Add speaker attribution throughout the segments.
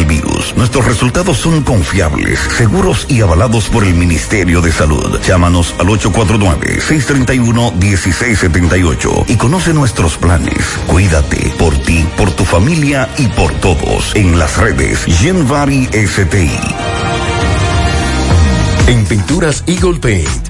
Speaker 1: el virus. Nuestros resultados son confiables, seguros y avalados por el Ministerio de Salud. Llámanos al 849-631-1678 y conoce nuestros planes. Cuídate por ti, por tu familia y por todos. En las redes Genvari STI.
Speaker 2: En Pinturas Eagle Paint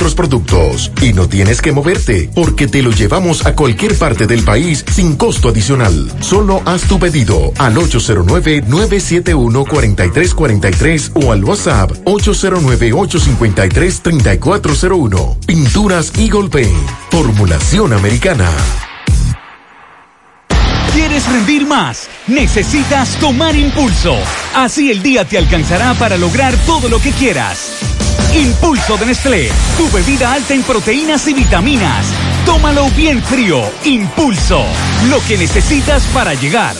Speaker 2: productos. Y no tienes que moverte, porque te lo llevamos a cualquier parte del país sin costo adicional. Solo haz tu pedido al 809-971-4343 o al WhatsApp 809-853-3401. Pinturas Eagle Paint. Formulación americana.
Speaker 3: ¿Quieres rendir más? Necesitas tomar impulso. Así el día te alcanzará para lograr todo lo que quieras. Impulso de Nestlé, tu bebida alta en proteínas y vitaminas. Tómalo bien frío. Impulso, lo que necesitas para llegar.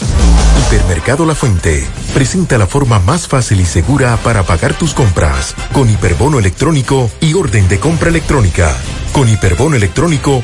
Speaker 2: Hipermercado La Fuente presenta la forma más fácil y segura para pagar tus compras con hiperbono electrónico y orden de compra electrónica. Con hiperbono electrónico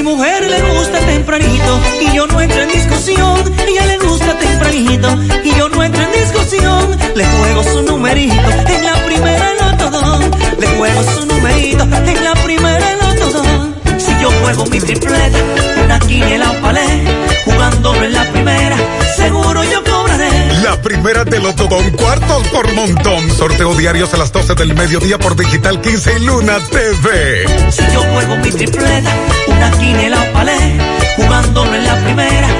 Speaker 4: Mi mujer le gusta tempranito y yo no entro en discusión. Ella le gusta tempranito y yo no entro en discusión. Le juego su numerito en la primera todo. Le juego su numerito en la primera todo. Si yo juego mi tripleta, una quiniela o palé, jugándolo en la primera, seguro yo.
Speaker 5: La primera de Lotodón, cuartos por montón. Sorteo diarios a las 12 del mediodía por Digital 15 y Luna TV.
Speaker 4: Si yo juego mi tripleta, una quiniela o palé, jugándolo en la primera.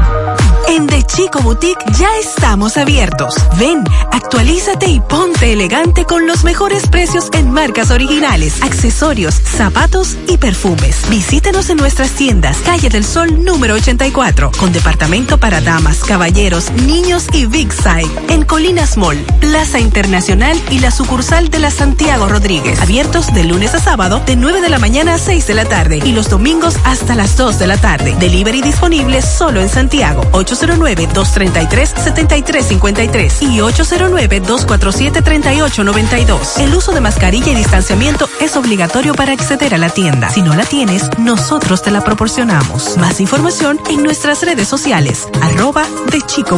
Speaker 6: En The Chico Boutique ya estamos abiertos. Ven, actualízate y ponte elegante con los mejores precios en marcas originales, accesorios, zapatos y perfumes. Visítenos en nuestras tiendas, Calle del Sol número 84, con departamento para damas, caballeros, niños y Big Side. En Colinas Mall, Plaza Internacional y la sucursal de la Santiago Rodríguez. Abiertos de lunes a sábado de 9 de la mañana a 6 de la tarde y los domingos hasta las 2 de la tarde. Delivery disponible solo en Santiago. 809-233-7353 y 809-247-3892. El uso de mascarilla y distanciamiento es obligatorio para acceder a la tienda. Si no la tienes, nosotros te la proporcionamos. Más información en nuestras redes sociales. Arroba de Chico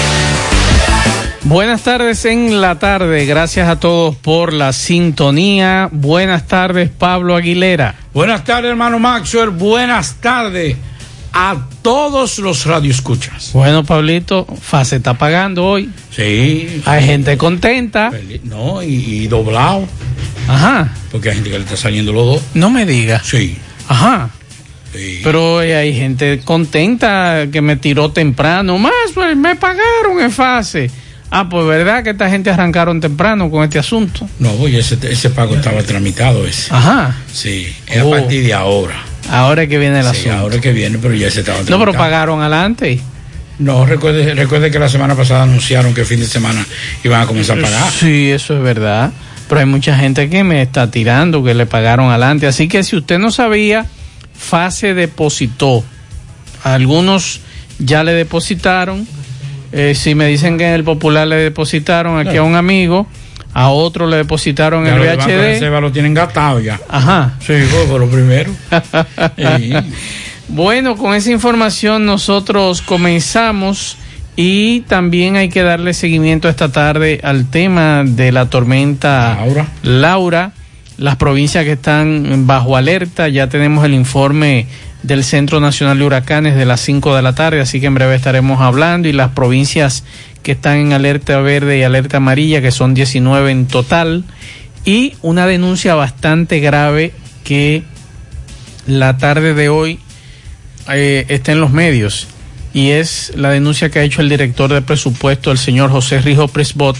Speaker 7: Buenas tardes en la tarde. Gracias a todos por la sintonía. Buenas tardes, Pablo Aguilera.
Speaker 8: Buenas tardes, hermano Maxwell. Buenas tardes a todos los radioescuchas.
Speaker 7: Bueno, Pablito, Fase está pagando hoy.
Speaker 8: Sí.
Speaker 7: Hay gente contenta.
Speaker 8: No, y, y doblado.
Speaker 7: Ajá.
Speaker 8: Porque hay gente que le está saliendo los dos.
Speaker 7: No me diga.
Speaker 8: Sí.
Speaker 7: Ajá. Pero eh, hay gente contenta que me tiró temprano. Más, pues me pagaron en fase. Ah, pues verdad que esta gente arrancaron temprano con este asunto.
Speaker 8: No, oye, ese, ese pago estaba tramitado ese.
Speaker 7: Ajá.
Speaker 8: Sí, es
Speaker 7: Oh.
Speaker 8: a partir de ahora.
Speaker 7: Ahora es que viene el
Speaker 8: Sí,
Speaker 7: asunto.
Speaker 8: ahora que viene, pero ya se estaba
Speaker 7: No,
Speaker 8: tramitado.
Speaker 7: pero pagaron adelante.
Speaker 8: No, recuerde, recuerde que la semana pasada anunciaron que el fin de semana iban a comenzar a pagar.
Speaker 7: Sí, eso es verdad. Pero hay mucha gente que me está tirando, que le pagaron adelante. Así que si usted no sabía, fase depositó. Algunos ya le depositaron. Eh, si me dicen que en el Popular le depositaron aquí a un amigo, a otro le depositaron
Speaker 8: Ya
Speaker 7: el
Speaker 8: los de
Speaker 7: VHD.
Speaker 8: Reserva lo tienen gastado ya.
Speaker 7: Ajá.
Speaker 8: Sí, fue por lo primero. Sí.
Speaker 7: Bueno, con esa información nosotros comenzamos y también hay que darle seguimiento esta tarde al tema de la tormenta
Speaker 8: Laura.
Speaker 7: Laura, las provincias que están bajo alerta, ya tenemos el informe del Centro Nacional de Huracanes de las 5 de la tarde, así que en breve estaremos hablando y las provincias que están en alerta verde y alerta amarilla, que son 19 en total, y una denuncia bastante grave que la tarde de hoy eh, está en los medios y es la denuncia que ha hecho el director de presupuesto, el señor José Rijo Presbot,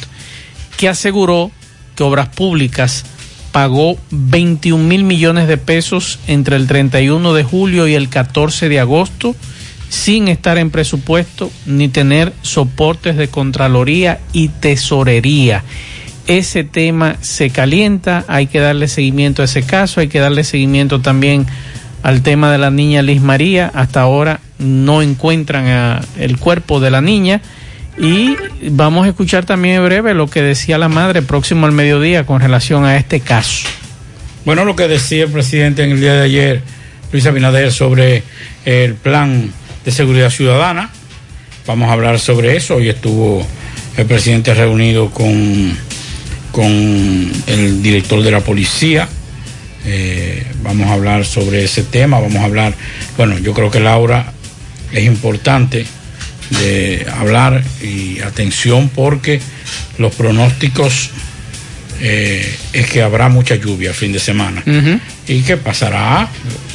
Speaker 7: que aseguró que Obras Públicas pagó 21 mil millones de pesos entre el 31 de julio y el 14 de agosto sin estar en presupuesto ni tener soportes de Contraloría y Tesorería. Ese tema se calienta, hay que darle seguimiento a ese caso, hay que darle seguimiento también al tema de la niña Liz María. Hasta ahora no encuentran el cuerpo de la niña. Y vamos a escuchar también en breve lo que decía la madre próximo al mediodía con relación a este caso.
Speaker 8: Bueno, lo que decía el presidente en el día de ayer, Luis Abinader, sobre el plan de seguridad ciudadana. Vamos a hablar sobre eso. Hoy estuvo el presidente reunido con, con el director de la policía. Eh, vamos a hablar sobre ese tema. Vamos a hablar, bueno, yo creo que Laura es importante de hablar y atención porque los pronósticos eh, es que habrá mucha lluvia el fin de semana y que pasará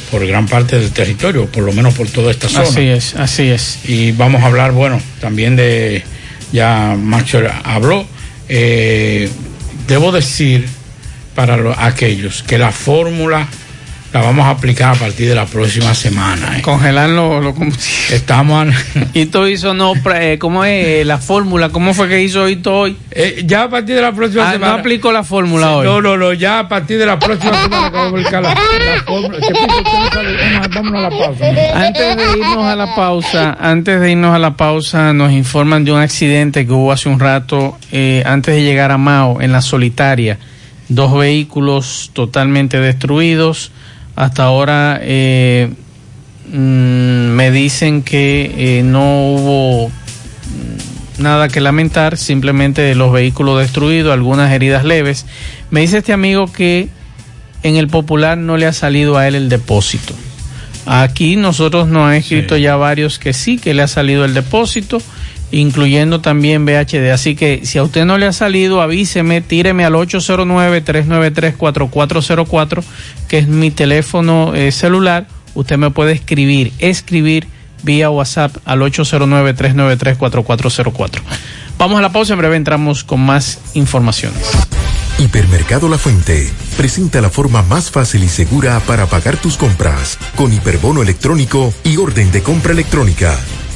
Speaker 8: por gran parte del territorio, por lo menos por toda esta zona.
Speaker 7: Así es, así es.
Speaker 8: Y vamos a hablar, bueno, también de, ya Macho habló, eh, debo decir para lo- aquellos que la fórmula la vamos a aplicar a partir de la próxima semana. eh.
Speaker 7: Congelar los lo combustibles.
Speaker 8: Estamos...
Speaker 7: Y todo hizo, no, eh, ¿cómo es la fórmula? ¿Cómo fue que hizo Hito hoy?
Speaker 8: Eh, ya a partir de la próxima
Speaker 7: Ah,
Speaker 8: semana.
Speaker 7: no aplicó la fórmula hoy.
Speaker 8: No, no, no, ya a partir de la próxima semana que vamos a aplicar la, la fórmula. Vámonos a la pausa.
Speaker 7: Antes de irnos a la pausa, antes de irnos a la pausa, nos informan de un accidente que hubo hace un rato, eh, antes de llegar a Mao, en la solitaria. Dos vehículos totalmente destruidos. Hasta ahora eh, mm, me dicen que eh, no hubo nada que lamentar, simplemente los vehículos destruidos, algunas heridas leves. Me dice este amigo que en el popular no le ha salido a él el depósito. Aquí nosotros nos han escrito ya varios que sí, que le ha salido el depósito, incluyendo también VHD. Así que si a usted no le ha salido, avíseme, tíreme al 809-393-4404, que es mi teléfono eh, celular. Usted me puede escribir, escribir vía WhatsApp al 809-393-4404. Vamos a la pausa, en breve entramos con más informaciones.
Speaker 2: Hipermercado La Fuente presenta la forma más fácil y segura para pagar tus compras con hiperbono electrónico y orden de compra electrónica.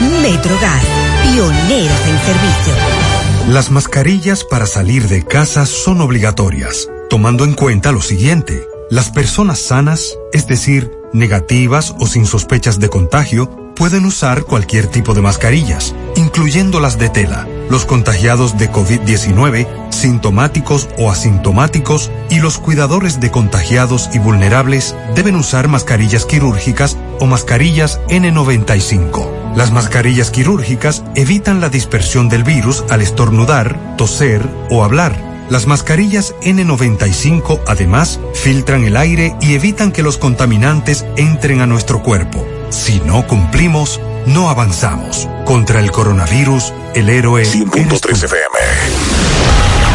Speaker 9: MetroGas, pioneros en servicio.
Speaker 10: Las mascarillas para salir de casa son obligatorias, tomando en cuenta lo siguiente. Las personas sanas, es decir, negativas o sin sospechas de contagio, pueden usar cualquier tipo de mascarillas, incluyendo las de tela. Los contagiados de COVID-19, sintomáticos o asintomáticos y los cuidadores de contagiados y vulnerables deben usar mascarillas quirúrgicas o mascarillas N95. Las mascarillas quirúrgicas evitan la dispersión del virus al estornudar, toser o hablar. Las mascarillas N95 además filtran el aire y evitan que los contaminantes entren a nuestro cuerpo. Si no cumplimos, no avanzamos. Contra el coronavirus, el héroe
Speaker 11: 100.3 FM.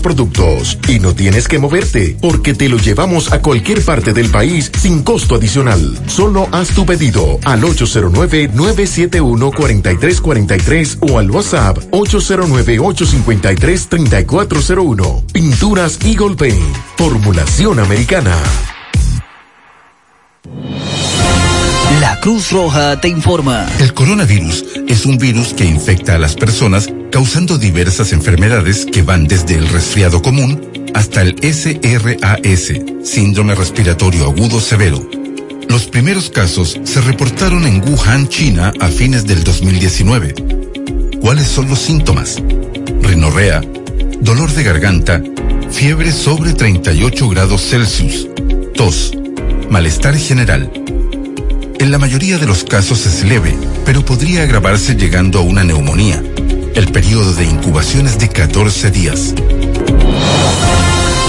Speaker 2: productos. Y no tienes que moverte, porque te lo llevamos a cualquier parte del país sin costo adicional. Solo haz tu pedido al 809-971-4343 o al WhatsApp 809-853-3401. Pinturas Eagle Paint. Formulación americana.
Speaker 12: La Cruz Roja te informa.
Speaker 13: El coronavirus es un virus que infecta a las personas causando diversas enfermedades que van desde el resfriado común hasta el SRAS, síndrome respiratorio agudo severo. Los primeros casos se reportaron en Wuhan, China, a fines del 2019. ¿Cuáles son los síntomas? Rinorrea, dolor de garganta, fiebre sobre 38 grados Celsius, tos, malestar general. En la mayoría de los casos es leve, pero podría agravarse llegando a una neumonía. El periodo de incubación es de 14 días.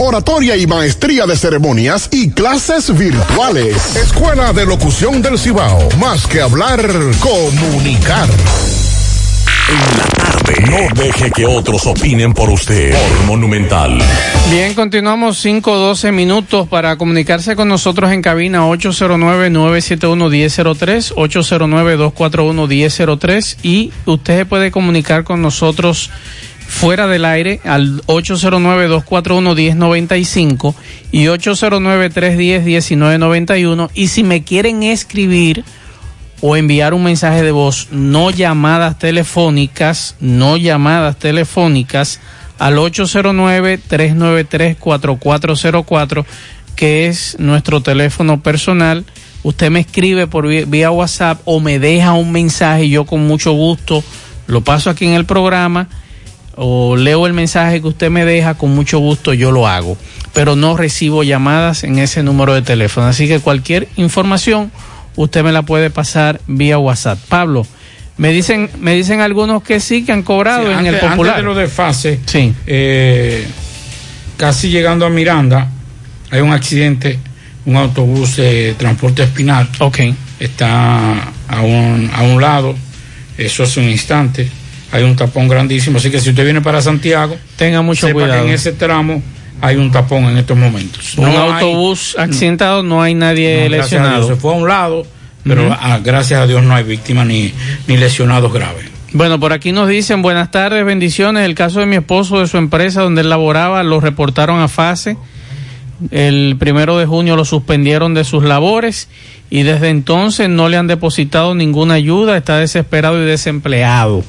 Speaker 11: oratoria y maestría de ceremonias y clases virtuales. Escuela de Locución del Cibao. Más que hablar, comunicar.
Speaker 14: En la tarde. No deje que otros opinen por usted. Por Monumental.
Speaker 7: Bien, continuamos 5-12 minutos para comunicarse con nosotros en cabina 809-971-1003, 809-241-1003 y usted se puede comunicar con nosotros fuera del aire al 809-241-1095 y 809-310-1991 y si me quieren escribir o enviar un mensaje de voz, no llamadas telefónicas, no llamadas telefónicas al 809-393-4404, que es nuestro teléfono personal. Usted me escribe por vía, WhatsApp o me deja un mensaje yo con mucho gusto lo paso aquí en el programa o leo el mensaje que usted me deja, con mucho gusto yo lo hago. Pero no recibo llamadas en ese número de teléfono. Así que cualquier información usted me la puede pasar vía WhatsApp. Pablo, me dicen, me dicen algunos que sí, que han cobrado
Speaker 8: Sí,
Speaker 7: en
Speaker 8: antes,
Speaker 7: el popular.
Speaker 8: antes de lo de fase,
Speaker 7: Sí.
Speaker 8: eh, casi llegando a Miranda, hay un accidente, un autobús de transporte espinal. Está a un, a un lado, eso hace un instante. Hay un tapón grandísimo, así que si usted viene para Santiago,
Speaker 7: tenga mucho
Speaker 8: sepa
Speaker 7: cuidado.
Speaker 8: que en ese tramo hay un tapón en estos momentos.
Speaker 7: un
Speaker 8: No hay-
Speaker 7: autobús accidentado, no hay nadie
Speaker 8: no,
Speaker 7: lesionado.
Speaker 8: se fue a un lado, pero gracias a Dios no hay víctimas ni, ni lesionados graves.
Speaker 7: Bueno, por aquí nos dicen buenas tardes, bendiciones. El caso de mi esposo de su empresa donde él laboraba lo reportaron a fase. El primero de junio lo suspendieron de sus labores y desde entonces no le han depositado ninguna ayuda. Está desesperado y desempleado.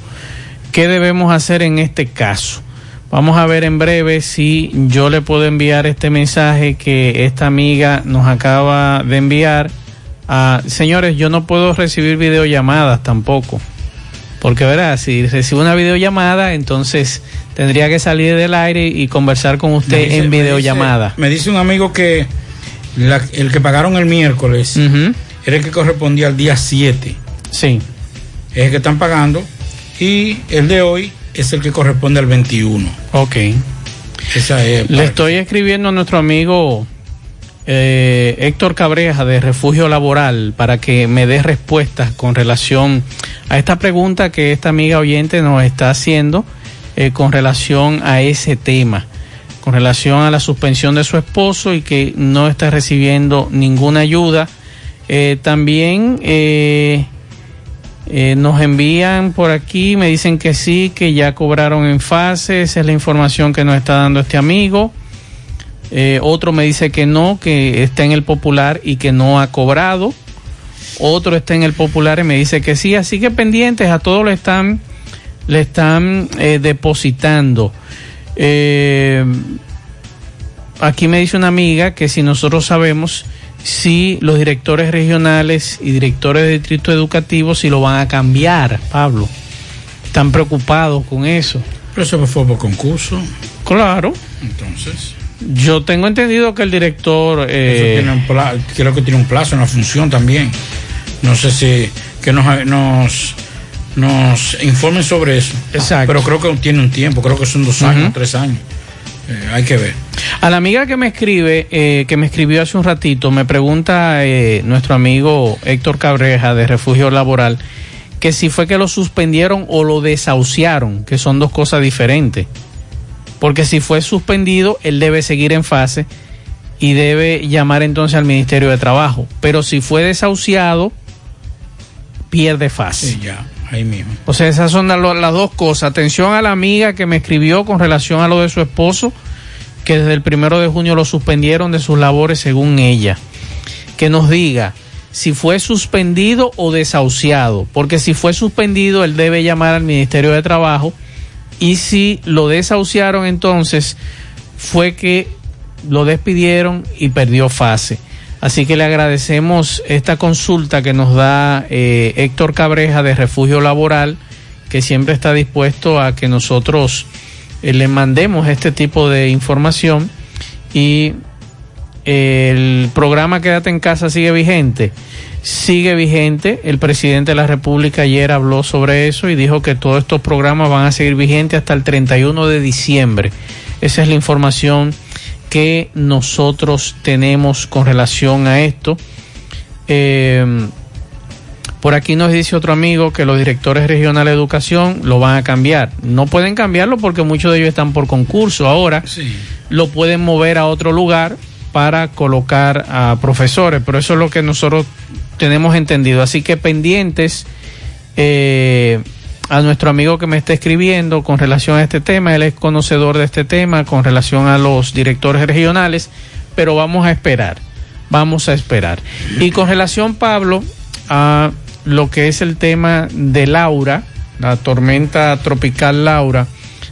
Speaker 7: ¿Qué debemos hacer en este caso? Vamos a ver en breve si yo le puedo enviar este mensaje que esta amiga nos acaba de enviar. Ah, señores, yo no puedo recibir videollamadas tampoco. Porque verá, si recibo una videollamada, entonces tendría que salir del aire y conversar con usted
Speaker 8: Me dice-
Speaker 7: en
Speaker 8: me
Speaker 7: videollamada.
Speaker 8: dice- Me dice un amigo que la- el que pagaron el miércoles era el que correspondía al día 7.
Speaker 7: Sí.
Speaker 8: Es el que están pagando. Y el de hoy es el que corresponde al 21.
Speaker 7: Ok.
Speaker 8: Esa es.
Speaker 7: Le estoy escribiendo a nuestro amigo eh, Héctor Cabreja de Refugio Laboral para que me dé respuestas con relación a esta pregunta que esta amiga oyente nos está haciendo eh, con relación a ese tema, con relación a la suspensión de su esposo y que no está recibiendo ninguna ayuda. Eh, también eh, nos envían por aquí, me dicen que sí, que ya cobraron en fase, esa es la información que nos está dando este amigo. Eh, otro me dice que no, que está en el popular y que no ha cobrado. Otro está en el popular y me dice que sí. Así que pendientes, a todos le están, le están eh, depositando. Aquí me dice una amiga que si nosotros sabemos si los directores regionales y directores de distrito educativo si lo van a cambiar, Pablo. Están preocupados con eso.
Speaker 8: Pero eso fue por concurso.
Speaker 7: Claro.
Speaker 8: Entonces.
Speaker 7: Yo tengo entendido que el director...
Speaker 8: Eso
Speaker 7: eh,
Speaker 8: tiene un creo que tiene un plazo, una función también. No sé si que nos, nos, nos informen sobre eso.
Speaker 7: Exacto.
Speaker 8: Pero creo que tiene un tiempo, creo que son dos años, tres años. Eh, hay que ver.
Speaker 7: A la amiga que me escribe, eh, que me escribió hace un ratito, me pregunta eh, nuestro amigo Héctor Cabreja de Refugio Laboral que si fue que lo suspendieron o lo desahuciaron, que son dos cosas diferentes. Porque si fue suspendido, él debe seguir en fase y debe llamar entonces al Ministerio de Trabajo. Pero si fue desahuciado, pierde fase.
Speaker 8: Sí, ya, ahí mismo.
Speaker 7: O sea, esas son la- las dos cosas. Atención a la amiga que me escribió con relación a lo de su esposo, que desde el primero de junio lo suspendieron de sus labores según ella. Que nos diga si fue suspendido o desahuciado, porque si fue suspendido, él debe llamar al Ministerio de Trabajo y si lo desahuciaron, entonces fue que lo despidieron y perdió fase. Así que le agradecemos esta consulta que nos da eh, Héctor Cabreja de Refugio Laboral, que siempre está dispuesto a que nosotros eh, le mandemos este tipo de información y el programa Quédate en casa sigue vigente. Sigue vigente. El presidente de la República ayer habló sobre eso y dijo que todos estos programas van a seguir vigentes hasta el 31 de diciembre. Esa es la información que nosotros tenemos con relación a esto. Eh, por aquí nos dice otro amigo que los directores regionales de educación lo van a cambiar. No pueden cambiarlo porque muchos de ellos están por concurso ahora. Lo pueden mover a otro lugar para colocar a profesores, pero eso es lo que nosotros tenemos entendido. Así que pendientes eh, a nuestro amigo que me está escribiendo con relación a este tema, él es conocedor de este tema con relación a los directores regionales, pero vamos a esperar, vamos a esperar. Y con relación, Pablo, a lo que es el tema de Laura, la tormenta tropical Laura,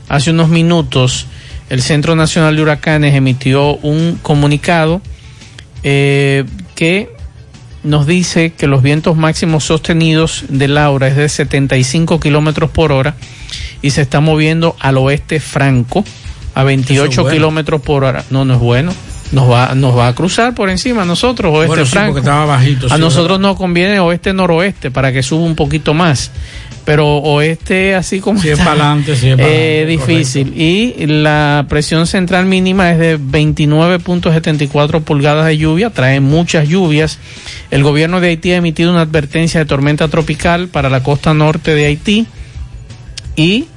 Speaker 7: hace unos minutos el Centro Nacional de Huracanes emitió un comunicado eh, que nos dice que los vientos máximos sostenidos de Laura es de 75 kilómetros por hora y se está moviendo al oeste franco a 28
Speaker 8: bueno.
Speaker 7: kilómetros por hora. No, no es bueno. Nos va, nos va a cruzar por encima a nosotros, oeste
Speaker 8: Bueno,
Speaker 7: franco.
Speaker 8: bajito,
Speaker 7: a
Speaker 8: sí,
Speaker 7: nosotros nos conviene oeste-noroeste para que suba un poquito más. Pero oeste, así como.
Speaker 8: Si es
Speaker 7: está,
Speaker 8: pa'lante, si es
Speaker 7: eh,
Speaker 8: pa'lante,
Speaker 7: difícil. Y la presión central mínima es de 29.74 pulgadas de lluvia, trae muchas lluvias. El gobierno de Haití ha emitido una advertencia de tormenta tropical para la costa norte de Haití. Y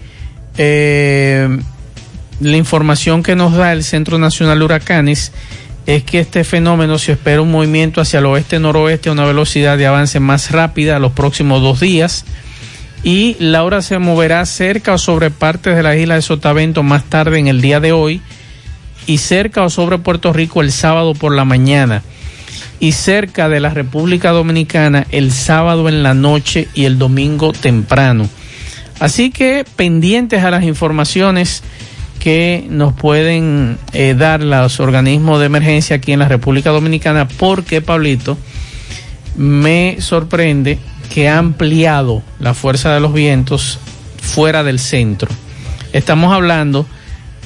Speaker 7: eh, la información que nos da el Centro Nacional de Huracanes es que este fenómeno se espera un movimiento hacia el oeste-noroeste a una velocidad de avance más rápida los próximos dos días y Laura se moverá cerca o sobre partes de la isla de Sotavento más tarde en el día de hoy y cerca o sobre Puerto Rico el sábado por la mañana y cerca de la República Dominicana el sábado en la noche y el domingo temprano. Así que pendientes a las informaciones que nos pueden eh, dar los organismos de emergencia aquí en la República Dominicana, porque Pablito me sorprende que ha ampliado la fuerza de los vientos fuera del centro. Estamos hablando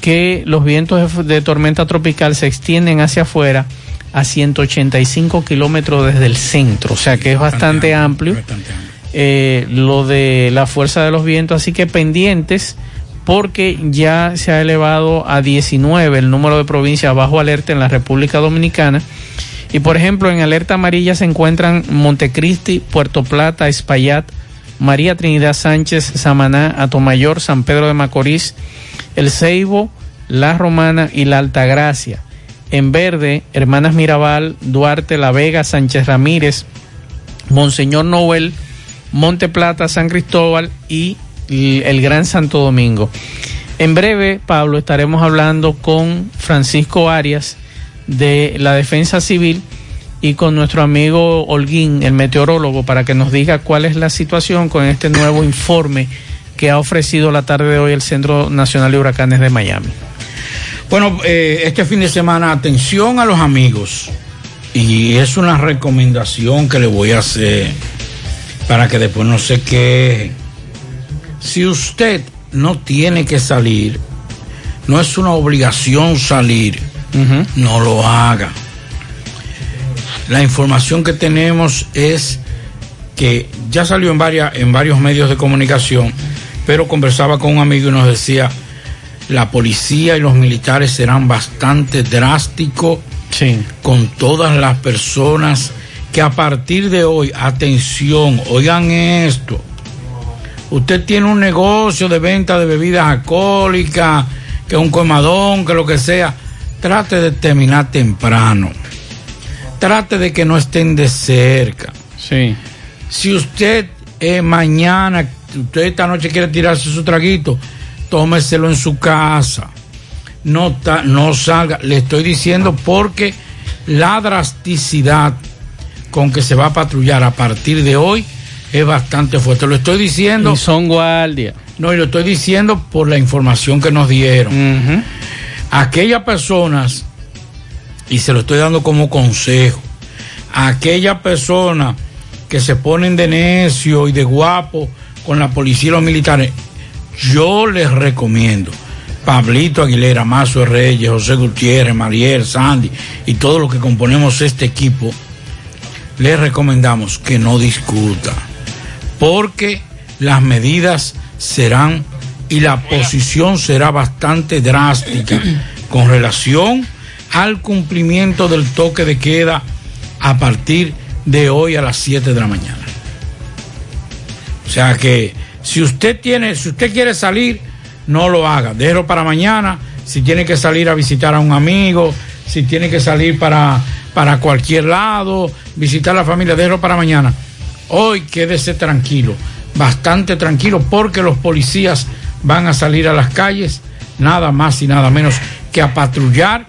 Speaker 7: que los vientos de, tormenta tropical se extienden hacia afuera a 185 kilómetros desde el centro, o sea que es bastante amplio eh, lo de la fuerza de los vientos, así que pendientes porque ya se ha elevado a 19 el número de provincias bajo alerta en la República Dominicana. Y por ejemplo, en alerta amarilla se encuentran Montecristi, Puerto Plata, Espaillat, María Trinidad Sánchez, Samaná, Atomayor, San Pedro de Macorís, El Ceibo, La Romana y La Altagracia. En verde, Hermanas Mirabal, Duarte, La Vega, Sánchez Ramírez, Monseñor Noel, Monte Plata, San Cristóbal y el Gran Santo Domingo. En breve, Pablo, estaremos hablando con Francisco Arias de la Defensa Civil y con nuestro amigo Holguín, el meteorólogo, para que nos diga cuál es la situación con este nuevo informe que ha ofrecido la tarde de hoy el Centro Nacional de Huracanes de Miami.
Speaker 8: Bueno, eh, este fin de semana, atención a los amigos. Y es una recomendación que le voy a hacer para que después no se queje. Si usted no tiene que salir, no es una obligación salir, no lo haga. La información que tenemos es que ya salió en, varias, en varios medios de comunicación, pero conversaba con un amigo y nos decía, la policía y los militares serán bastante drásticos con todas las personas que a partir de hoy, atención, oigan esto, usted tiene un negocio de venta de bebidas alcohólicas, que un comadón, que lo que sea, trate de terminar temprano. Trate de que no estén de cerca.
Speaker 7: Sí.
Speaker 8: Si usted eh, mañana, usted esta noche quiere tirarse su traguito, tómeselo en su casa. No, ta, no salga. Le estoy diciendo porque la drasticidad con que se va a patrullar a partir de hoy es bastante fuerte. Lo estoy diciendo.
Speaker 7: Y son guardia.
Speaker 8: No, y lo estoy diciendo por la información que nos dieron. Uh -huh. Aquellas personas, y se lo estoy dando como consejo, aquellas personas que se ponen de necio y de guapo con la policía y los militares, yo les recomiendo. Pablito Aguilera, Mazo Reyes, José Gutiérrez, Mariel, Sandy y todos los que componemos este equipo, les recomendamos que no discuta, porque las medidas serán y la posición será bastante drástica con relación al cumplimiento del toque de queda a partir de hoy a las 7 de la mañana. O sea que si usted tiene, si usted quiere salir, no lo haga, déjelo para mañana, si tiene que salir a visitar a un amigo, si tiene que salir para, para cualquier lado, visitar a la familia, déjelo para mañana. Hoy quédese tranquilo, bastante tranquilo, porque los policías van a salir a las calles, nada más y nada menos que a patrullar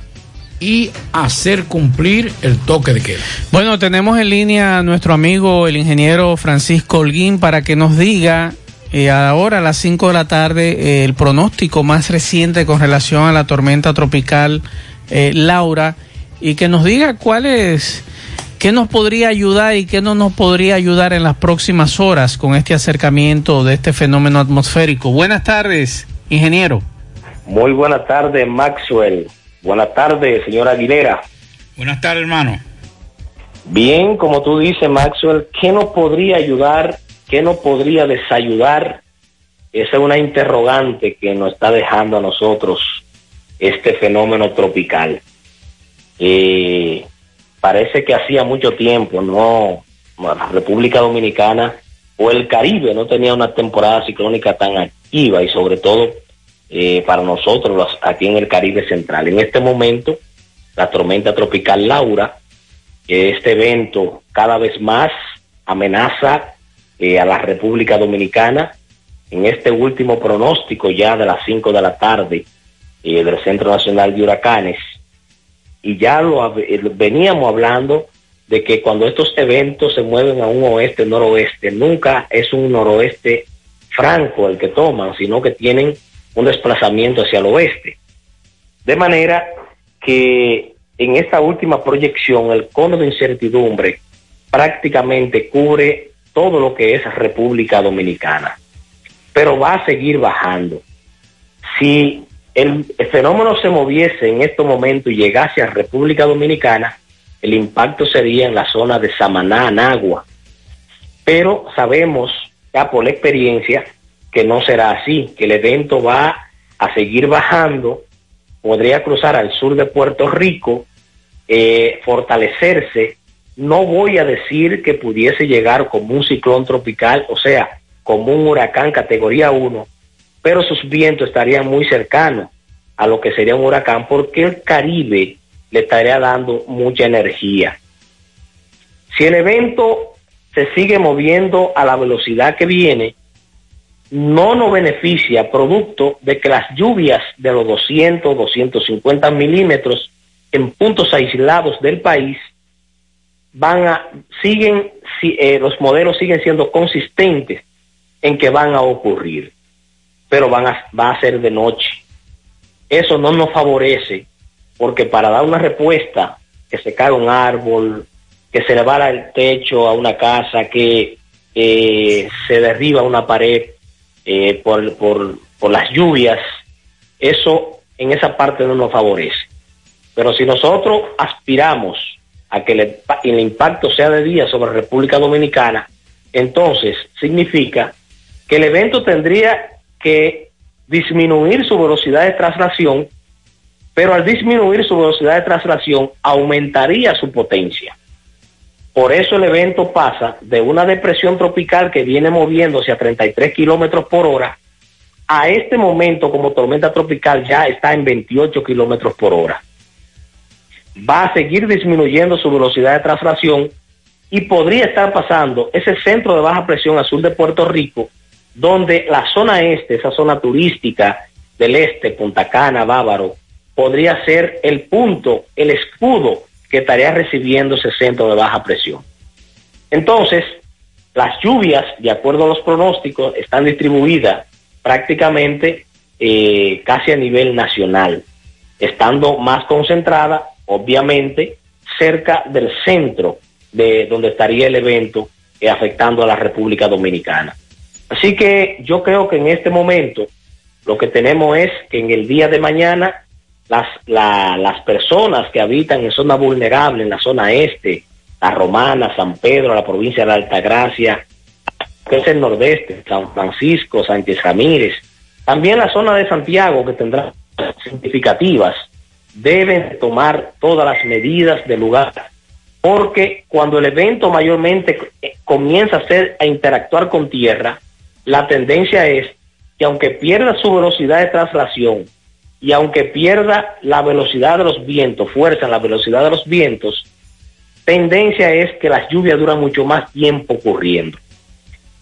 Speaker 8: y hacer cumplir el toque de queda.
Speaker 7: Bueno, tenemos en línea a nuestro amigo el ingeniero Francisco Holguín para que nos diga eh, ahora a las 5 de la tarde eh, el pronóstico más reciente con relación a la tormenta tropical eh, Laura y que nos diga cuál es, qué nos podría ayudar y qué no nos podría ayudar en las próximas horas con este acercamiento de este fenómeno atmosférico. Buenas tardes, ingeniero.
Speaker 15: Muy buenas tardes, Maxwell. Buenas tardes, señora Aguilera.
Speaker 8: Buenas tardes, hermano.
Speaker 15: Bien, como tú dices, Maxwell, ¿qué nos podría ayudar? ¿Qué nos podría desayudar? Esa es una interrogante que nos está dejando a nosotros este fenómeno tropical. Eh, parece que hacía mucho tiempo, ¿no? La República Dominicana o el Caribe no tenía una temporada ciclónica tan activa y sobre todo eh, para nosotros los, aquí en el Caribe Central. En este momento, la tormenta tropical Laura, este evento cada vez más amenaza eh, a la República Dominicana. En este último pronóstico ya de las 5 de la tarde eh, del Centro Nacional de Huracanes, y ya lo veníamos hablando de que cuando estos eventos se mueven a un oeste-noroeste, nunca es un noroeste franco el que toman, sino que tienen un desplazamiento hacia el oeste. De manera que en esta última proyección el cono de incertidumbre prácticamente cubre todo lo que es República Dominicana, pero va a seguir bajando. Si el, fenómeno se moviese en este momento y llegase a República Dominicana, el impacto sería en la zona de Samaná, Nagua. Pero sabemos ya por la experiencia que no será así, que el evento va a seguir bajando, podría cruzar al sur de Puerto Rico, eh, fortalecerse. No voy a decir que pudiese llegar como un ciclón tropical, o sea, como un huracán categoría 1, pero sus vientos estarían muy cercanos a lo que sería un huracán porque el Caribe le estaría dando mucha energía. Si el evento se sigue moviendo a la velocidad que viene, no nos beneficia producto de que las lluvias de los 200, 250 milímetros en puntos aislados del país van a, siguen, eh, los modelos siguen siendo consistentes en que van a ocurrir, pero van a, va a ser de noche. Eso no nos favorece porque para dar una respuesta, que se cae un árbol, que se le va el techo a una casa, que eh, se derriba una pared, eh, por, por, por las lluvias, eso en esa parte no nos favorece. Pero si nosotros aspiramos a que el, impacto sea de día sobre República Dominicana, entonces significa que el evento tendría disminuir su velocidad de traslación, pero al disminuir su velocidad de traslación aumentaría su potencia. Por eso el evento pasa de una depresión tropical que viene moviéndose a 33 kilómetros por hora a este momento como tormenta tropical ya está en 28 kilómetros por hora. Va a seguir disminuyendo su velocidad de traslación y podría estar pasando ese centro de baja presión azul de Puerto Rico, donde la zona este, esa zona turística del este, Punta Cana, Bávaro, podría ser el punto, el escudo que estaría recibiendo ese centro de baja presión. Entonces, las lluvias, de acuerdo a los pronósticos, están distribuidas prácticamente eh, casi a nivel nacional, estando más concentrada, obviamente, cerca del centro de donde estaría el evento eh, afectando a la República Dominicana. Así que yo creo que en este momento lo que tenemos es que en el día de mañana las, las personas que habitan en zona vulnerable, en la zona este, la Romana, San Pedro, la provincia de Altagracia, que es el nordeste, San Francisco, Sánchez Ramírez, también la zona de Santiago, que tendrá significativas, deben tomar todas las medidas del lugar, porque cuando el evento mayormente comienza a, ser, a interactuar con tierra, la tendencia es que aunque pierda su velocidad de traslación, y aunque pierda la velocidad de los vientos, fuerza en la velocidad de los vientos, tendencia es que las lluvias duran mucho más tiempo ocurriendo.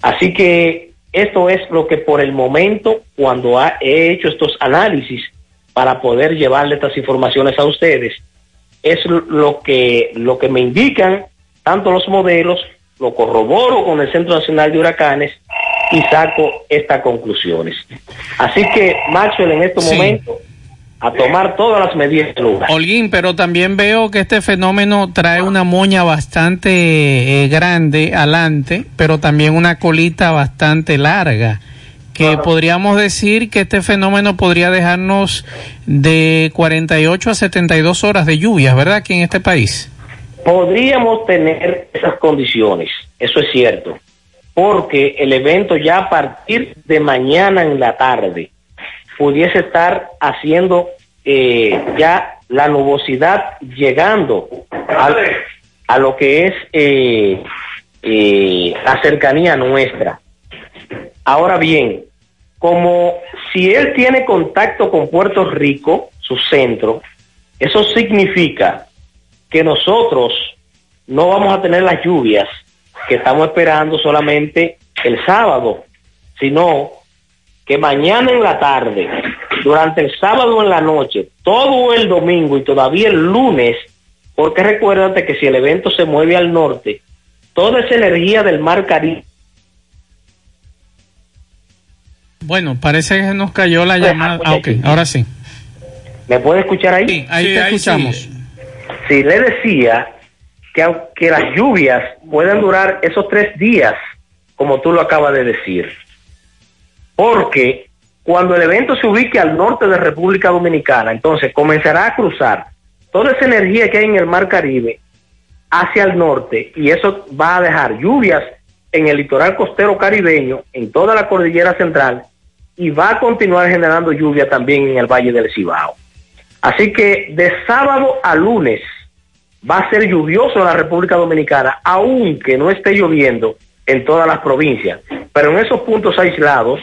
Speaker 15: Así que esto es lo que por el momento, cuando he hecho estos análisis para poder llevarle estas informaciones a ustedes, es lo que, lo que me indican tanto los modelos, lo corroboro con el Centro Nacional de Huracanes y saco estas conclusiones. Así que, Maxwell, en estos
Speaker 7: Sí.
Speaker 15: momentos, a tomar todas las medidas del lugar.
Speaker 7: Holguín, pero también veo que este fenómeno trae una moña bastante eh, grande adelante, pero también una colita bastante larga. Que podríamos decir que este fenómeno podría dejarnos de 48 a 72 horas de lluvias, ¿verdad? Aquí en este país.
Speaker 15: Podríamos tener esas condiciones, eso es cierto, porque el evento ya a partir de mañana en la tarde pudiese estar haciendo eh, ya la nubosidad llegando a, lo que es eh, eh, la cercanía nuestra. Ahora bien, como si él tiene contacto con Puerto Rico, su centro, eso significa que nosotros no vamos a tener las lluvias que estamos esperando solamente el sábado, sino que mañana en la tarde, durante el sábado en la noche, todo el domingo y todavía el lunes, porque recuérdate que si el evento se mueve al norte, toda esa energía del mar Caribe
Speaker 7: Bueno, parece que nos cayó la llamada. Ah, ok, ahora sí.
Speaker 15: ¿Me puede escuchar ahí?
Speaker 7: ahí te escuchamos.
Speaker 15: Sí, le decía que aunque las lluvias puedan durar esos tres días, como tú lo acabas de decir, porque cuando el evento se ubique al norte de República Dominicana, entonces comenzará a cruzar toda esa energía que hay en el Mar Caribe hacia el norte y eso va a dejar lluvias en el litoral costero caribeño, en toda la cordillera central y va a continuar generando lluvia también en el Valle del Cibao. Así que de sábado a lunes va a ser lluvioso en la República Dominicana, aunque no esté lloviendo en todas las provincias. Pero en esos puntos aislados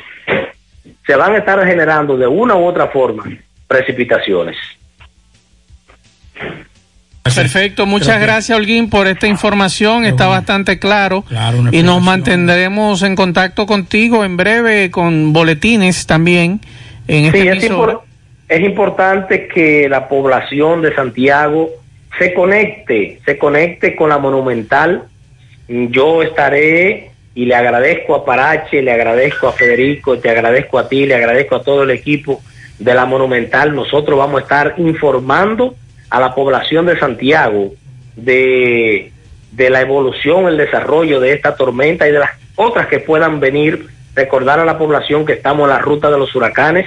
Speaker 15: se van a estar generando de una u otra forma precipitaciones.
Speaker 7: Perfecto, muchas
Speaker 8: que-
Speaker 7: gracias Holguín por esta información, está bastante claro y nos mantendremos en contacto contigo en breve con boletines también en
Speaker 15: Sí,
Speaker 7: este
Speaker 15: es,
Speaker 7: emisora.
Speaker 15: impor- es importante que la población de Santiago se conecte, se conecte con la Monumental. Yo estaré y le agradezco a Parache, le agradezco a Federico, te agradezco a ti, le agradezco a todo el equipo de la Monumental. Nosotros vamos a estar informando a la población de Santiago de, de la evolución, el desarrollo de esta tormenta y de las otras que puedan venir. Recordar a la población que estamos en la ruta de los huracanes.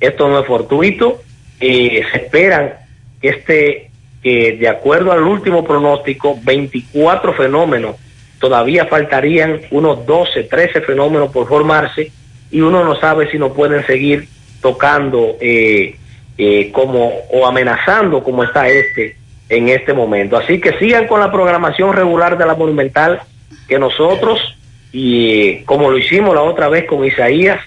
Speaker 15: Esto no es fortuito. Eh, se esperan que este, que de acuerdo al último pronóstico, 24 fenómenos, todavía faltarían unos 12, 13 fenómenos por formarse y uno no sabe si no pueden seguir tocando eh, eh, como o amenazando como está este en este momento. Así que sigan con la programación regular de la Monumental que nosotros y eh, como lo hicimos la otra vez con Isaías,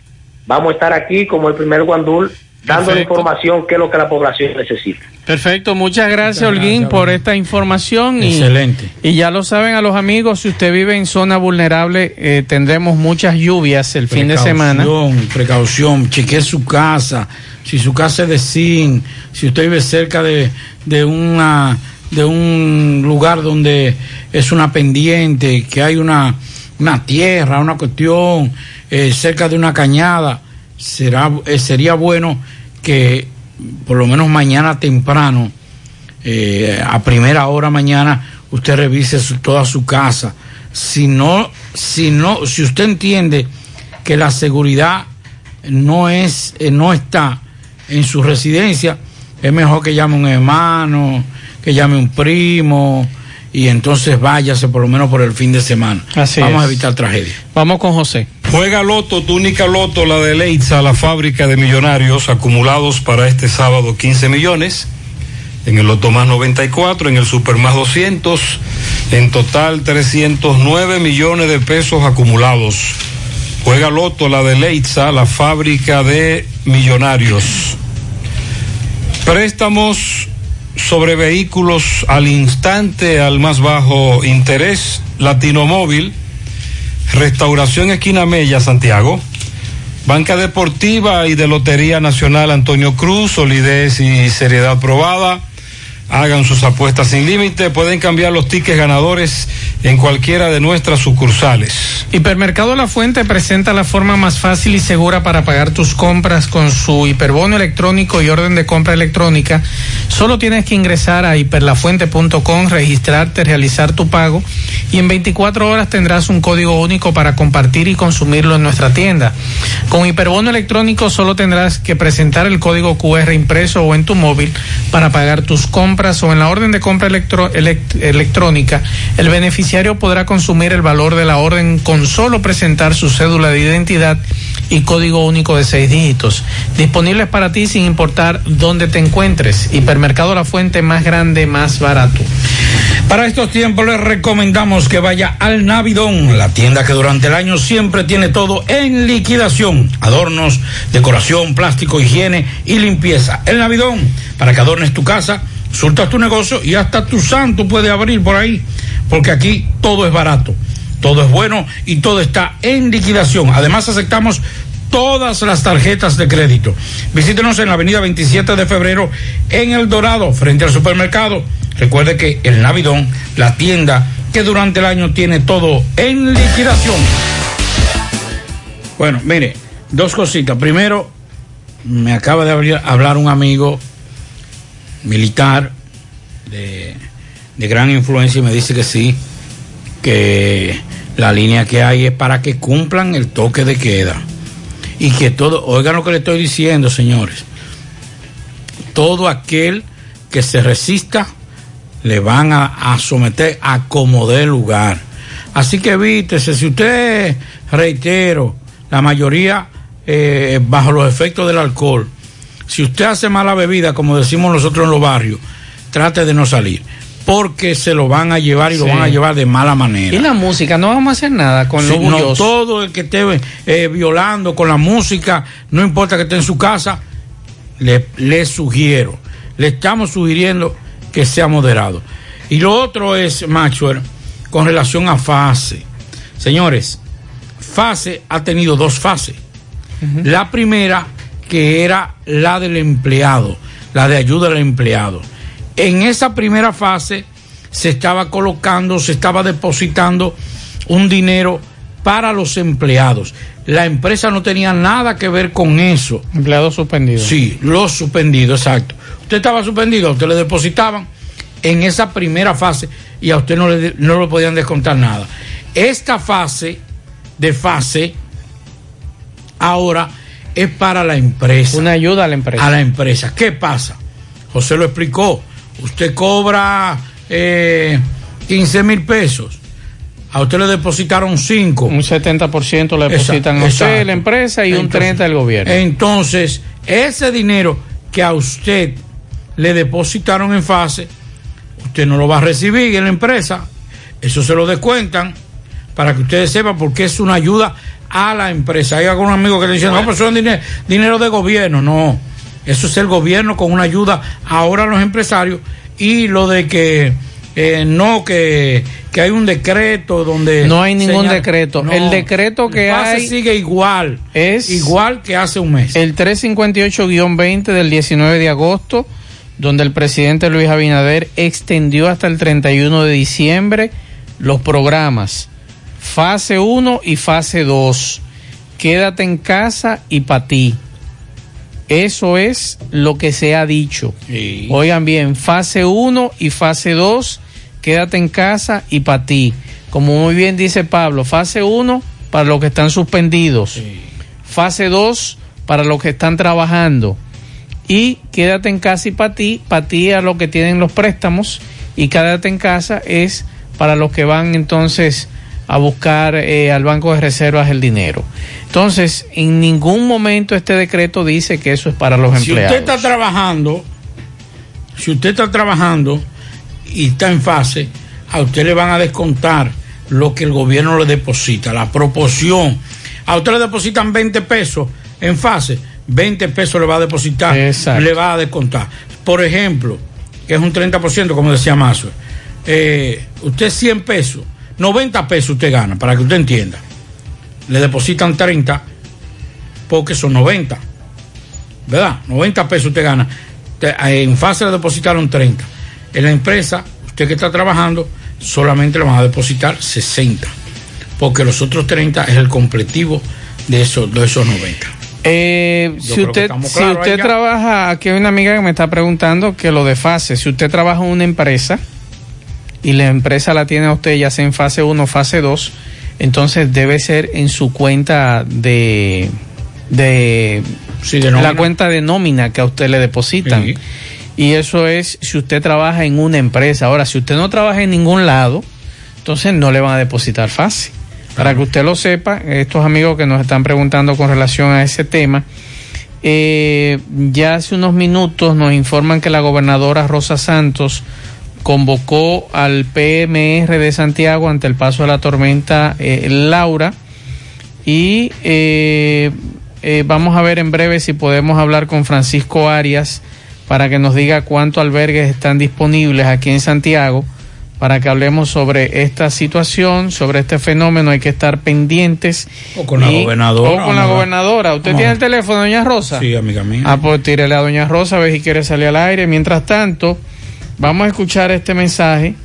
Speaker 15: vamos a estar aquí como el primer guandul dando la
Speaker 7: Perfecto.
Speaker 15: información que es lo que la población necesita.
Speaker 7: Perfecto, muchas gracias Holguín por esta información. y-
Speaker 8: Excelente.
Speaker 7: Y, ya lo saben a los amigos, si usted vive en zona vulnerable, eh, tendremos muchas lluvias el fin de semana.
Speaker 8: Precaución, Precaución, chequee su casa, si su casa es de zinc, si usted vive cerca de, de una de un lugar donde es una pendiente, que hay una, una tierra, una cuestión, eh, cerca de una cañada, será, eh, sería bueno que por lo menos mañana temprano, eh, a primera hora mañana, usted revise su- toda su casa. Si no, si no, si usted entiende que la seguridad no es, eh, no está en su residencia, es mejor que llame un hermano, que llame un primo y entonces váyase por lo menos por el fin de semana.
Speaker 7: Así
Speaker 8: Vamos a evitar tragedia.
Speaker 7: Vamos con José.
Speaker 16: Juega Loto, tu única Loto, la de Leitza, la fábrica de millonarios, acumulados para este sábado 15 millones. En el Loto más 94, en el Super más 200, en total 309 millones de pesos acumulados. Juega Loto, la de Leitza, la fábrica de millonarios. Préstamos sobre vehículos al instante, al más bajo interés, Latino Móvil, Restauración Esquina Mella, Santiago, Banca Deportiva y de Lotería Nacional Antonio Cruz, solidez y seriedad probada, Hagan sus apuestas sin límite, pueden cambiar los tickets ganadores en cualquiera de nuestras sucursales.
Speaker 7: Hipermercado La Fuente presenta la forma más fácil y segura para pagar tus compras con su hiperbono electrónico y orden de compra electrónica. Solo tienes que ingresar a hiperlafuente.com, registrarte, realizar tu pago y en 24 horas tendrás un código único para compartir y consumirlo en nuestra tienda. Con hiperbono electrónico solo tendrás que presentar el código QR impreso o en tu móvil para pagar tus compras o en la orden de compra electrónica, el beneficiario podrá consumir el valor de la orden con solo presentar su cédula de identidad y código único de seis dígitos. Disponibles para ti sin importar dónde te encuentres. Hipermercado La Fuente más grande, más barato.
Speaker 8: Para estos tiempos les recomendamos que vaya al Navidón, la tienda que durante el año siempre tiene todo en liquidación. Adornos, decoración, plástico, higiene y limpieza. El Navidón, para que adornes tu casa surtas tu negocio y hasta tu santo puede abrir por ahí, porque aquí todo es barato, todo es bueno y todo está en liquidación. Además aceptamos todas las tarjetas de crédito. Visítenos en la avenida 27 de febrero en El Dorado, frente al supermercado. Recuerde que el Navidón, la tienda que durante el año tiene todo en liquidación. Bueno, mire, dos cositas. Primero, me acaba de hablar un amigo militar de, de, gran influencia me dice que sí, que la línea que hay es para que cumplan el toque de queda. Y que todo, oigan lo que le estoy diciendo, señores, todo aquel que se resista le van a, a someter a como dé lugar. Así que evítese, si usted, reitero, la mayoría eh, bajo los efectos del alcohol, si usted hace mala bebida, como decimos nosotros en los barrios, trate de no salir. Porque se lo van a llevar y sí. lo van a llevar de mala manera.
Speaker 7: Y la música, no vamos a hacer nada con
Speaker 8: sí,
Speaker 7: lo
Speaker 8: no, Todo el que esté eh, violando con la música, no importa que esté en su casa, le, le sugiero, le estamos sugiriendo que sea moderado. Y lo otro es, Maxwell, con relación a fase. Señores, fase ha tenido dos fases. Uh -huh. La primera que era la del empleado, la de ayuda al empleado. En esa primera fase se estaba colocando, se estaba depositando un dinero para los empleados. La empresa no tenía nada que ver con eso.
Speaker 7: Empleados suspendidos.
Speaker 8: Sí, los suspendidos, exacto. Usted estaba suspendido, a usted le depositaban en esa primera fase y a usted no le, no le podían descontar nada. Esta fase de fase ahora es para la empresa.
Speaker 7: Una ayuda a la empresa.
Speaker 8: A la empresa. ¿Qué pasa? José lo explicó. Usted cobra eh, 15 mil pesos. A usted le depositaron 5.
Speaker 7: Un 70% le depositan exacto, a usted, la empresa, y entonces, un 30% el gobierno.
Speaker 8: Entonces, ese dinero que a usted le depositaron en fase, usted no lo va a recibir en la empresa. Eso se lo descuentan para que ustedes sepan porque es una ayuda a la empresa. Hay algunos amigos que le dicen, no, pues son dinero, dinero de gobierno. No, eso es el gobierno con una ayuda ahora a los empresarios y lo de que eh, no, que, que, hay un decreto donde...
Speaker 7: No hay ningún señala, decreto. No, el decreto que hay...
Speaker 8: sigue igual.
Speaker 7: Es
Speaker 8: igual que hace un mes.
Speaker 7: El 358-20 del 19 de agosto, donde el presidente Luis Abinader extendió hasta el 31 de diciembre los programas fase 1 y fase 2. Quédate en casa y para ti. Eso es lo que se ha dicho. Sí. Oigan bien, fase 1 y fase 2, quédate en casa y para ti. Como muy bien dice Pablo, fase 1 para los que están suspendidos. Sí. Fase 2 para los que están trabajando. Y quédate en casa y para ti, para ti a los que tienen los préstamos. Y quédate en casa es para los que van entonces a buscar eh, al Banco de Reservas el dinero. Entonces, en ningún momento este decreto dice que eso es para los
Speaker 8: si
Speaker 7: empleados.
Speaker 8: Si usted está trabajando, si usted está trabajando y está en fase, a usted le van a descontar lo que el gobierno le deposita, la proporción. A usted le depositan 20 pesos en fase, 20 pesos le va a depositar,
Speaker 7: Exacto.
Speaker 8: le va a descontar. Por ejemplo, que es un 30%, como decía Mazo, eh, usted 100 pesos 90 pesos usted gana, para que usted entienda. Le depositan 30 porque son 90. ¿Verdad? 90 pesos usted gana. En fase le depositaron 30. En la empresa, usted que está trabajando, solamente le van a depositar 60, porque los otros 30 es el completivo de esos, de esos 90.
Speaker 7: Eh, si usted, si usted trabaja, aquí hay una amiga que me está preguntando que lo de fase, si usted trabaja en una empresa y la empresa la tiene a usted ya sea en fase 1 o fase 2, entonces debe ser en su cuenta de, de,
Speaker 8: de nómina.
Speaker 7: la cuenta de nómina que a usted le depositan.
Speaker 8: Sí.
Speaker 7: Y eso es si usted trabaja en una empresa. Ahora, si usted no trabaja en ningún lado, entonces no le van a depositar fácil. Para que usted lo sepa, estos amigos que nos están preguntando con relación a ese tema, eh, ya hace unos minutos nos informan que la gobernadora Rosa Santos convocó al PMR de Santiago ante el paso de la tormenta eh, Laura y eh, eh, vamos a ver en breve si podemos hablar con Francisco Arias para que nos diga cuántos albergues están disponibles aquí en Santiago para que hablemos sobre esta situación, sobre este fenómeno, hay que estar pendientes.
Speaker 8: O con la
Speaker 7: Y-
Speaker 8: gobernadora,
Speaker 7: O con la gobernadora. ¿Usted tiene el teléfono, doña Rosa?
Speaker 8: Sí, amiga mía.
Speaker 7: Ah, pues tírele a doña Rosa a ver si quiere salir al aire. Mientras tanto, vamos a escuchar este mensaje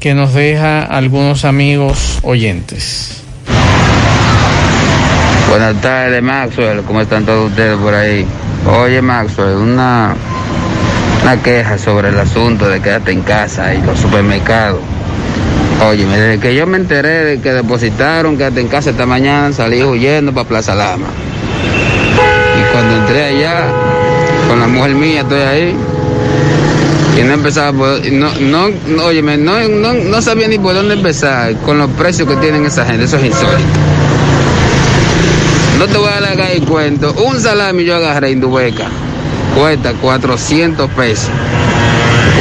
Speaker 7: que nos deja algunos amigos oyentes.
Speaker 17: Buenas tardes, Maxwell. ¿Cómo están todos ustedes por ahí? Oye, Maxwell, una, una queja sobre el asunto de quédate en casa y los supermercados. Oye, desde que yo me enteré de que depositaron quédate en casa esta mañana, salí huyendo para Plaza Lama. Y cuando entré allá, con la mujer mía, estoy ahí. Y no empezaba por, no, no, no, óyeme, no, no, no sabía ni por dónde empezar con los precios que tienen esa gente, eso es insólito. No te voy a alargar el cuento. Un salami yo agarré Indubeca. Cuesta 400 pesos.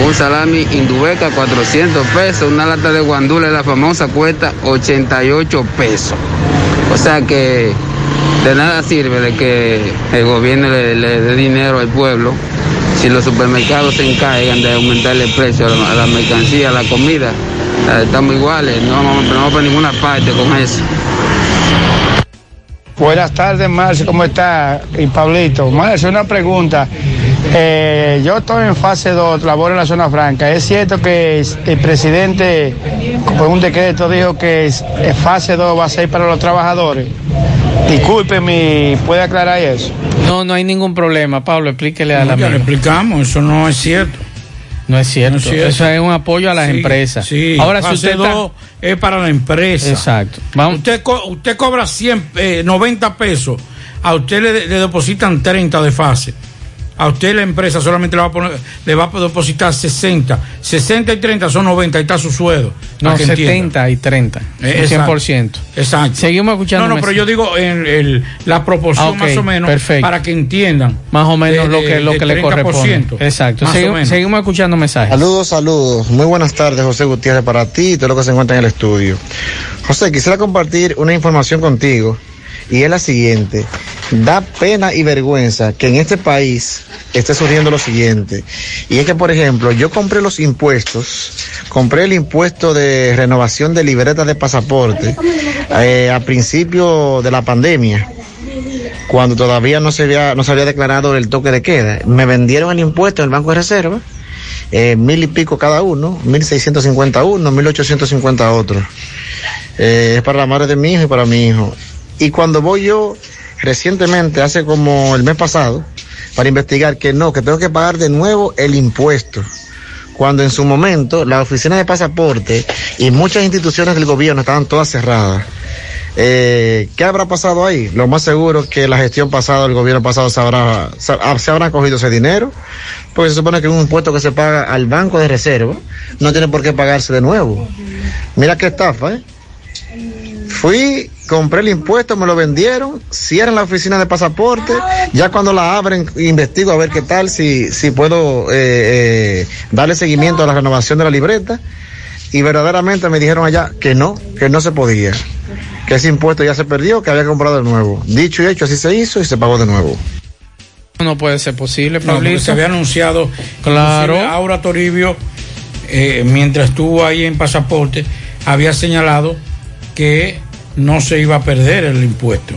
Speaker 17: Un salami Indubeca 400 pesos. Una lata de guandula, la famosa, cuesta 88 pesos. O sea que de nada sirve de que el gobierno le, le dé dinero al pueblo si los supermercados se encargan de aumentarle el precio a la, mercancía, a la comida. Eh, Estamos iguales, no vamos, no para ninguna parte con eso.
Speaker 18: Buenas tardes, Marcio, ¿cómo está? Y Pablito, Marcio, una pregunta. Eh, yo estoy en fase 2, laboro en la zona franca. ¿Es cierto que el presidente, por un decreto, dijo que eh, fase 2 va a ser para los trabajadores? Discúlpeme, ¿puede aclarar eso?
Speaker 7: No, no hay ningún problema. Pablo, explíquele a
Speaker 8: No,
Speaker 7: la
Speaker 8: ya le explicamos, eso no es cierto.
Speaker 7: No es cierto.
Speaker 8: No es cierto.
Speaker 7: Eso es un apoyo a las
Speaker 8: Sí,
Speaker 7: empresas.
Speaker 8: Sí,
Speaker 7: Ahora, si usted está-
Speaker 8: dos es para la empresa.
Speaker 7: Exacto.
Speaker 8: Usted, co- usted cobra 100, eh, 90 pesos, a usted le, le depositan 30 de fase. A usted la empresa solamente le va a, poner, le va a depositar 60. 60 y 30 son 90, ahí está su sueldo.
Speaker 7: No,
Speaker 8: para que entienda.
Speaker 7: 70 y 30.
Speaker 8: Eh,
Speaker 7: un 100%.
Speaker 8: Exacto.
Speaker 7: Seguimos escuchando.
Speaker 8: No, no, pero yo digo en el- la proporción
Speaker 7: Ah,
Speaker 8: más o menos
Speaker 7: perfecto.
Speaker 8: para que entiendan.
Speaker 7: Más o menos
Speaker 8: De-
Speaker 7: lo que, lo que le
Speaker 8: 30%,
Speaker 7: corresponde. Exacto.
Speaker 8: más o
Speaker 7: Segui-
Speaker 8: menos.
Speaker 7: seguimos escuchando mensajes.
Speaker 19: Saludos, saludos. Muy buenas tardes, José Gutiérrez, para ti y todo lo que se encuentra en el estudio. José, quisiera compartir una información contigo y es la siguiente. Da pena y vergüenza que en este país esté surgiendo lo siguiente. Y es que, por ejemplo, yo compré los impuestos, compré el impuesto de renovación de libretas de pasaporte eh, a principio de la pandemia cuando todavía no se había, no se había declarado el toque de queda. Me vendieron el impuesto en el Banco de Reserva, eh, mil y pico cada uno, mil seiscientos cincuenta uno, mil ochocientos cincuenta otro. Eh, es para la madre de mi hijo y para mi hijo. Y cuando voy yo recientemente, hace como el mes pasado, para investigar que no, que tengo que pagar de nuevo el impuesto. Cuando en su momento la oficina de pasaporte y muchas instituciones del gobierno estaban todas cerradas. Eh, ¿Qué habrá pasado ahí? Lo más seguro es que la gestión pasada, el gobierno pasado, se habrá, se, se habrá cogido ese dinero, porque se supone que un impuesto que se paga al banco de reserva, no tiene por qué pagarse de nuevo. Mira qué estafa, ¿eh? Fui, compré el impuesto, me lo vendieron, cierran la oficina de pasaporte, ya cuando la abren investigo a ver qué tal, si, si puedo eh, eh, darle seguimiento a la renovación de la libreta, y verdaderamente me dijeron allá que no, que no se podía, que ese impuesto ya se perdió, que había comprado de nuevo. Dicho y hecho, así se hizo y se pagó de nuevo.
Speaker 7: No puede ser posible,
Speaker 8: No,
Speaker 7: Pablito.
Speaker 8: se había anunciado.
Speaker 7: Claro.
Speaker 8: Aura Toribio, eh, mientras estuvo ahí en pasaporte, había señalado que no se iba a perder el impuesto.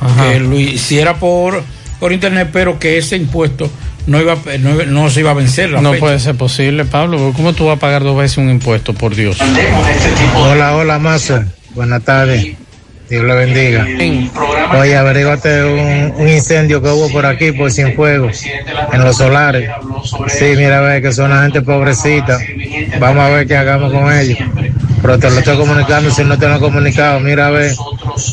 Speaker 7: Ajá.
Speaker 8: Que lo hiciera por, por internet, pero que ese impuesto no, iba, no, no se iba a vencer la
Speaker 7: No
Speaker 8: fecha.
Speaker 7: puede ser posible, Pablo. ¿Cómo tú vas a pagar dos veces un impuesto, por Dios?
Speaker 18: Hola, hola, Mazo. Buenas tardes. Dios le bendiga. Oye, averígate un, un incendio que hubo por aquí, por Cienfuegos, en los solares. Sí, mira, a ver, que son la gente pobrecita. Vamos a ver qué hagamos con ellos. Pero te lo estoy comunicando, si no te lo he comunicado, mira, a ver.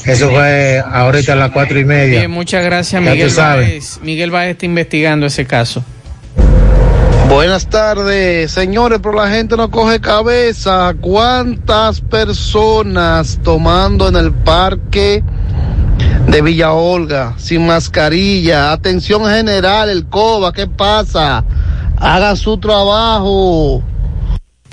Speaker 18: Eso fue ahorita a las cuatro y media.
Speaker 7: Bien, muchas gracias,
Speaker 18: Ya
Speaker 7: Miguel
Speaker 18: tú sabes.
Speaker 7: Báez. Miguel Báez está investigando ese caso.
Speaker 20: Buenas tardes, señores, pero la gente no coge cabeza. ¿Cuántas personas tomando en el parque de Villa Olga sin mascarilla? Atención general, el COBA, ¿qué pasa? Hagan su trabajo.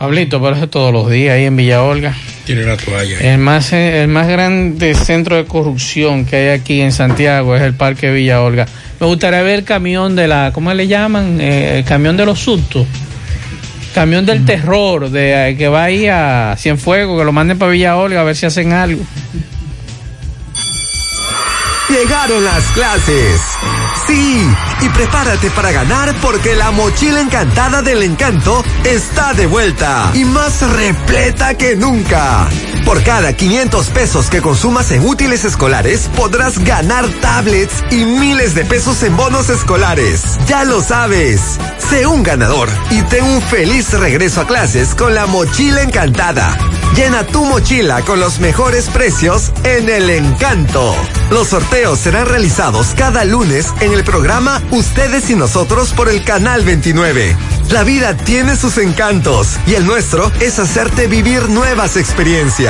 Speaker 7: Pablito, pero eso todos los días ahí en Villa Olga.
Speaker 8: Tiene la toalla.
Speaker 7: El más, el más grande centro de corrupción que hay aquí en Santiago es el Parque Villa Olga. Me gustaría ver el camión de la, ¿cómo le llaman? Eh, el camión de los sustos. Camión del terror, de que va ahí a Cienfuegos, que lo manden para Villa Olga a ver si hacen algo.
Speaker 21: Llegaron las clases. Sí, y prepárate para ganar porque la mochila encantada del encanto está de vuelta y más repleta que nunca. Por cada 500 pesos que consumas en útiles escolares podrás ganar tablets y miles de pesos en bonos escolares. Ya lo sabes. Sé un ganador y ten un feliz regreso a clases con la mochila encantada. Llena tu mochila con los mejores precios en el encanto. Los sorteos serán realizados cada lunes en el programa Ustedes y Nosotros por el Canal 29. La vida tiene sus encantos y el nuestro es hacerte vivir nuevas experiencias.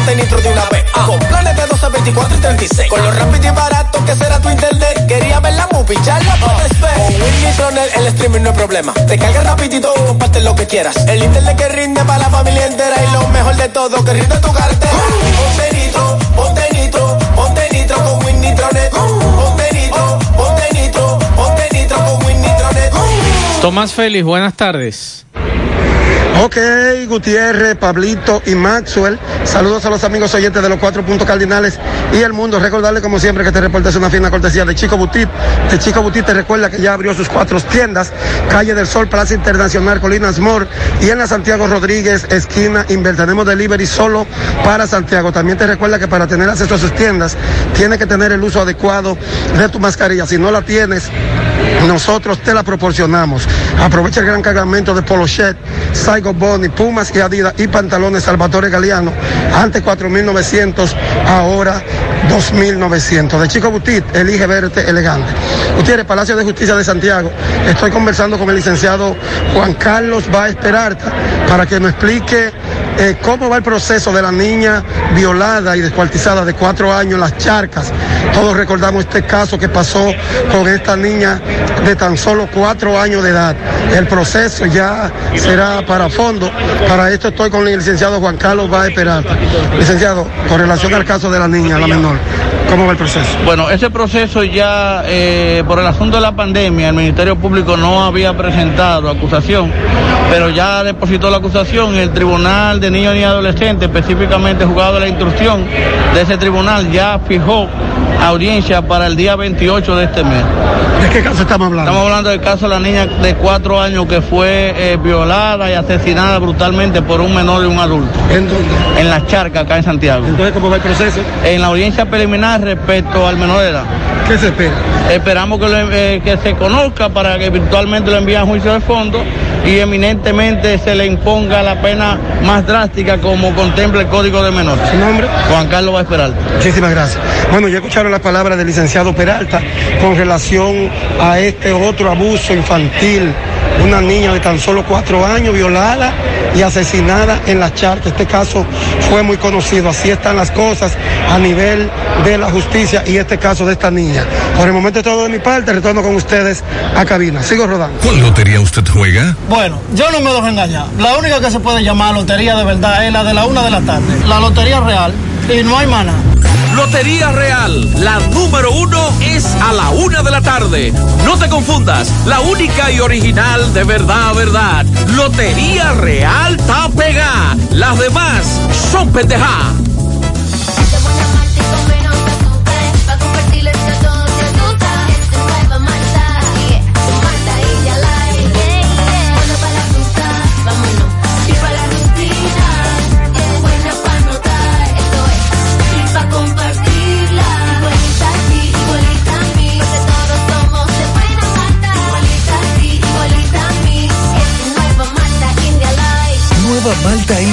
Speaker 22: ponte nitro de una vez. Con planes de 12, 24 y 36. Con lo rápido y barato que será tu internet. Quería ver la movie, ya la puedes ver. Con Win Nitronet el streaming no es problema. Te carga rapidito, comparte lo que quieras. El internet que rinde para la familia entera. Y lo mejor de todo, que rinde tu cartera. Ponte nitro, ponte nitro, ponte nitro con Win Nitronet. Ponte nitro, ponte nitro, ponte nitro con Win Nitronet.
Speaker 7: Tomás Félix, buenas tardes.
Speaker 18: Ok, Gutiérrez, Pablito y Maxwell. Saludos a los amigos oyentes de los cuatro puntos cardinales y el mundo. Recordarle, como siempre, que este reporte es una fina cortesía de Chico Butit. De Chico Butit te recuerda que ya abrió sus cuatro tiendas: Calle del Sol, Plaza Internacional, Colinas Mor y en la Santiago Rodríguez, esquina Inver. Tenemos delivery solo para Santiago. También te recuerda que para tener acceso a sus tiendas, tiene que tener el uso adecuado de tu mascarilla. Si no la tienes, nosotros te la proporcionamos. Aprovecha el gran cargamento de Polo Shed, Saigo Boni, Pumas y Adidas y pantalones Salvatore Galeano. Antes 4.900, ahora 2.900. De Chico Butit, elige verte elegante. Gutiérrez, Palacio de Justicia de Santiago. Estoy conversando con el licenciado Juan Carlos Baez Peralta para que nos explique eh, cómo va el proceso de la niña violada y descuartizada de cuatro años en las charcas. Todos recordamos este caso que pasó con esta niña de tan solo cuatro años de edad. El proceso ya será para fondo. Para esto estoy con el licenciado Juan Carlos Baez Peralta. Licenciado, con relación al caso de la niña, la menor, ¿Cómo va el proceso?
Speaker 19: Bueno, ese proceso ya, eh, por el asunto de la pandemia, el Ministerio Público no había presentado acusación, pero ya depositó la acusación y el Tribunal de Niños y Adolescentes, específicamente juzgado de la instrucción de ese tribunal, ya fijó audiencia para el día 28 de este mes.
Speaker 18: ¿De qué caso estamos hablando?
Speaker 19: Estamos hablando del caso de la niña de cuatro años que fue eh, violada y asesinada brutalmente por un menor y un adulto.
Speaker 18: ¿En dónde?
Speaker 19: En la charca, acá en Santiago.
Speaker 18: Entonces, ¿cómo va el proceso?
Speaker 19: En la audiencia preliminar respecto al menor de edad.
Speaker 18: ¿Qué se espera?
Speaker 19: Esperamos que, lo, eh, que se conozca para que virtualmente lo envíen a juicio de fondo y eminentemente se le imponga la pena más drástica como contempla el Código de Menores.
Speaker 18: ¿Su nombre?
Speaker 19: Juan Carlos Vázquez Peralta.
Speaker 18: Muchísimas gracias. Bueno, ya escucharon las palabras del licenciado Peralta con relación a este otro abuso infantil. Una niña de tan solo cuatro años violada y asesinada en la charca. Este caso fue muy conocido. Así están las cosas a nivel de la justicia y este caso de esta niña. Por el momento es todo de mi parte. Retorno con ustedes a cabina. Sigo rodando.
Speaker 13: ¿Cuál lotería usted juega?
Speaker 20: Bueno, yo no me dejo engañar. La única que se puede llamar lotería de verdad es la de la una de la tarde. La lotería real. Y no hay mana.
Speaker 23: Lotería Real, la número uno es a la una de la tarde. No te confundas, la única y original de verdad, verdad. Lotería Real Tapega. Las demás son pendeja.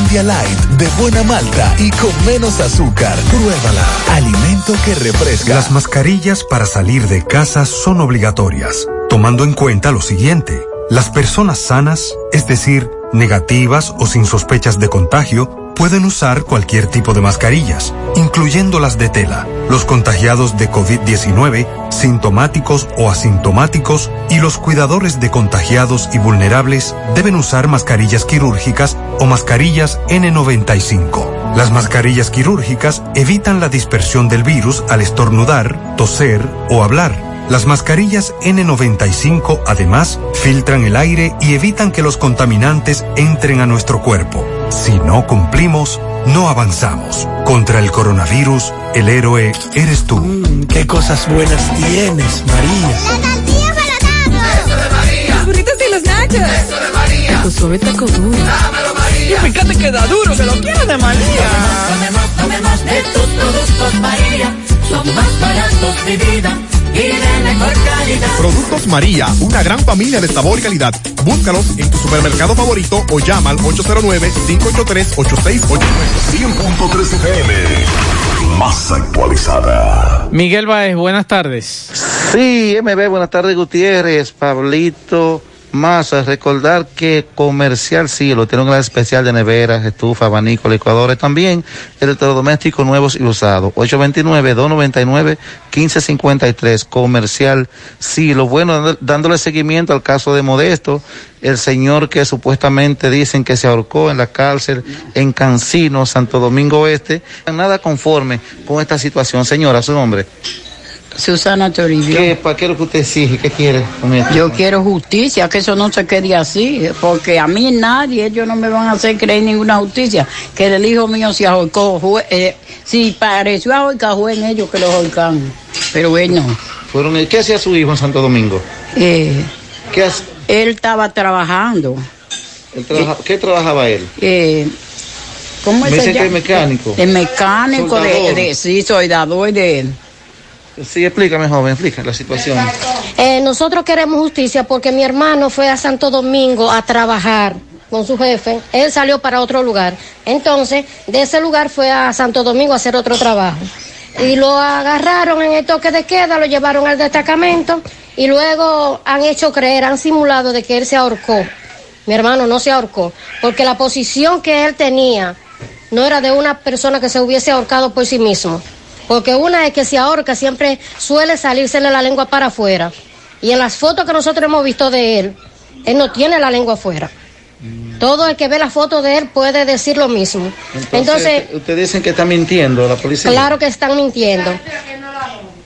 Speaker 13: De buena malta y con menos azúcar. Pruébala. Alimento que refresca.
Speaker 10: Las mascarillas para salir de casa son obligatorias, tomando en cuenta lo siguiente. Las personas sanas, es decir, negativas o sin sospechas de contagio, pueden usar cualquier tipo de mascarillas, incluyendo las de tela. Los contagiados de COVID-19, sintomáticos o asintomáticos y los cuidadores de contagiados y vulnerables deben usar mascarillas quirúrgicas o mascarillas N95. Las mascarillas quirúrgicas evitan la dispersión del virus al estornudar, toser o hablar. Las mascarillas N95 además filtran el aire y evitan que los contaminantes entren a nuestro cuerpo. Si no cumplimos, no avanzamos. Contra el coronavirus, el héroe eres tú.
Speaker 20: qué cosas buenas tienes, María.
Speaker 24: La tortilla para Eso de María. Los burritos y los nachos. Eso de María. Tu suave taco duro. Dámelo, María. Y fíjate que da duro, que lo quiero de María. Tomemos, tomemos, de tus productos, María. Son más baratos de vida
Speaker 25: Productos María, una gran familia de sabor y calidad. Búscalos en tu supermercado favorito o llama al 809-583-8689.
Speaker 14: 100.3 FM, más actualizada.
Speaker 7: Miguel Baez, buenas tardes.
Speaker 19: Sí, MB, buenas tardes Gutiérrez, Pablito. Más recordar que Comercial Cielo tiene un gran especial de neveras, estufa, abanico, licuadores también, electrodomésticos nuevos y usados. 829-299-1553, Comercial Cielo. Bueno, dándole seguimiento al caso de Modesto, el señor que supuestamente dicen que se ahorcó en la cárcel en Cancino, Santo Domingo Oeste. Nada conforme con esta situación. Señora, su nombre.
Speaker 26: Susana Toribio.
Speaker 19: ¿Qué, ¿Para qué es lo que usted exige? ¿Qué quiere con esto?
Speaker 26: Yo quiero justicia, que eso no se quede así, porque a mí nadie, ellos no me van a hacer creer ninguna justicia, que el hijo mío se ahorcó, eh, si pareció ahorcar, fue en ellos que lo ahorcan, pero él no.
Speaker 19: Fueron, ¿Qué hacía su hijo en Santo Domingo?
Speaker 26: Eh,
Speaker 19: ¿Qué hace?
Speaker 26: Él estaba trabajando.
Speaker 19: Él trabaja, ¿Qué trabajaba él?
Speaker 26: Eh, ¿Cómo
Speaker 19: Me
Speaker 26: se
Speaker 19: dice que es mecánico.
Speaker 26: El mecánico de,
Speaker 19: Soldador.
Speaker 26: de, sí, soldador de él.
Speaker 19: Sí, explícame, joven, explica la situación.
Speaker 27: Eh, nosotros queremos justicia porque mi hermano fue a Santo Domingo a trabajar con su jefe. Él salió para otro lugar. Entonces, de ese lugar fue a Santo Domingo a hacer otro trabajo. Y lo agarraron en el toque de queda, lo llevaron al destacamento y luego han hecho creer, han simulado de que él se ahorcó. Mi hermano no se ahorcó, porque la posición que él tenía no era de una persona que se hubiese ahorcado por sí mismo. Porque una es que se ahorca siempre suele salírsele la lengua para afuera. Y en las fotos que nosotros hemos visto de él, él no tiene la lengua afuera. Todo el que ve la foto de él puede decir lo mismo. Entonces,
Speaker 19: ustedes dicen que está mintiendo la policía.
Speaker 27: claro que están mintiendo.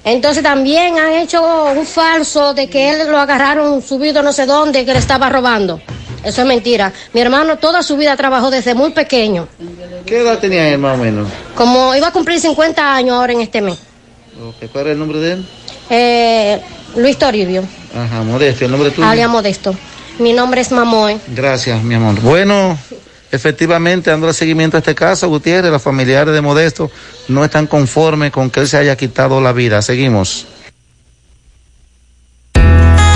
Speaker 27: Entonces también han hecho un falso de que él lo agarraron subido no sé dónde, que le estaba robando. Eso es mentira. Mi hermano toda su vida trabajó desde muy pequeño.
Speaker 19: ¿Qué edad tenía él más o menos?
Speaker 27: Como iba a cumplir 50 años ahora en este mes.
Speaker 19: Ok, ¿Cuál era el nombre de él?
Speaker 27: Eh, Luis Toribio,
Speaker 19: Ajá, Modesto, el nombre tuyo.
Speaker 27: alia Modesto. Mi nombre es Mamoe.
Speaker 19: Gracias, mi amor. Bueno, efectivamente, dando seguimiento a este caso, Gutiérrez, los familiares de Modesto no están conformes con que él se haya quitado la vida. Seguimos.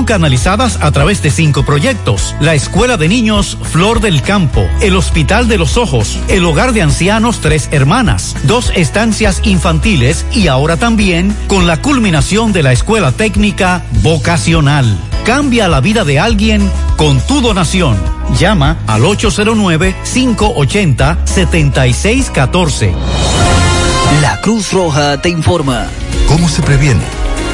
Speaker 28: canalizadas a través de cinco proyectos. La Escuela de Niños Flor del Campo, el Hospital de los Ojos, el Hogar de Ancianos Tres Hermanas, dos estancias infantiles y ahora también con la culminación de la Escuela Técnica Vocacional. Cambia la vida de alguien con tu donación. Llama al 809-580-7614.
Speaker 12: La Cruz Roja te informa.
Speaker 13: ¿Cómo se previene?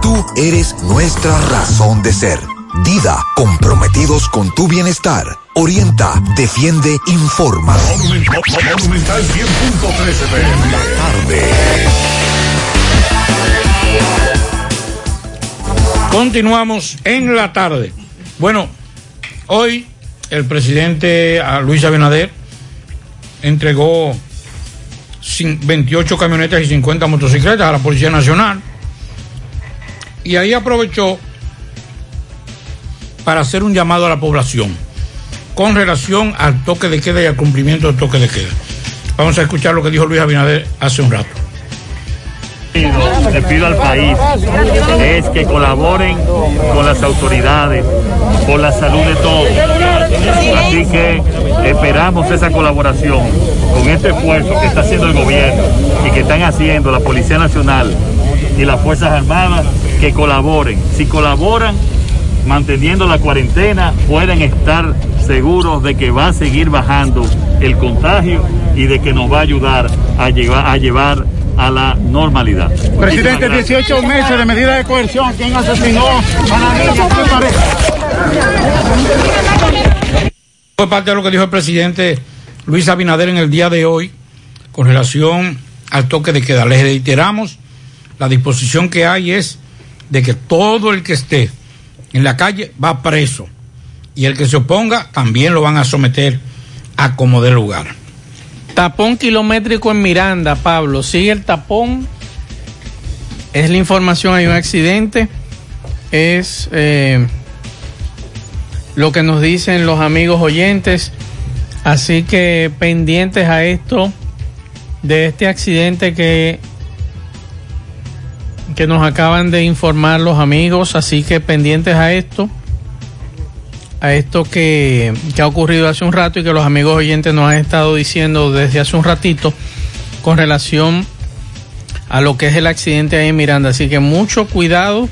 Speaker 25: tú eres nuestra razón de ser. Dida, comprometidos con tu bienestar. Orienta, defiende, informa.
Speaker 14: Monumental 100.13 pm. La tarde.
Speaker 8: Continuamos en la tarde. Bueno, hoy el presidente a Luis Abinader entregó cin- 28 camionetas y 50 motocicletas a la Policía Nacional. Y ahí aprovechó para hacer un llamado a la población con relación al toque de queda y al cumplimiento del toque de queda. Vamos a escuchar lo que dijo Luis Abinader hace un rato.
Speaker 29: le pido al país es que colaboren con las autoridades por la salud de todos. Así que esperamos esa colaboración con este esfuerzo que está haciendo el gobierno y que están haciendo la Policía Nacional y las Fuerzas Armadas, que colaboren. Si colaboran manteniendo la cuarentena, pueden estar seguros de que va a seguir bajando el contagio y de que nos va a ayudar a llevar, a llevar a la normalidad.
Speaker 30: Presidente, 18 meses de medida de coerción. ¿Quién asesinó a la niña?
Speaker 8: Fue parte de lo que dijo el presidente Luis Abinader en el día de hoy con relación al toque de queda. Les reiteramos, la disposición que hay es de que todo el que esté en la calle va preso y el que se oponga también lo van a someter a como de lugar.
Speaker 7: Tapón kilométrico en Miranda, Pablo. Sigue el tapón. Es la información, hay un accidente. Es eh, lo que nos dicen los amigos oyentes. Así que pendientes a esto, de este accidente que, que nos acaban de informar los amigos. Así que pendientes a esto. a esto que, que ha ocurrido hace un rato y que los amigos oyentes nos han estado diciendo desde hace un ratito con relación a lo que es el accidente ahí en Miranda. Así que mucho cuidado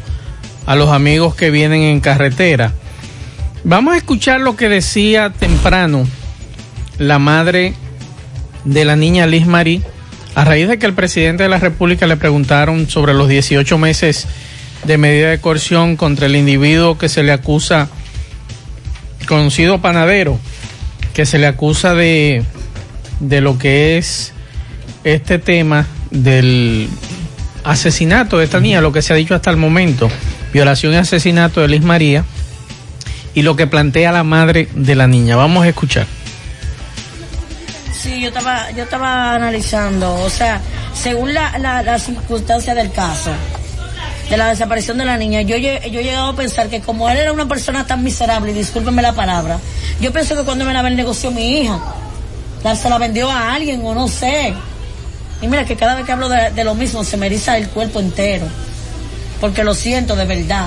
Speaker 7: a los amigos que vienen en carretera. Vamos a escuchar lo que decía temprano la madre de la niña Liz Marie a raíz de que el presidente de la República le preguntaron sobre los 18 meses de medida de coerción contra el individuo que se le acusa, conocido panadero, que se le acusa de, de lo que es este tema del asesinato de esta niña, lo que se ha dicho hasta el momento, violación y asesinato de Liz María, y lo que plantea la madre de la niña. Vamos a escuchar.
Speaker 31: Sí, yo estaba, yo estaba analizando, o sea, según la, la, la circunstancia del caso, de la desaparición de la niña, yo, yo he llegado a pensar que como él era una persona tan miserable, y discúlpenme la palabra, yo pienso que cuando me la negoció mi hija, la, se la vendió a alguien o no sé. Y mira que cada vez que hablo de, de lo mismo se me eriza el cuerpo entero, porque lo siento de verdad.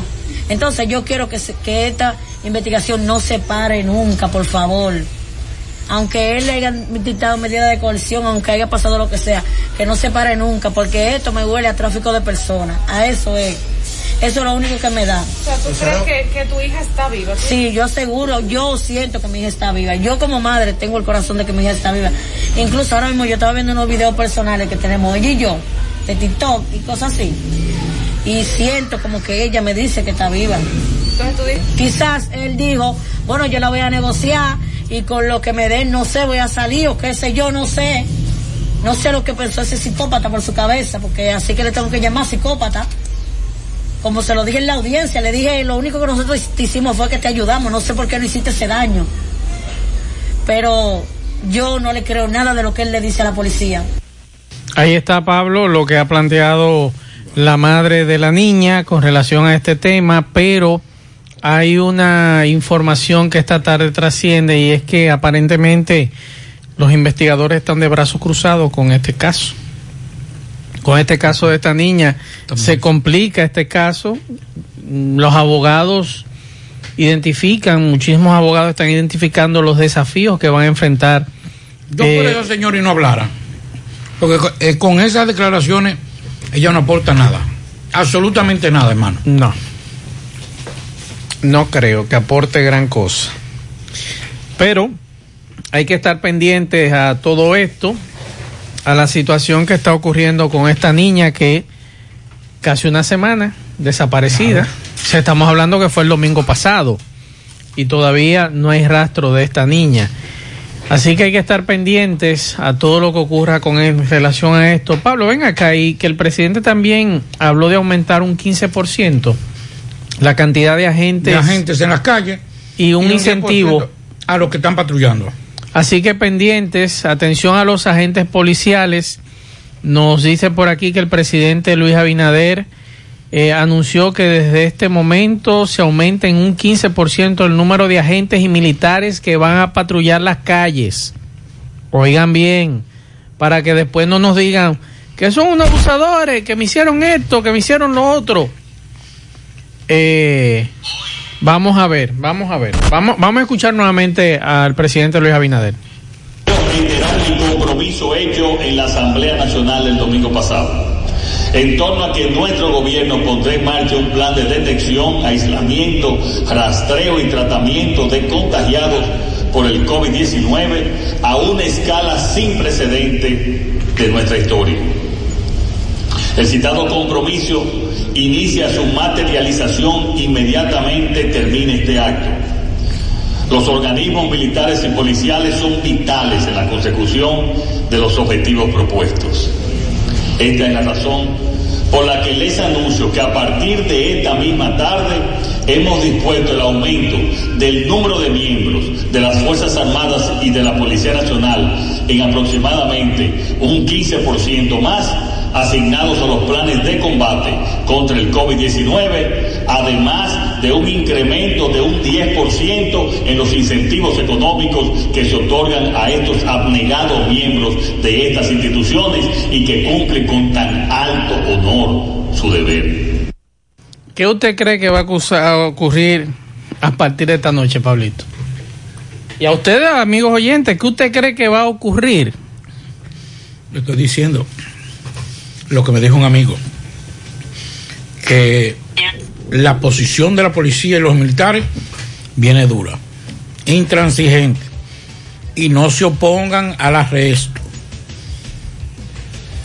Speaker 31: Entonces yo quiero que, se, que esta investigación no se pare nunca, por favor. Aunque él le haya dictado medidas de coerción, aunque haya pasado lo que sea, que no se pare nunca, porque esto me huele a tráfico de personas. A eso es. Eso es lo único que me da.
Speaker 32: O sea, ¿tú crees que, que tu hija está viva? ¿tú?
Speaker 31: Sí, yo aseguro, yo siento que mi hija está viva. Yo como madre tengo el corazón de que mi hija está viva. Incluso ahora mismo yo estaba viendo unos videos personales que tenemos ella y yo, de TikTok y cosas así. Y siento como que ella me dice que está viva.
Speaker 32: Entonces tú dices...
Speaker 31: Quizás él dijo, bueno, yo la voy a negociar y con lo que me den, no sé, voy a salir o qué sé yo, no sé. No sé lo que pensó ese psicópata por su cabeza, porque así que le tengo que llamar psicópata. Como se lo dije en la audiencia, le dije, lo único que nosotros hicimos fue que te ayudamos, no sé por qué no hiciste ese daño. Pero yo no le creo nada de lo que él le dice a la policía.
Speaker 7: Ahí está Pablo, lo que ha planteado la madre de la niña con relación a este tema, pero hay una información que esta tarde trasciende y es que aparentemente los investigadores están de brazos cruzados con este caso. Con este caso de esta niña También. se complica este caso. Los abogados identifican, muchísimos abogados están identificando los desafíos que van a enfrentar.
Speaker 8: Yo eh, por eso, señor, y no hablara. Porque eh, con esas declaraciones ella no aporta nada. Absolutamente nada, hermano.
Speaker 7: No no creo que aporte gran cosa. Pero hay que estar pendientes a todo esto, a la situación que está ocurriendo con esta niña que casi una semana desaparecida. O sea, estamos hablando que fue el domingo pasado y todavía no hay rastro de esta niña. Así que hay que estar pendientes a todo lo que ocurra con él en relación a esto. Pablo, ven acá y que el presidente también habló de aumentar un 15% la cantidad de agentes,
Speaker 8: de agentes en las calles
Speaker 7: y un, y un incentivo
Speaker 8: a los que están patrullando.
Speaker 7: Así que pendientes, atención a los agentes policiales. Nos dice por aquí que el presidente Luis Abinader eh, anunció que desde este momento se aumenta en un 15% el número de agentes y militares que van a patrullar las calles. Oigan bien, para que después no nos digan que son unos abusadores, que me hicieron esto, que me hicieron lo otro. Eh, vamos a ver, vamos a ver. Vamos, vamos a escuchar nuevamente al presidente Luis Abinader.
Speaker 29: Reiterar el compromiso hecho en la Asamblea Nacional el domingo pasado en torno a que nuestro gobierno pondrá en marcha un plan de detección, aislamiento, rastreo y tratamiento de contagiados por el COVID-19 a una escala sin precedente de nuestra historia. El citado compromiso inicia su materialización inmediatamente termine este acto. Los organismos militares y policiales son vitales en la consecución de los objetivos propuestos. Esta es la razón por la que les anuncio que a partir de esta misma tarde hemos dispuesto el aumento del número de miembros de las Fuerzas Armadas y de la Policía Nacional en aproximadamente un 15% más asignados a los planes de combate contra el COVID-19, además de un incremento de un 10% en los incentivos económicos que se otorgan a estos abnegados miembros de estas instituciones y que cumplen con tan alto honor su deber.
Speaker 7: ¿Qué usted cree que va a ocurrir a partir de esta noche, Pablito. Y a ustedes, amigos oyentes, ¿qué usted cree que va a ocurrir?
Speaker 8: Le estoy diciendo lo que me dijo un amigo, que la posición de la policía y los militares viene dura, intransigente, y no se opongan al arresto.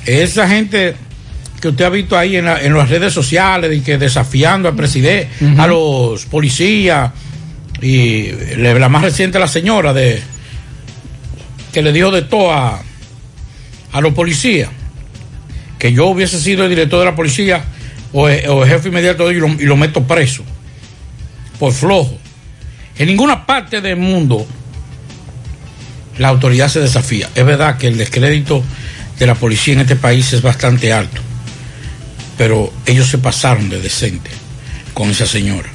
Speaker 8: Esa gente que usted ha visto ahí en, la- en las redes sociales y que desafiando al presidente, a los policías, y la más reciente la señora de que le dijo de todo a, a los policías, que yo hubiese sido el director de la policía o, o el jefe inmediato de ellos y lo, y lo meto preso por flojo. En ninguna parte del mundo la autoridad se desafía. Es verdad que el descrédito de la policía en este país es bastante alto, pero ellos se pasaron de decente con esa señora.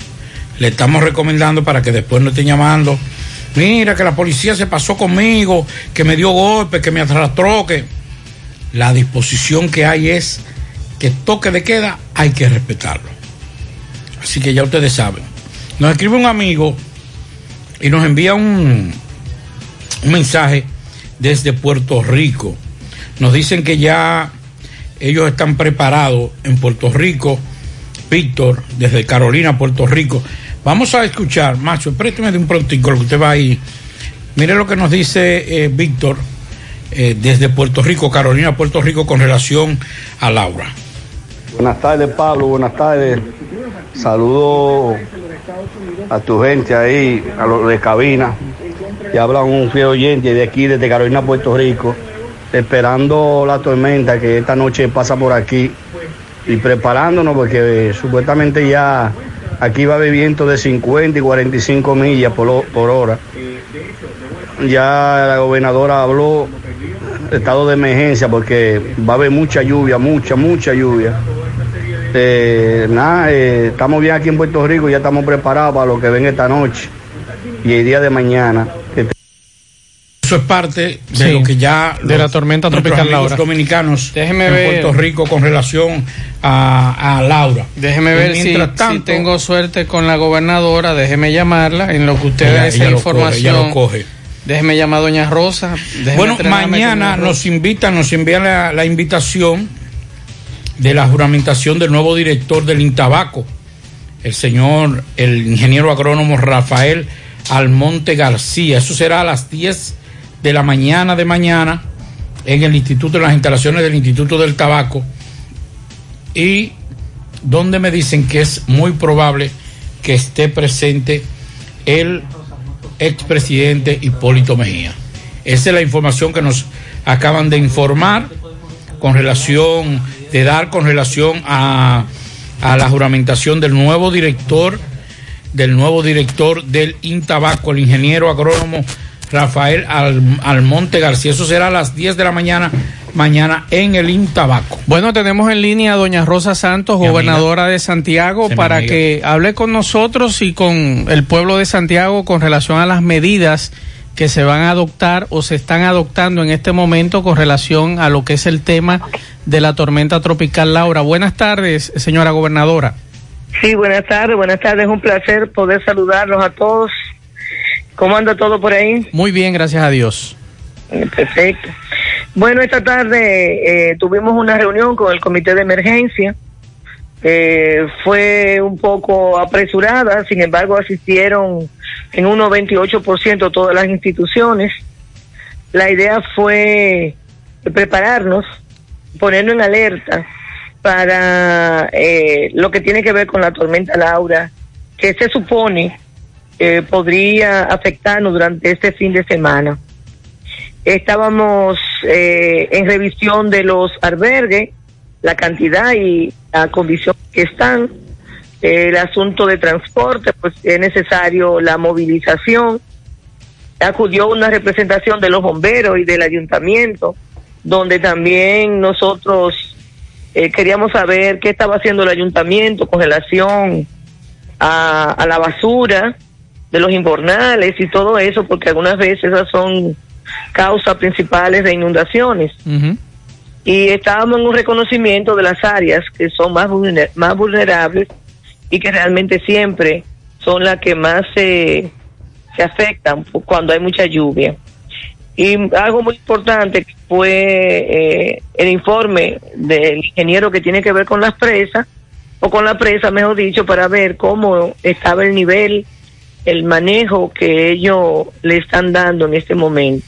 Speaker 8: Le estamos recomendando para que después no estén llamando. Mira que la policía se pasó conmigo, que me dio golpe, que me arrastró, que la disposición que hay es que toque de queda hay que respetarlo. Así que ya ustedes saben. Nos escribe un amigo y nos envía un, un mensaje desde Puerto Rico. Nos dicen que ya ellos están preparados en Puerto Rico. Víctor, desde Carolina, Puerto Rico. Vamos a escuchar, Macho, présteme de un prontico lo que usted va ahí. Mire lo que nos dice eh, Víctor eh, desde Puerto Rico, Carolina, Puerto Rico, con relación a Laura.
Speaker 33: Buenas tardes, Pablo. Buenas tardes. Saludo a tu gente ahí, a los de cabina. Y habla un fiel oyente de aquí, desde Carolina, Puerto Rico, esperando la tormenta que esta noche pasa por aquí y preparándonos porque eh, supuestamente ya aquí va a haber viento de 50 y 45 millas por, ho- por hora. Ya la gobernadora habló estado de emergencia porque va a haber mucha lluvia, mucha, mucha lluvia. Eh, nada, eh, estamos bien aquí en Puerto Rico, ya estamos preparados para lo que venga esta noche y el día de mañana.
Speaker 8: Eso es parte de
Speaker 7: Sí,
Speaker 8: lo que ya
Speaker 7: de la tormenta tropical Laura.
Speaker 8: dominicanos
Speaker 7: Déjeme
Speaker 8: en
Speaker 7: ver.
Speaker 8: Puerto Rico con relación a, a Laura.
Speaker 7: Déjeme ver si, tengo suerte con la gobernadora. Déjeme llamarla en lo que usted
Speaker 8: Ella-
Speaker 7: da esa
Speaker 8: ella lo coge,
Speaker 7: información.
Speaker 8: ella lo coge.
Speaker 7: Déjeme llamar a Doña Rosa.
Speaker 8: Bueno, mañana nos invitan, nos envían la, la invitación de la juramentación del nuevo director del Intabaco, el señor, el ingeniero agrónomo Rafael Almonte García. Eso será a las 10 de la mañana de mañana en el Instituto, en las instalaciones del Instituto del Tabaco. Y donde me dicen que es muy probable que esté presente el expresidente Hipólito Mejía. Esa es la información que nos acaban de informar con relación, de dar con relación a, a la juramentación del nuevo director, del nuevo director del Intabaco, el ingeniero agrónomo Rafael Al- Almonte García. Eso será a las 10 de la mañana, mañana en el Intabaco.
Speaker 7: Bueno, tenemos en línea a doña Rosa Santos,
Speaker 8: Mi
Speaker 7: gobernadora de Santiago,
Speaker 8: Se
Speaker 7: para que hable con nosotros y con el pueblo de Santiago con relación a las medidas que se van a adoptar o se están adoptando en este momento con relación a lo que es el tema de la tormenta tropical Laura. Buenas tardes, señora gobernadora.
Speaker 34: Sí, buenas tardes, buenas tardes. Un placer poder saludarlos a todos. ¿Cómo anda todo por ahí?
Speaker 7: Muy bien, gracias a Dios.
Speaker 34: Eh, Perfecto. Bueno, esta tarde eh, tuvimos una reunión con el comité de emergencia. Eh, fue un poco apresurada, sin embargo asistieron en un 98% todas las instituciones. La idea fue prepararnos, ponernos en alerta para eh, lo que tiene que ver con la tormenta Laura, que se supone eh, podría afectarnos durante este fin de semana. Estábamos eh, en revisión de los albergues, la cantidad y la condición que están. El asunto de transporte, pues es necesario la movilización. Acudió una representación de los bomberos y del ayuntamiento, donde también nosotros eh, queríamos saber qué estaba haciendo el ayuntamiento con relación a, a la basura de los invernales y todo eso, porque algunas veces esas son causas principales de inundaciones. Y estábamos en un reconocimiento de las áreas que son más, vulner- más vulnerables y que realmente siempre son las que más se, se afectan cuando hay mucha lluvia. Y algo muy importante fue eh, el informe del ingeniero que tiene que ver con las presas, o con la presa, mejor dicho, para ver cómo estaba el nivel, el manejo que ellos le están dando en este momento.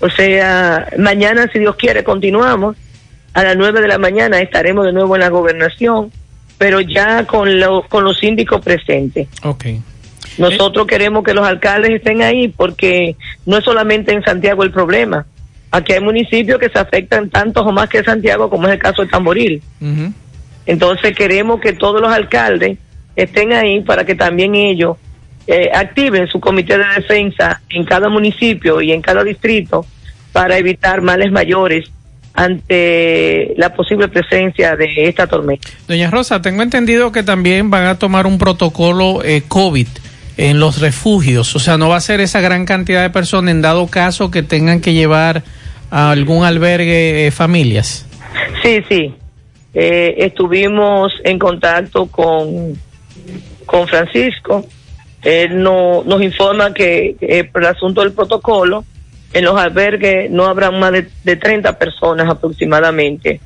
Speaker 34: O sea, mañana, si Dios quiere, continuamos. A las nueve de la mañana estaremos de nuevo en la gobernación, pero ya con, lo- con los síndicos presentes.
Speaker 7: Ok.
Speaker 34: Nosotros queremos que los alcaldes estén ahí porque no es solamente en Santiago el problema. Aquí hay municipios que se afectan tanto o más que Santiago, como es el caso de Tamboril. Entonces queremos que todos los alcaldes estén ahí para que también ellos eh, activen su comité de defensa en cada municipio y en cada distrito para evitar males mayores ante la posible presencia de esta tormenta.
Speaker 7: Doña Rosa, tengo entendido que también van a tomar un protocolo eh, COVID en los refugios, o sea, no va a ser esa gran cantidad de personas en dado caso que tengan que llevar a algún albergue eh, familias.
Speaker 34: Sí, sí. Eh, estuvimos en contacto con, con Francisco. Él no, nos informa que eh, por el asunto del protocolo, en los albergues no habrá más de, de 30 personas aproximadamente.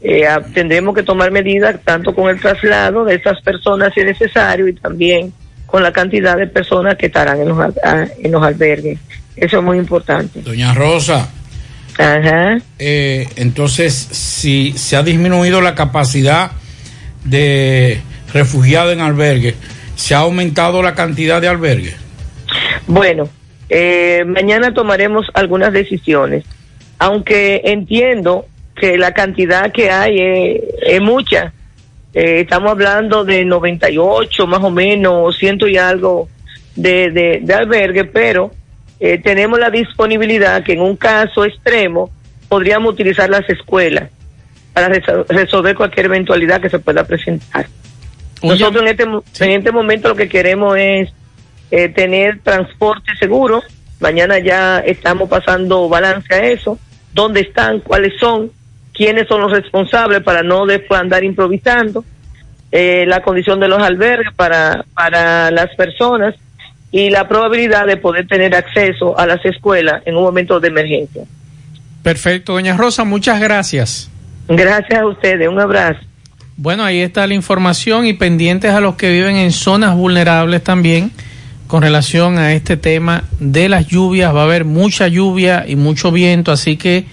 Speaker 34: Eh, ah, tendremos que tomar medidas tanto con el traslado de estas personas si es necesario y también con la cantidad de personas que estarán en los, ah, en los albergues. Eso es muy importante.
Speaker 8: Doña Rosa. Eh, entonces, si se ha disminuido la capacidad de refugiados en albergues, ¿se ha aumentado la cantidad de albergues?
Speaker 34: Bueno, eh, mañana tomaremos algunas decisiones, aunque entiendo que la cantidad que hay es, mucha. Eh, estamos hablando de 98 más o menos, ciento y algo de, de, de albergue, pero eh, tenemos la disponibilidad que en un caso extremo podríamos utilizar las escuelas para resol- resolver cualquier eventualidad que se pueda presentar. Nosotros en este, en este momento lo que queremos es eh, tener transporte seguro. Mañana ya estamos pasando balance a eso. ¿Dónde están? ¿Cuáles son? ¿Quiénes son los responsables para no después andar improvisando? Eh, la condición de los albergues para, para las personas y la probabilidad de poder tener acceso a las escuelas en un momento de emergencia.
Speaker 7: Perfecto, doña Rosa, muchas gracias.
Speaker 34: Gracias a ustedes, un abrazo.
Speaker 7: Bueno, ahí está la información y pendientes a los que viven en zonas vulnerables también con relación a este tema de las lluvias. Va a haber mucha lluvia y mucho viento, así que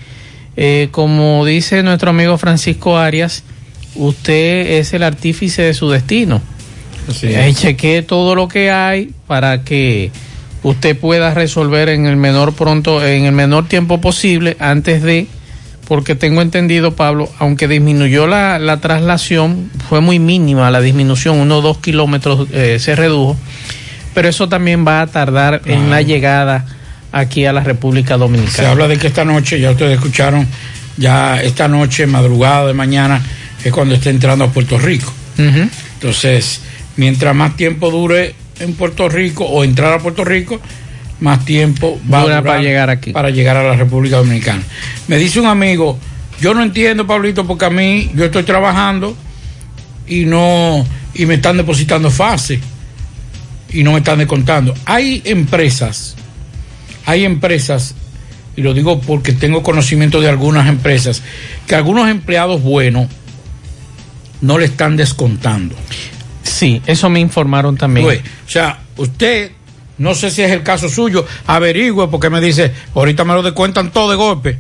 Speaker 7: eh, como dice nuestro amigo Francisco Arias, usted es el artífice de su destino. Ahí chequee todo lo que hay para que usted pueda resolver en el menor pronto, en el menor tiempo posible antes de, porque tengo entendido, Pablo, aunque disminuyó la, la traslación, fue muy mínima la disminución, uno o dos kilómetros eh, se redujo, pero eso también va a tardar en la llegada aquí a la República
Speaker 8: Se
Speaker 7: Dominicana.
Speaker 8: habla de que esta noche, ya ustedes escucharon, ya esta noche, madrugada de mañana, es cuando está entrando a Puerto Rico. Entonces, mientras más tiempo dure en Puerto Rico o entrar a Puerto Rico, más tiempo va
Speaker 7: Dura
Speaker 8: a durar
Speaker 7: para llegar aquí.
Speaker 8: Para llegar a la República Dominicana. Me dice un amigo, yo no entiendo, Pablito, porque a mí yo estoy trabajando y no y me están depositando fase y no me están descontando. Hay empresas, hay empresas y lo digo porque tengo conocimiento de algunas empresas que algunos empleados buenos no le están descontando.
Speaker 7: Sí, eso me informaron también.
Speaker 8: Pues, o sea, usted, no sé si es el caso suyo, averigüe porque me dice, ahorita me lo descuentan todo de golpe.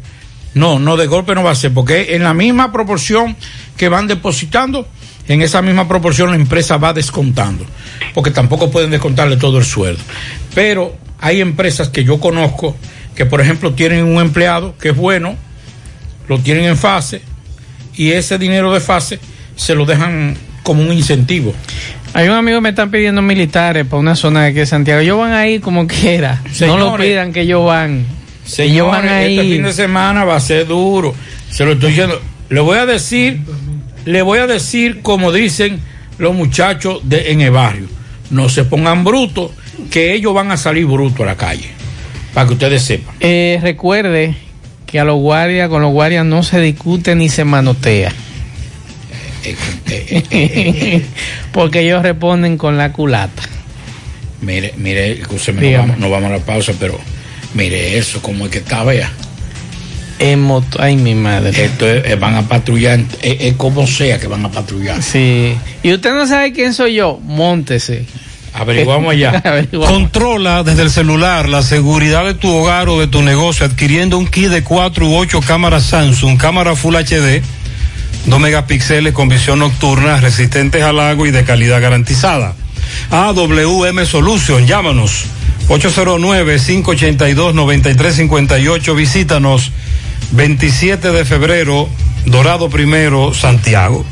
Speaker 8: No, no, de golpe no va a ser, porque en la misma proporción que van depositando, en esa misma proporción la empresa va descontando, porque tampoco pueden descontarle todo el sueldo. Pero hay empresas que yo conozco que, por ejemplo, tienen un empleado que es bueno, lo tienen en fase, y ese dinero de fase se lo dejan como un incentivo.
Speaker 7: Hay un amigo que me están pidiendo militares para una zona de aquí de Santiago. Ellos van ahí como quiera. no lo pidan que ellos van. ellos
Speaker 8: Señores,
Speaker 7: van ahí.
Speaker 8: este fin de semana va a ser duro. Se lo estoy diciendo. Le voy a decir, le voy a decir como dicen los muchachos de, en el barrio. No se pongan brutos, que ellos van a salir brutos a la calle. Para que ustedes sepan.
Speaker 7: Eh, recuerde que a los guardias, con los guardias no se discute ni se manotea. Porque ellos responden con la culata.
Speaker 8: Mire, mire, escúcheme, no vamos, no vamos a la pausa, pero mire eso, como es que está, vea.
Speaker 7: En moto, ay mi madre.
Speaker 8: Esto es- eh, van a patrullar, es, es como sea que van a patrullar.
Speaker 7: Sí. Y usted no sabe quién soy yo, móntese.
Speaker 8: Averiguamos allá.
Speaker 7: Averiguamos.
Speaker 35: Controla desde el celular la seguridad de tu hogar o de tu negocio adquiriendo un kit de 4 u 8 cámaras Samsung, cámara Full HD, 2 megapíxeles con visión nocturna, resistentes al agua y de calidad garantizada. AWM Solution, llámanos 809-582-9358, visítanos 27 de febrero, Dorado Primero, Santiago.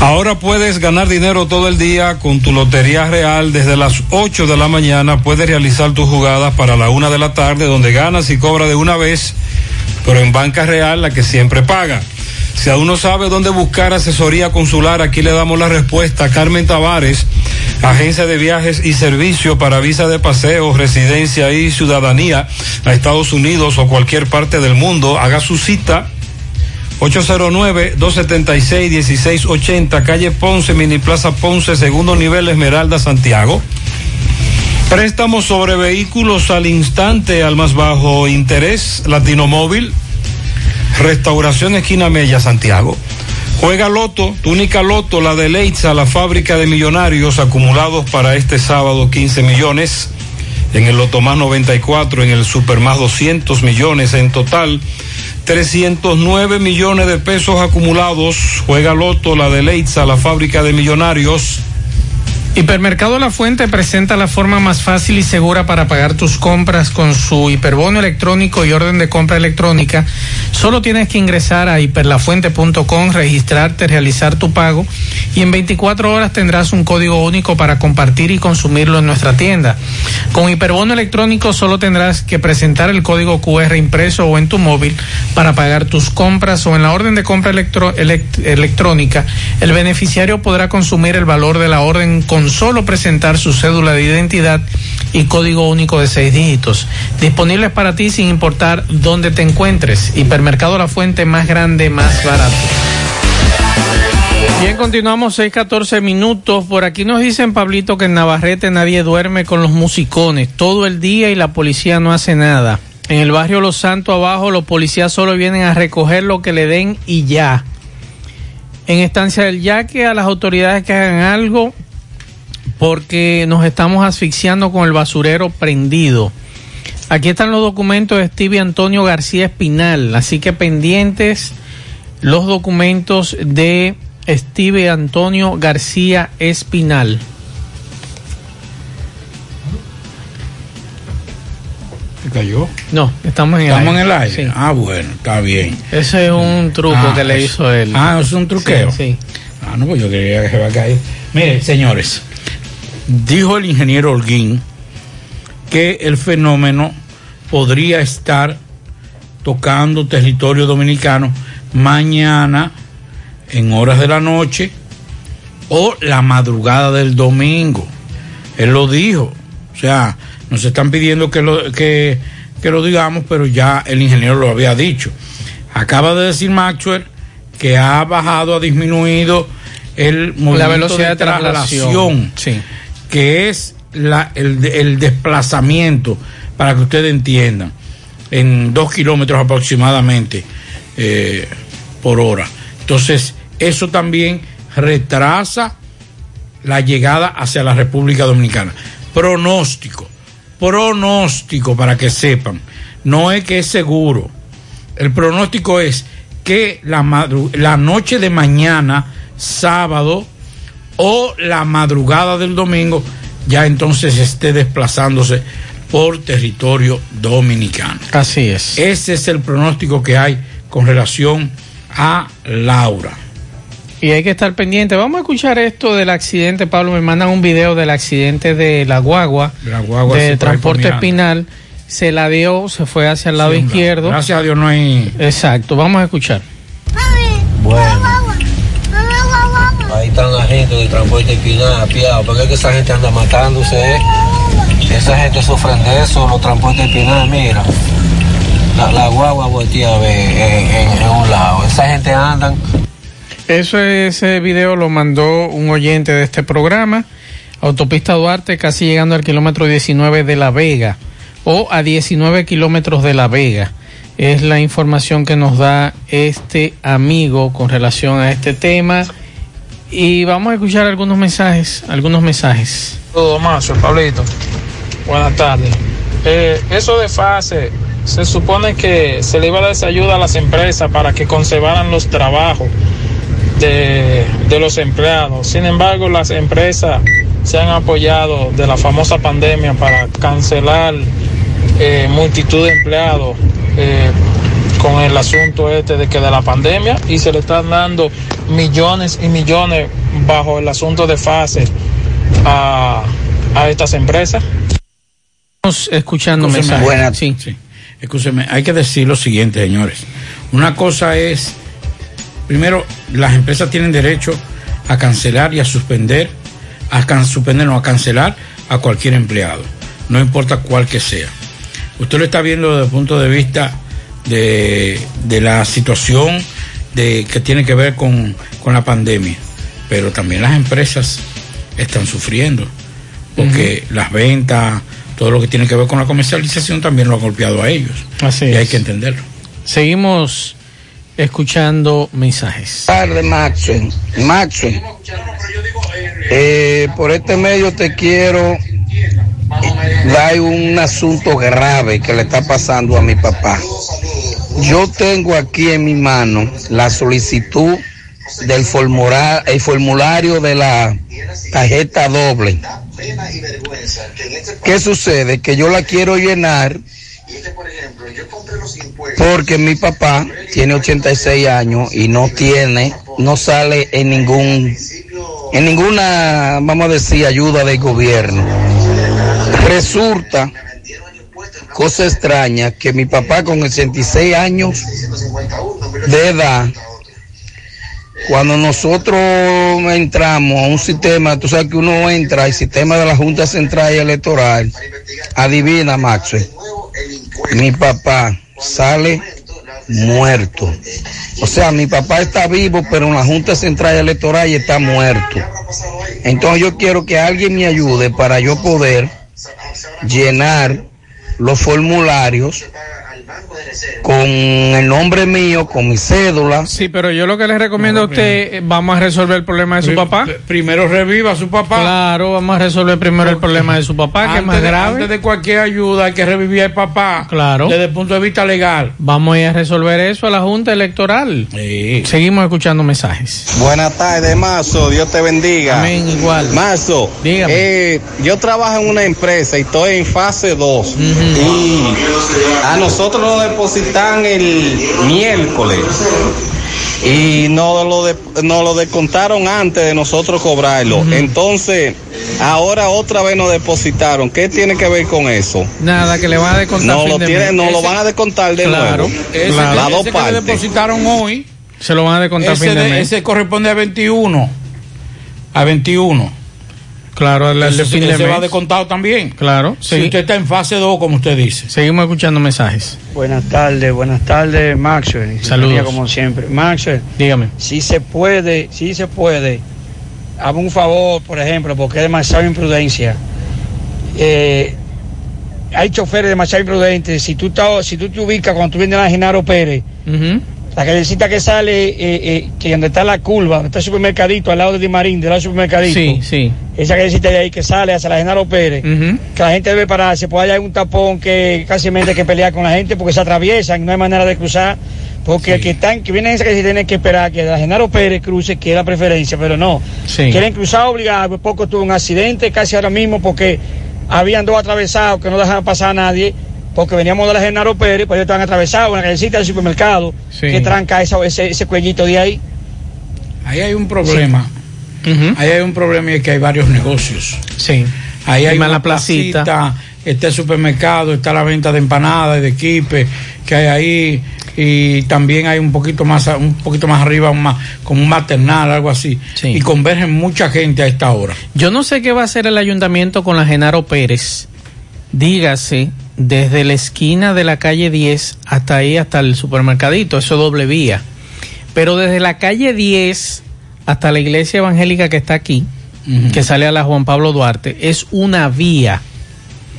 Speaker 35: Ahora puedes ganar dinero todo el día con tu Lotería Real. Desde las 8 de la mañana puedes realizar tus jugadas para la 1 de la tarde, donde ganas y cobras de una vez, pero en Banca Real, la que siempre paga. Si aún no sabe dónde buscar asesoría consular, aquí le damos la respuesta. Carmen Tavares, agencia de viajes y servicio para visa de paseo, residencia y ciudadanía a Estados Unidos o cualquier parte del mundo. Haga su cita 809-276-1680, calle Ponce, Mini Plaza Ponce, segundo nivel Esmeralda, Santiago. Préstamos sobre vehículos al instante, al más bajo interés, Latino Móvil. Restauración Esquina Mella, Santiago. Juega Loto, túnica Loto, la de Leitza, la fábrica de millonarios acumulados para este sábado 15 millones. En el Loto más 94, en el Super más 200 millones en total. 309 millones de pesos acumulados. Juega Loto, la de Leitza, la fábrica de millonarios.
Speaker 7: Hipermercado La Fuente presenta la forma más fácil y segura para pagar tus compras con su hiperbono electrónico y orden de compra electrónica. Solo tienes que ingresar a hiperlafuente.com, registrarte, realizar tu pago y en 24 horas tendrás un código único para compartir y consumirlo en nuestra tienda. Con hiperbono electrónico solo tendrás que presentar el código QR impreso o en tu móvil para pagar tus compras o en la orden de compra electro- elect- electrónica. El beneficiario podrá consumir el valor de la orden con solo presentar su cédula de identidad y código único de seis dígitos. Disponibles para ti sin importar dónde te encuentres. Hipermercado La Fuente más grande, más barato. Bien, continuamos 6:14 minutos. Por aquí nos dicen, Pablito, que en Navarrete nadie duerme con los musicones todo el día y la policía no hace nada. En el barrio Los Santos abajo, los policías solo vienen a recoger lo que le den y ya. En Estancia del Yaque, a las autoridades que hagan algo porque nos estamos asfixiando con el basurero prendido. Aquí están los documentos de Stevie Antonio García Espinal, así que pendientes los documentos de Steve Antonio García Espinal.
Speaker 8: ¿Se cayó?
Speaker 7: No, estamos en el
Speaker 8: ¿Estamos
Speaker 7: aire.
Speaker 8: en el aire?
Speaker 7: Sí.
Speaker 8: Ah, bueno, está bien.
Speaker 7: Ese es un truco
Speaker 8: Ah,
Speaker 7: que le hizo él.
Speaker 8: Ah, es un truqueo.
Speaker 7: Sí, sí.
Speaker 8: Ah, no, pues yo quería que se va a caer. Mire, señores, dijo el ingeniero Holguín que el fenómeno podría estar tocando territorio dominicano mañana en horas de la noche o la madrugada del domingo. Él lo dijo. O sea, nos están pidiendo que lo, que, que lo digamos, pero ya el ingeniero lo había dicho. Acaba de decir Maxwell que ha bajado, ha disminuido el movimiento
Speaker 7: velocidad de traslación.
Speaker 8: traslación, que es el, desplazamiento, para que ustedes entiendan, en dos kilómetros aproximadamente eh, por hora. Entonces, eso también retrasa la llegada hacia la República Dominicana. Pronóstico, pronóstico para que sepan, no es que es seguro. El pronóstico es que la, la noche de mañana, sábado, o la madrugada del domingo, ya entonces esté desplazándose por territorio dominicano.
Speaker 7: Así es.
Speaker 8: Ese es el pronóstico que hay con relación a Laura.
Speaker 7: Y hay que estar pendiente. Vamos a escuchar esto del accidente. Pablo, me mandan un video del accidente de la guagua,
Speaker 8: La guagua
Speaker 7: de transporte espinal. Se la dio, se fue hacia el lado
Speaker 8: Sí,
Speaker 7: izquierdo.
Speaker 8: Gracias a Dios no hay.
Speaker 7: Exacto, vamos a escuchar.
Speaker 36: Bueno. Están la gente del transporte espinal, apiado. ¿Por qué es que esa gente anda matándose? eh? Esa gente sufren de eso, los transportes espinal, mira. La, guagua voltea a en, un lado. Esa gente andan
Speaker 7: Eso ese video lo mandó un oyente de este programa. Autopista Duarte, casi llegando al kilómetro 19 de La Vega o a 19 kilómetros de La Vega. Es la información que nos da este amigo con relación a este tema. Y vamos a escuchar algunos mensajes, algunos mensajes.
Speaker 37: Todo más, Pablito. Buenas tardes. Eh, eso de fase, se supone que se le iba a dar esa ayuda a las empresas para que conservaran los trabajos de, de los empleados. Sin embargo, las empresas se han apoyado de la famosa pandemia para cancelar eh, multitud de empleados eh, con el asunto este de que de la pandemia y se le están dando millones y millones bajo el asunto de fase a, a estas empresas.
Speaker 7: Estamos escuchando mensajes.
Speaker 8: buena- sí. Escúcheme, hay que decir lo siguiente, señores. Una cosa es, primero, las empresas tienen derecho a cancelar y a suspender, a can- suspender o a cancelar a cualquier empleado, no importa cuál que sea. Usted lo está viendo desde el punto de vista de, de la situación de, que tiene que ver con, con la pandemia, pero también las empresas están sufriendo, porque las ventas, todo lo que tiene que ver con la comercialización también lo ha golpeado a ellos.
Speaker 7: Así
Speaker 8: y hay que entenderlo.
Speaker 7: Seguimos escuchando mensajes.
Speaker 38: tardes, Maxwell. Maxwell, eh, por este medio te quiero dar un asunto grave que le está pasando a mi papá. Yo tengo aquí en mi mano la solicitud del formulario, el formulario de la tarjeta doble. ¿Qué sucede? Que yo la quiero llenar porque mi papá tiene 86 años y no tiene, no sale en ningún, en ninguna, vamos a decir, ayuda del gobierno. Resulta, cosa extraña, que mi papá con 86 años de edad, cuando nosotros entramos a un sistema, tú sabes que uno entra al sistema de la Junta Central Electoral, adivina, Maxwell, mi papá sale muerto. O sea, mi papá está vivo, pero en la Junta Central Electoral está muerto. Entonces yo quiero que alguien me ayude para yo poder llenar los formularios con el nombre mío, con mi cédula.
Speaker 7: Sí, pero yo lo que le recomiendo a usted, eh, vamos a resolver el problema de su papá.
Speaker 8: Primero reviva a su papá.
Speaker 7: Claro, vamos a resolver primero el problema de su papá, que es más
Speaker 8: de-
Speaker 7: grave.
Speaker 8: Antes de cualquier ayuda hay que revivir al papá.
Speaker 7: Claro.
Speaker 8: Desde el punto de vista legal.
Speaker 7: Vamos a ir a resolver eso a la Junta Electoral. Seguimos escuchando mensajes.
Speaker 39: Buenas tardes, Mazo. Dios te bendiga.
Speaker 7: Amén, igual.
Speaker 39: Mazo,
Speaker 7: Dígame.
Speaker 39: eh, yo trabajo en una empresa y estoy en fase 2. Y a nosotros nos depositan el miércoles. Y nos lo, de- nos lo descontaron antes de nosotros cobrarlo. Entonces, ahora otra vez nos depositaron. ¿Qué tiene que ver con eso?
Speaker 7: Nada, que le van a descontar.
Speaker 39: No lo,
Speaker 7: de
Speaker 39: tiene, no lo van a descontar de
Speaker 7: Claro,
Speaker 39: nuevo.
Speaker 7: ese-
Speaker 39: Las
Speaker 8: ese
Speaker 39: dos
Speaker 8: que le
Speaker 39: partes.
Speaker 8: depositaron hoy.
Speaker 7: Se lo van a descontar
Speaker 8: Ese,
Speaker 7: fin de
Speaker 8: de-
Speaker 7: mes.
Speaker 8: ese corresponde a 21. A 21.
Speaker 7: Claro, el, el de fin de mes.
Speaker 8: va descontado también.
Speaker 7: Claro,
Speaker 8: Si
Speaker 7: sí.
Speaker 8: usted está en fase 2, como usted dice.
Speaker 7: Seguimos escuchando mensajes.
Speaker 40: Buenas tardes, buenas tardes, Maxwell.
Speaker 7: Saludos.
Speaker 40: Como siempre. Maxwell,
Speaker 7: Dígame.
Speaker 40: si se puede, si se puede, hazme un favor, por ejemplo, porque es demasiada imprudencia. Eh, hay choferes demasiado imprudentes. Si tú, estás- si tú te ubicas cuando tú vienes a Genaro Pérez, la callecita que sale, eh, eh, que donde está la curva, donde está el supermercadito, al lado de Di Marín, del lado del supermercadito.
Speaker 7: Sí, sí.
Speaker 40: Esa callecita de ahí que sale hacia la Genaro Pérez, que la gente debe pararse, puede hay un tapón que casi mente que pelear con la gente porque se atraviesan, no hay manera de cruzar, porque el que están, que viene en esa callecita tiene que esperar que la Genaro Pérez cruce, que es la preferencia, pero no.
Speaker 7: Sí.
Speaker 40: Quieren cruzar obligado, poco tuvo un accidente casi ahora mismo porque habían dos atravesados que no dejaban pasar a nadie. Porque veníamos de la Genaro Pérez, pues ellos estaban atravesados en la callecita del supermercado,
Speaker 8: Sí.
Speaker 40: que tranca esa- ese, ese cuellito de ahí.
Speaker 8: Ahí hay un problema. Ahí hay un problema y es que hay varios negocios.
Speaker 7: Sí.
Speaker 8: Ahí hay
Speaker 7: más
Speaker 8: una
Speaker 7: la placita.
Speaker 8: placita, está el supermercado, está la venta de empanadas y de equipe que hay ahí y también hay un poquito más un poquito más arriba un ma- como un maternal algo así y convergen mucha gente a esta hora.
Speaker 7: Yo no sé qué va a hacer el ayuntamiento con la Genaro Pérez. Dígase, desde la esquina de la calle 10 hasta ahí, hasta el supermercadito, eso doble vía. Pero desde la calle 10 hasta la iglesia evangélica que está aquí, que sale a la Juan Pablo Duarte, es una vía.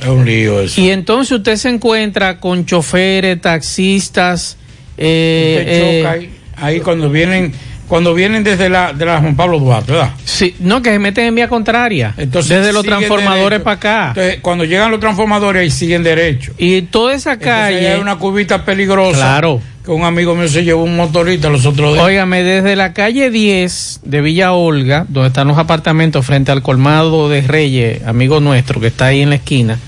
Speaker 8: Es un lío eso.
Speaker 7: Y entonces usted se encuentra con choferes, taxistas. eh,
Speaker 8: Usted
Speaker 7: eh,
Speaker 8: choca ahí, ahí cuando vienen cuando vienen desde la de la Juan Pablo Duarte, ¿verdad?
Speaker 7: Sí, no, que se meten en vía contraria.
Speaker 8: Entonces,
Speaker 7: desde los transformadores para acá.
Speaker 8: Entonces, cuando llegan los transformadores ahí siguen derecho.
Speaker 7: Y toda esa
Speaker 8: Entonces,
Speaker 7: calle.
Speaker 8: hay una curvita peligrosa.
Speaker 7: Claro.
Speaker 8: Que un amigo mío se llevó un motorista los otros días.
Speaker 7: Óigame, desde la calle 10 de Villa Olga, donde están los apartamentos frente al colmado de Reyes, amigo nuestro, que está ahí en la esquina,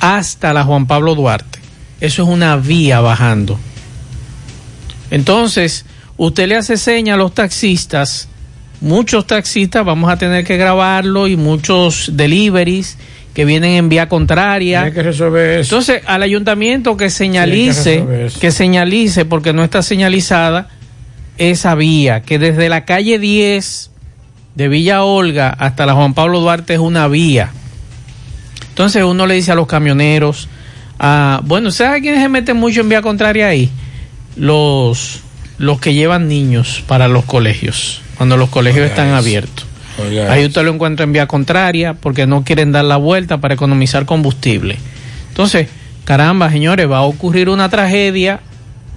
Speaker 7: hasta la Juan Pablo Duarte. Eso es una vía bajando. Entonces, usted le hace seña a los taxistas, muchos taxistas, vamos a tener que grabarlo y muchos deliveries que vienen en vía contraria.
Speaker 8: Hay que resolver eso.
Speaker 7: Entonces, al ayuntamiento que señalice, que señalice, porque no está señalizada esa vía, que desde la calle 10 de Villa Olga hasta la Juan Pablo Duarte es una vía. Entonces uno le dice a los camioneros, ah, bueno, ¿sabe quiénes se meten mucho en vía contraria ahí? Los, los que llevan niños para los colegios, cuando los colegios
Speaker 8: Oiga
Speaker 7: están
Speaker 8: eso.
Speaker 7: abiertos.
Speaker 8: Oiga
Speaker 7: Ahí usted lo encuentra en vía contraria porque no quieren dar la vuelta para economizar combustible. Entonces, caramba, señores, va a ocurrir una tragedia,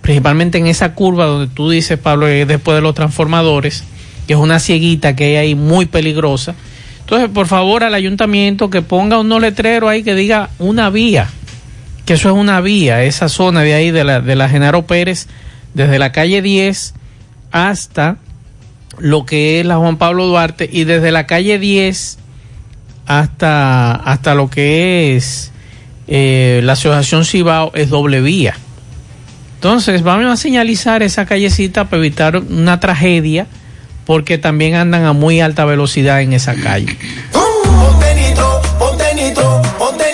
Speaker 7: principalmente en esa curva donde tú dices, Pablo, que es después de los transformadores, que es una cieguita que hay ahí muy peligrosa. Entonces, por favor, al ayuntamiento que ponga unos letreros ahí que diga una vía, que eso es una vía, esa zona de ahí de la, de la Genaro Pérez, desde la calle 10 hasta lo que es la Juan Pablo Duarte y desde la calle 10 hasta, hasta lo que es eh, la Asociación Cibao es doble vía. Entonces vamos a señalizar esa callecita para evitar una tragedia porque también andan a muy alta velocidad en esa calle.
Speaker 41: Ponte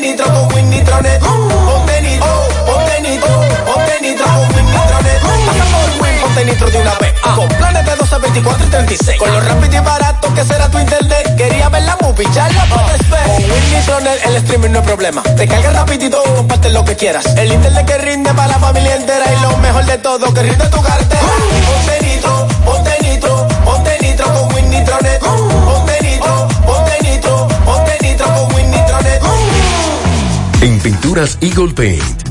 Speaker 41: ponte nitro de una vez. Con planes de 12, 24 y 36. Con lo rápido y barato que será tu internet. Quería ver la movie, ya la puedes ver. Con Win Nitronet el streaming no es problema. Te carga rapidito y comparte lo que quieras. El internet que rinde para la familia entera. Y lo mejor de todo, que rinde tu cartera. Ponte nitro, ponte nitro, ponte nitro con Win Nitronet. Ponte nitro, ponte nitro, ponte nitro con Win Nitronet.
Speaker 2: En Pinturas Eagle Paint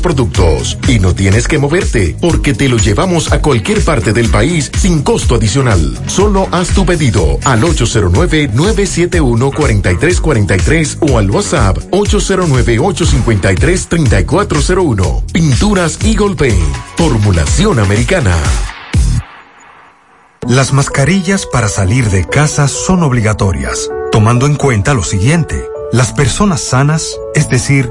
Speaker 2: productos. Y no tienes que moverte, porque te lo llevamos a cualquier parte del país sin costo adicional. Solo haz tu pedido al 809-971-4343 o al WhatsApp 809-853-3401. Pinturas Eagle Paint, formulación americana.
Speaker 10: Las mascarillas para salir de casa son obligatorias, tomando en cuenta lo siguiente. Las personas sanas, es decir,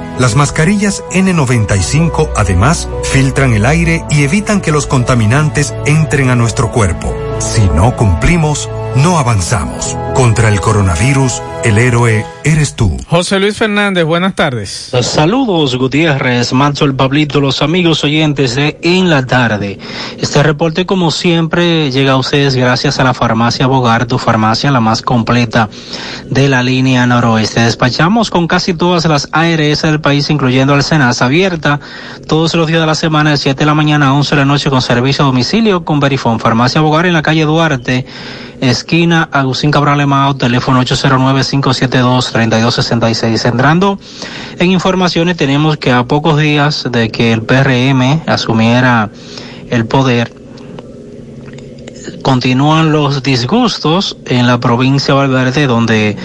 Speaker 10: Las mascarillas N95 además filtran el aire y evitan que los contaminantes entren a nuestro cuerpo. Si no cumplimos, no avanzamos. Contra el coronavirus, el héroe eres tú.
Speaker 7: José Luis Fernández, buenas tardes.
Speaker 42: Saludos Gutiérrez, Manso el Pablito, los amigos oyentes de En la Tarde. Este reporte como siempre llega a ustedes gracias a la farmacia Bogar, tu farmacia la más completa de la línea noroeste. Despachamos con casi todas las ARS del país, incluyendo el Senas, abierta todos los días de la semana de 7 de la mañana a 11 de la noche con servicio a domicilio con Verifón. Farmacia Bogar en la calle Duarte, esquina Agustín Cabral Emao, teléfono 809-572-3266. Entrando en informaciones, tenemos que a pocos días de que el PRM asumiera el poder, continúan los disgustos en la provincia de Valverde, donde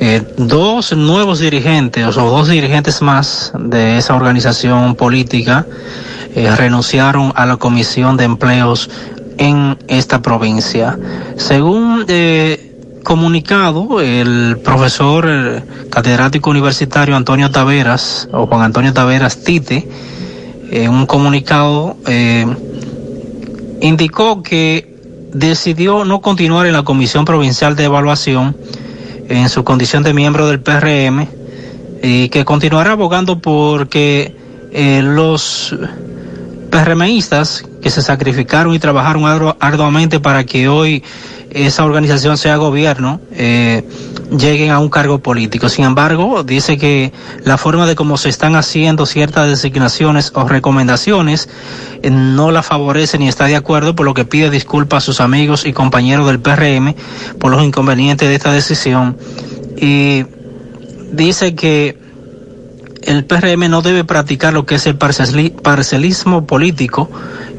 Speaker 42: eh, dos nuevos dirigentes, o dos dirigentes más de esa organización política, eh, renunciaron a la Comisión de Empleos en esta provincia. Según eh, comunicado, el profesor catedrático universitario Antonio Taveras, o Juan Antonio Taveras Tite, en un comunicado indicó que decidió no continuar en la Comisión Provincial de Evaluación en su condición de miembro del PRM y que continuará abogando porque eh, los PRMistas que se sacrificaron y trabajaron ardu- arduamente para que hoy esa organización sea gobierno, eh, lleguen a un cargo político. Sin embargo, dice que la forma de cómo se están haciendo ciertas designaciones o recomendaciones eh, no la favorece ni está de acuerdo, por lo que pide disculpas a sus amigos y compañeros del PRM por los inconvenientes de esta decisión. Y dice que el PRM no debe practicar lo que es el parceli- parcelismo político,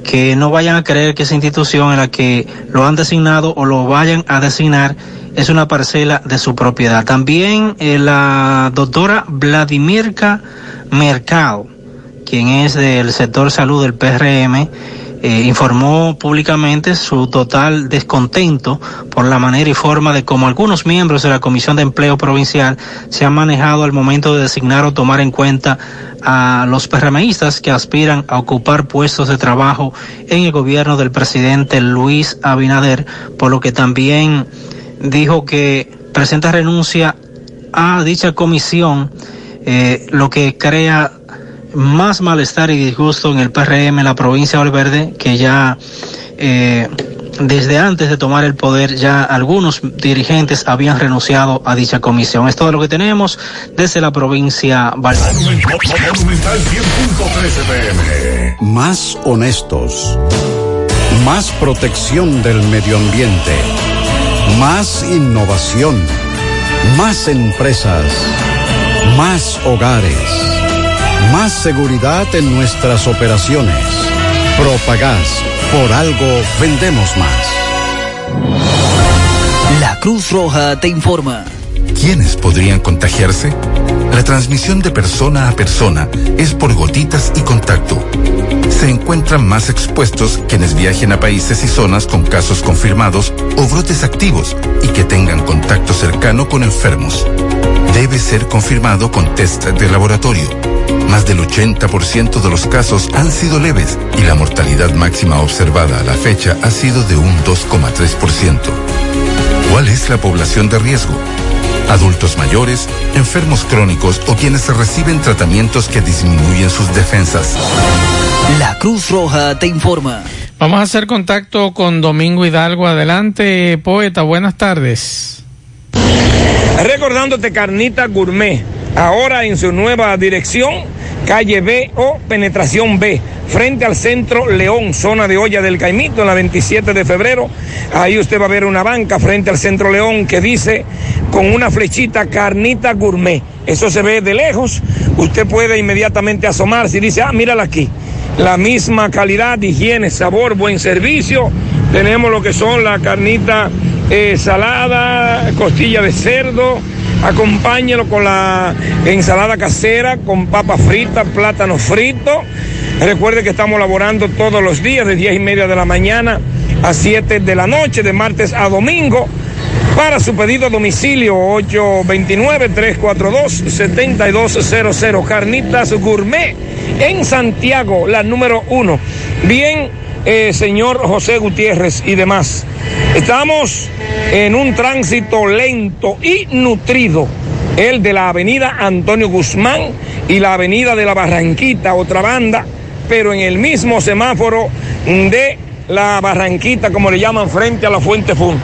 Speaker 42: que no vayan a creer que esa institución en la que lo han designado o lo vayan a designar es una parcela de su propiedad. También eh, la doctora Vladimirka Mercado, quien es del sector salud del PRM, eh, informó públicamente su total descontento por la manera y forma de cómo algunos miembros de la Comisión de Empleo Provincial se han manejado al momento de designar o tomar en cuenta a los PRMistas que aspiran a ocupar puestos de trabajo en el gobierno del presidente Luis Abinader, por lo que también dijo que presenta renuncia a dicha comisión, eh, lo que crea más malestar y disgusto en el PRM en la provincia de Valverde, que ya eh, desde antes de tomar el poder ya algunos dirigentes habían renunciado a dicha comisión. Es todo lo que tenemos desde la provincia Valverde.
Speaker 14: 100.13 pm.
Speaker 43: Más honestos. Más protección del medio ambiente. Más innovación. Más empresas. Más hogares. Más seguridad en nuestras operaciones. Propagás. Por algo vendemos más.
Speaker 12: La Cruz Roja te informa.
Speaker 13: ¿Quiénes podrían contagiarse? La transmisión de persona a persona es por gotitas y contacto. Se encuentran más expuestos quienes viajen a países y zonas con casos confirmados o brotes activos y que tengan contacto cercano con enfermos. Debe ser confirmado con test de laboratorio. Más del 80% de los casos han sido leves y la mortalidad máxima observada a la fecha ha sido de un 2,3%. ¿Cuál es la población de riesgo? Adultos mayores, enfermos crónicos o quienes reciben tratamientos que disminuyen sus defensas.
Speaker 12: La Cruz Roja te informa.
Speaker 7: Vamos a hacer contacto con Domingo Hidalgo. Adelante, poeta. Buenas tardes.
Speaker 40: Recordándote Carnita Gourmet, ahora en su nueva dirección, calle B o penetración B, frente al centro León, zona de olla del Caimito, en la 27 de febrero. Ahí usted va a ver una banca frente al centro León que dice con una flechita Carnita Gourmet. Eso se ve de lejos. Usted puede inmediatamente asomarse y dice, ah, mírala aquí. La misma calidad, higiene, sabor, buen servicio. Tenemos lo que son la carnita eh, salada, costilla de cerdo, acompáñelo con la ensalada casera, con papa frita, plátano frito. Recuerde que estamos laborando todos los días de 10 y media de la mañana a 7 de la noche, de martes a domingo. Para su pedido a domicilio 829-342-7200 Carnitas Gourmet en Santiago, la número uno. Bien, eh, señor José Gutiérrez y demás. Estamos en un tránsito lento y nutrido, el de la avenida Antonio Guzmán y la avenida de la Barranquita, otra banda, pero en el mismo semáforo de la Barranquita, como le llaman, frente a la Fuente Fun.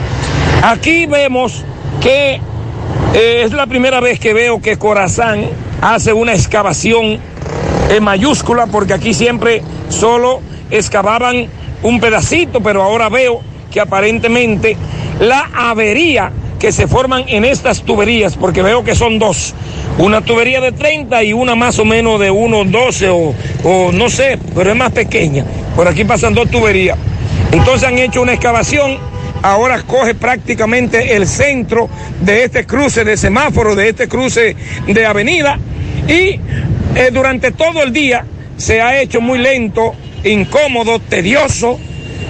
Speaker 40: Aquí vemos que eh, es la primera vez que veo que Corazán hace una excavación en mayúscula, porque aquí siempre solo excavaban un pedacito, pero ahora veo que aparentemente la avería que se forman en estas tuberías, porque veo que son dos, una tubería de 30 y una más o menos de 1,12 o, o no sé, pero es más pequeña. Por aquí pasan dos tuberías. Entonces han hecho una excavación ahora coge prácticamente el centro de este cruce de semáforo, de este cruce de avenida y eh, durante todo el día se ha hecho muy lento, incómodo, tedioso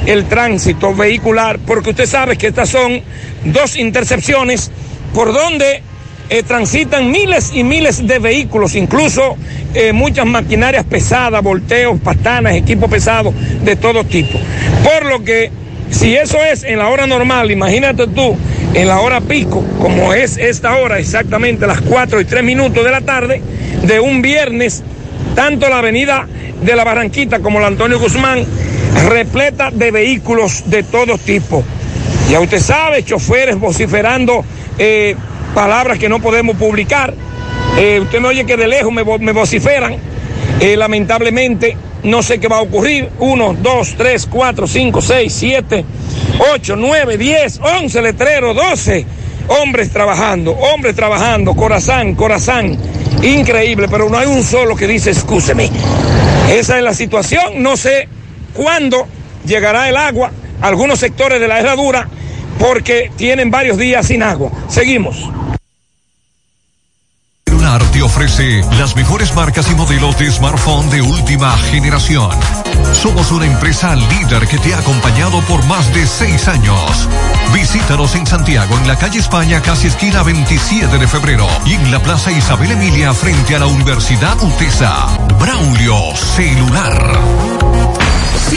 Speaker 40: el tránsito vehicular, porque usted sabe que estas son dos intercepciones por donde eh, transitan miles y miles de vehículos, incluso eh, muchas maquinarias pesadas, volteos, patanas, equipos pesados de todo tipo. Por lo que, si eso es en la hora normal, imagínate tú, en la hora pico, como es esta hora, exactamente las 4 y 3 minutos de la tarde, de un viernes, tanto la avenida de la Barranquita como la Antonio Guzmán, repleta de vehículos de todo tipo. Ya usted sabe, choferes vociferando eh, palabras que no podemos publicar. Eh, usted me oye que de lejos me, vo- me vociferan. Eh, lamentablemente, no sé qué va a ocurrir. Uno, dos, tres, cuatro, cinco, seis, siete, ocho, nueve, diez, once letreros, doce hombres trabajando, hombres trabajando, corazón, corazón. Increíble, pero no hay un solo que dice excúseme. Esa es la situación. No sé cuándo llegará el agua a algunos sectores de la herradura porque tienen varios días sin agua. Seguimos.
Speaker 14: Te ofrece las mejores marcas y modelos de smartphone de última generación. Somos una empresa líder que te ha acompañado por más de seis años. Visítanos en Santiago, en la calle España, casi esquina 27 de febrero, y en la Plaza Isabel Emilia, frente a la Universidad UTESA. Braulio Celular.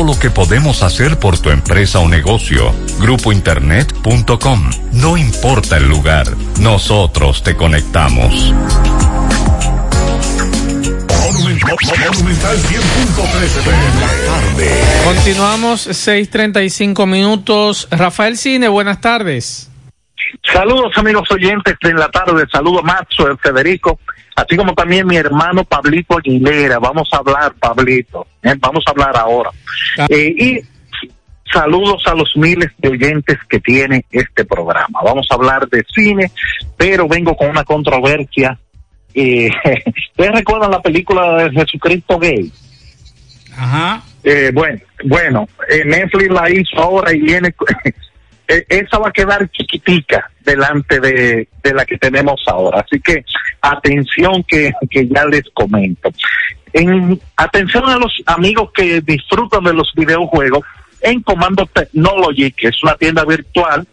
Speaker 44: lo que podemos hacer por tu empresa o negocio. Grupointernet.com. No importa el lugar, nosotros te conectamos.
Speaker 45: Monumental 100.3 FM. La tarde.
Speaker 7: Continuamos 6:35 minutos. Rafael Cine, buenas tardes.
Speaker 46: Saludos amigos oyentes de la tarde, saludos el Federico, así como también mi hermano Pablito Aguilera, vamos a hablar Pablito, ¿eh? vamos a hablar ahora. Eh, y saludos a los miles de oyentes que tiene este programa, vamos a hablar de cine, pero vengo con una controversia. Eh, ¿Ustedes recuerdan la película de Jesucristo Gay?
Speaker 8: Ajá.
Speaker 46: Eh, bueno, bueno, Netflix la hizo ahora y viene, esa va a quedar chiquitica delante de, de la que tenemos ahora. Así que atención que, que ya les comento. En, atención a los amigos que disfrutan de los videojuegos, en Comando Technology, que es una tienda virtual,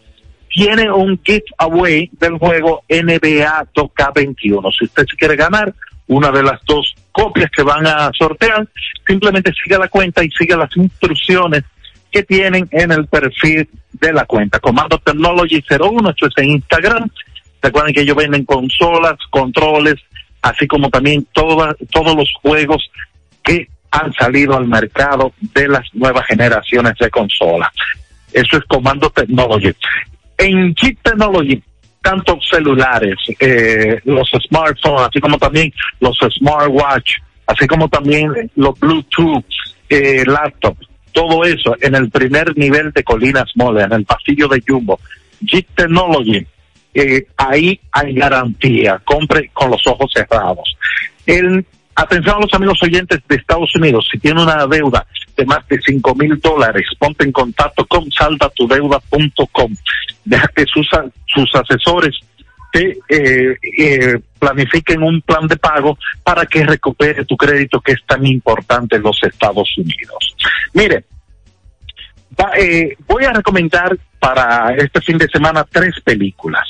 Speaker 46: tiene un giveaway del juego NBA 2K21. Si usted quiere ganar una de las dos copias que van a sortear, simplemente siga la cuenta y siga las instrucciones que tienen en el perfil de la cuenta. Comando Technology 01, esto es en Instagram. Recuerden que ellos venden consolas, controles, así como también toda, todos los juegos que han salido al mercado de las nuevas generaciones de consolas. Eso es Comando Technology. En Chip Technology, tanto celulares, eh, los smartphones, así como también los smartwatch, así como también los Bluetooth, eh, laptop, todo eso en el primer nivel de Colinas Mole, en el pasillo de Jumbo. Jeep Technology, eh, ahí hay garantía, compre con los ojos cerrados. El, atención a los amigos oyentes de Estados Unidos, si tiene una deuda de más de cinco mil dólares, ponte en contacto con saldatudeuda.com. Deja que sus, sus asesores te eh, eh, planifiquen un plan de pago para que recupere tu crédito que es tan importante en los Estados Unidos. Mire, va, eh, voy a recomendar para este fin de semana tres películas.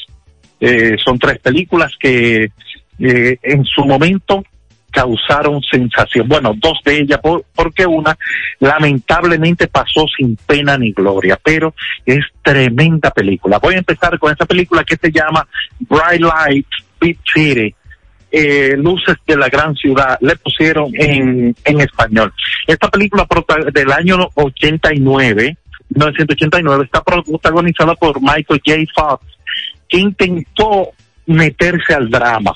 Speaker 46: Eh, son tres películas que eh, en su momento causaron sensación. Bueno, dos de ellas, por, porque una lamentablemente pasó sin pena ni gloria, pero es tremenda película. Voy a empezar con esa película que se llama Bright Light, Big City. Eh, Luces de la Gran Ciudad, le pusieron en, en español. Esta película del año 89, 1989, está protagonizada por Michael J. Fox, que intentó meterse al drama.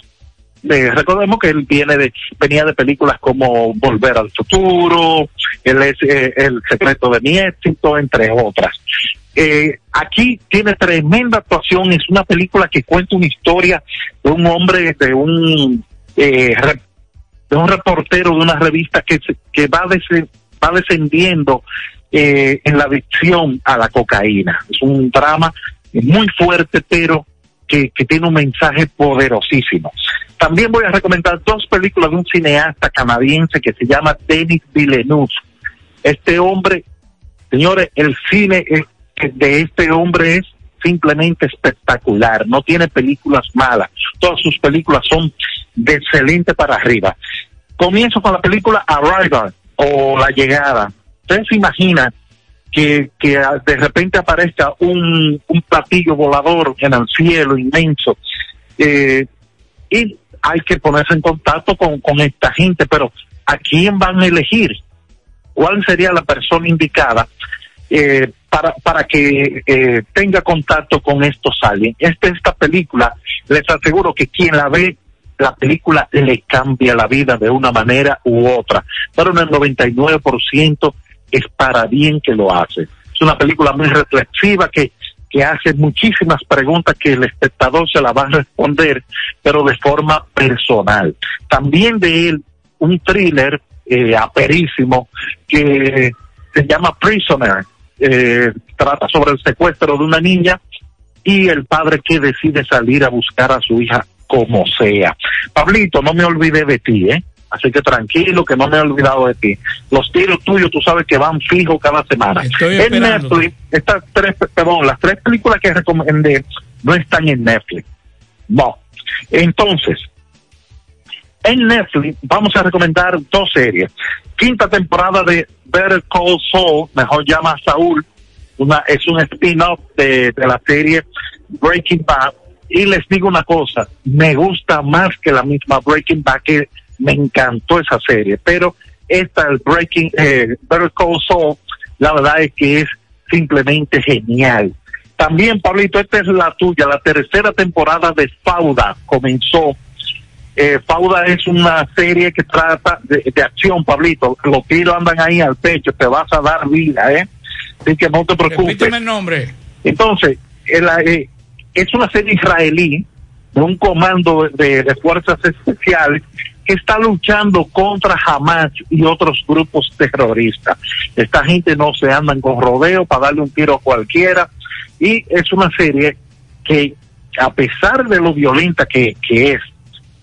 Speaker 46: Recordemos que él viene de, venía de películas como Volver al Futuro, él es eh, El secreto de mi éxito, entre otras. Eh, aquí tiene tremenda actuación, es una película que cuenta una historia de un hombre, de un, eh, de un reportero de una revista que, se- que va, va descendiendo eh, en la adicción a la cocaína. Es un drama muy fuerte, pero que, que tiene un mensaje poderosísimo. También voy a recomendar dos películas de un cineasta canadiense que se llama Denis Villeneuve. Este hombre, señores, el cine de este hombre es simplemente espectacular. No tiene películas malas. Todas sus películas son de excelente para arriba. Comienzo con la película Arrival o La Llegada. Ustedes se imaginan que, de repente aparezca un, un platillo volador en el cielo inmenso. Eh, y hay que ponerse en contacto con, esta gente, pero ¿a quién van a elegir? ¿Cuál sería la persona indicada eh, para, para que eh, tenga contacto con estos aliens? Esta, esta película, les aseguro que quien la ve, la película le cambia la vida de una manera u otra, pero en el 99% es para bien que lo hace. Es una película muy reflexiva que, que hace muchísimas preguntas que el espectador se la va a responder, pero de forma personal. También de él, un thriller eh, aperísimo que se llama Prisoner. Eh, trata sobre el secuestro de una niña y el padre que decide salir a buscar a su hija como sea. Pablito, no me olvidé de ti, ¿eh? Así que tranquilo, que no me he olvidado de ti. Los tiros tuyos, tú sabes que van fijos cada semana.
Speaker 8: Estoy
Speaker 46: en. Netflix, estas tres, perdón, las tres películas que recomendé no están en Netflix. No. Entonces, en Netflix vamos a recomendar dos series. Quinta temporada de Better Call Saul, mejor llama a Saúl, una, es un spin-off de, de la serie Breaking Bad. Y les digo una cosa, me gusta más que la misma Breaking Bad, que me encantó esa serie, pero esta, el Breaking, eh, Better Call Saul, la verdad es que es simplemente genial. También, Pablito, esta es la tuya, la tercera temporada de Fauda comenzó. Eh, Fauda es una serie que trata de, de acción, Pablito. Los tiros andan ahí al pecho, te vas a dar vida, ¿eh? Así que no te preocupes.
Speaker 8: Repíteme el nombre.
Speaker 46: Entonces, el, eh, es una serie israelí de un comando de, de fuerzas especiales que está luchando contra Hamas y otros grupos terroristas. Esta gente no se andan con rodeo para darle un tiro a cualquiera y es una serie que a pesar de lo violenta que, que es,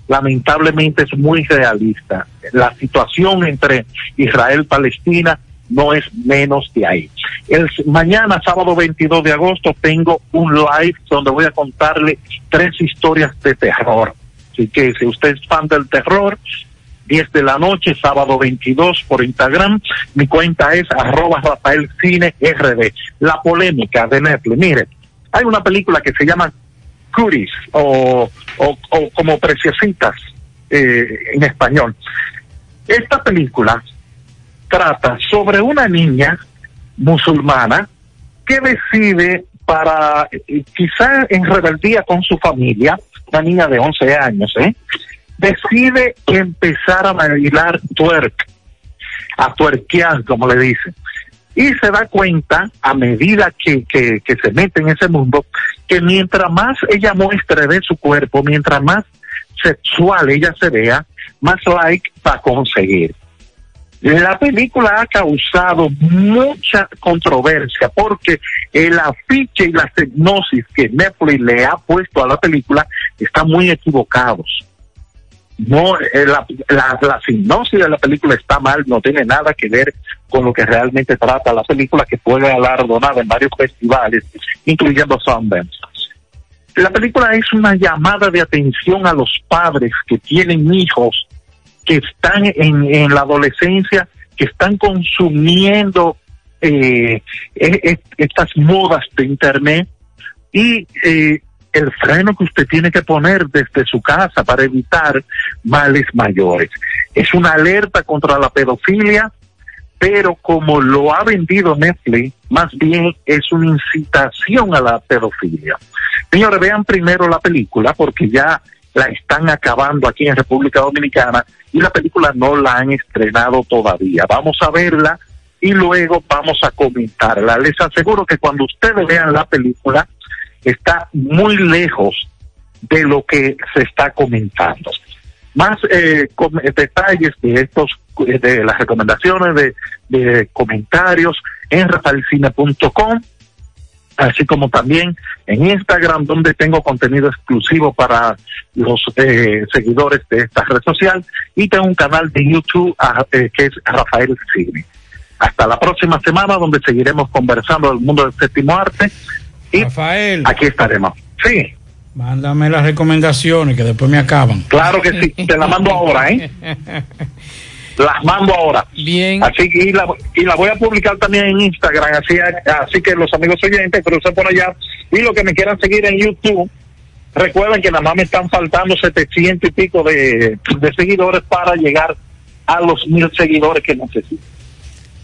Speaker 46: lamentablemente es muy realista. La situación entre Israel y Palestina no es menos de ahí. El, mañana, sábado 22 de agosto, tengo un live donde voy a contarle tres historias de terror. Así que si usted es fan del terror, 10 de la noche, sábado 22 por Instagram. Mi cuenta es arroba Rafael Cine RD. La polémica de Netflix. Mire, hay una película que se llama Cuties o, o, o como Preciositas eh, en español. Esta película trata sobre una niña musulmana que decide para, eh, quizá en rebeldía con su familia, una niña de 11 años, ¿eh? decide empezar a bailar twerk, a tuerquear, como le dicen. Y se da cuenta, a medida que, que, que se mete en ese mundo, que mientras más ella muestre de su cuerpo, mientras más sexual ella se vea, más like va a conseguir. La película ha causado mucha controversia porque el afiche y la hipnosis que Netflix le ha puesto a la película están muy equivocados. No, eh, la, hipnosis de la película está mal, no tiene nada que ver con lo que realmente trata la película que fue galardonada en varios festivales, incluyendo Sundance. La película es una llamada de atención a los padres que tienen hijos que están en, en la adolescencia, que están consumiendo eh, e- e- estas modas de Internet y eh, el freno que usted tiene que poner desde su casa para evitar males mayores. Es una alerta contra la pedofilia, pero como lo ha vendido Netflix, más bien es una incitación a la pedofilia. Señores, vean primero la película porque ya la están acabando aquí en República Dominicana y la película no la han estrenado todavía. Vamos a verla y luego vamos a comentarla. Les aseguro que cuando ustedes vean la película está muy lejos de lo que se está comentando. Más eh, detalles de estos, de las recomendaciones, de, comentarios en rafaelcine.com así como también en Instagram, donde tengo contenido exclusivo para los eh, seguidores de esta red social, y tengo un canal de YouTube ah, eh, que es Rafael Cine. Hasta la próxima semana, donde seguiremos conversando del mundo del séptimo arte, y
Speaker 8: Rafael.
Speaker 46: aquí estaremos. Sí,
Speaker 8: Mándame las recomendaciones que después me acaban.
Speaker 46: claro que sí, te la mando ahora, ¿eh? Las mando ahora.
Speaker 7: Bien.
Speaker 46: Así que y la, y la voy a publicar también en Instagram, así, así que los amigos oyentes crucen por allá. Y los que me quieran seguir en YouTube, recuerden que nada más me están faltando 700 y pico de, de seguidores para llegar a los mil seguidores que necesito.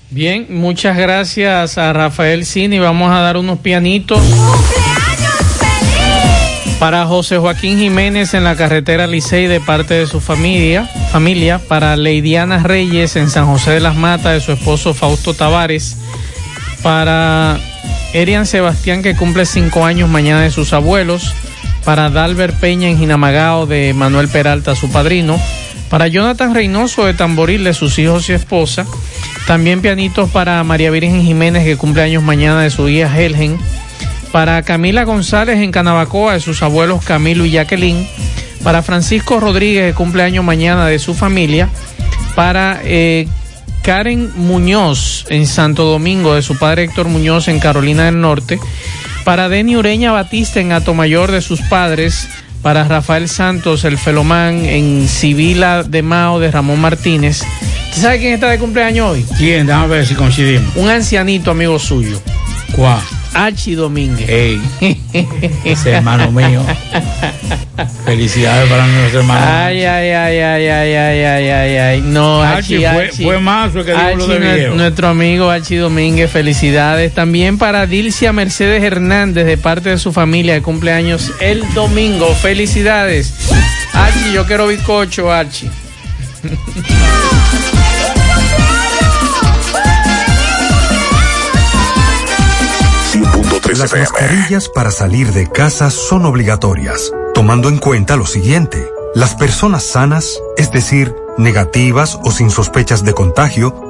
Speaker 7: Bien, muchas gracias a Rafael Cini. Vamos a dar unos pianitos. Para José Joaquín Jiménez en la carretera Licey de parte de su familia, familia, para Leidiana Reyes en San José de las Matas de su esposo Fausto Tavares, para Erian Sebastián que cumple cinco años mañana de sus abuelos, para Dalbert Peña en Jinamagao de Manuel Peralta, su padrino, para Jonathan Reynoso de Tamboril de sus hijos y esposa, también pianitos para María Virgen Jiménez que cumple años mañana de su hija Helgen, para Camila González en Canabacoa de sus abuelos Camilo y Jacqueline, para Francisco Rodríguez que cumple años mañana de su familia, para eh, Karen Muñoz en Santo Domingo de su padre Héctor Muñoz en Carolina del Norte, para Denny Ureña Batista en Atomayor de sus padres, para Rafael Santos, el felomán en Sibila de Mao de Ramón Martínez. ¿Usted sabe quién está de cumpleaños hoy?
Speaker 8: ¿Quién? Déjame ver si coincidimos.
Speaker 7: Un ancianito amigo suyo.
Speaker 8: ¿Cuál?
Speaker 7: Archie Domínguez.
Speaker 8: Ey, ese hermano mío. Felicidades para nuestro hermano.
Speaker 7: Ay, ay, ay, ay, ay, ay, ay, ay, ay. No,
Speaker 8: Archie,
Speaker 7: Archie,
Speaker 8: fue-
Speaker 7: Archie.
Speaker 8: fue mazo el que dijo lo de
Speaker 7: nuestro amigo Archie Domínguez, felicidades. También para Dilcia Mercedes Hernández, de parte de su familia, de cumpleaños el domingo. Felicidades. Archie, yo quiero bizcocho, Archie.
Speaker 10: Las mascarillas para salir de casa son obligatorias, tomando en cuenta lo siguiente. Las personas sanas, es decir, negativas o sin sospechas de contagio,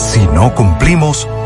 Speaker 10: Si no cumplimos,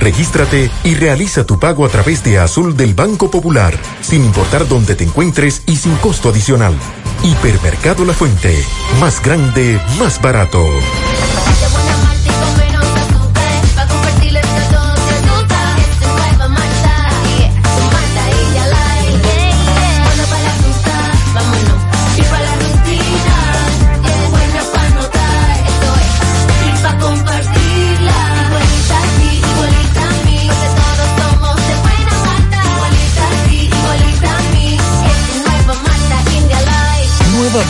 Speaker 2: regístrate y realiza tu pago a través de Azul del Banco Popular, sin importar dónde te encuentres y sin costo adicional. Hipermercado La Fuente, más grande, más barato.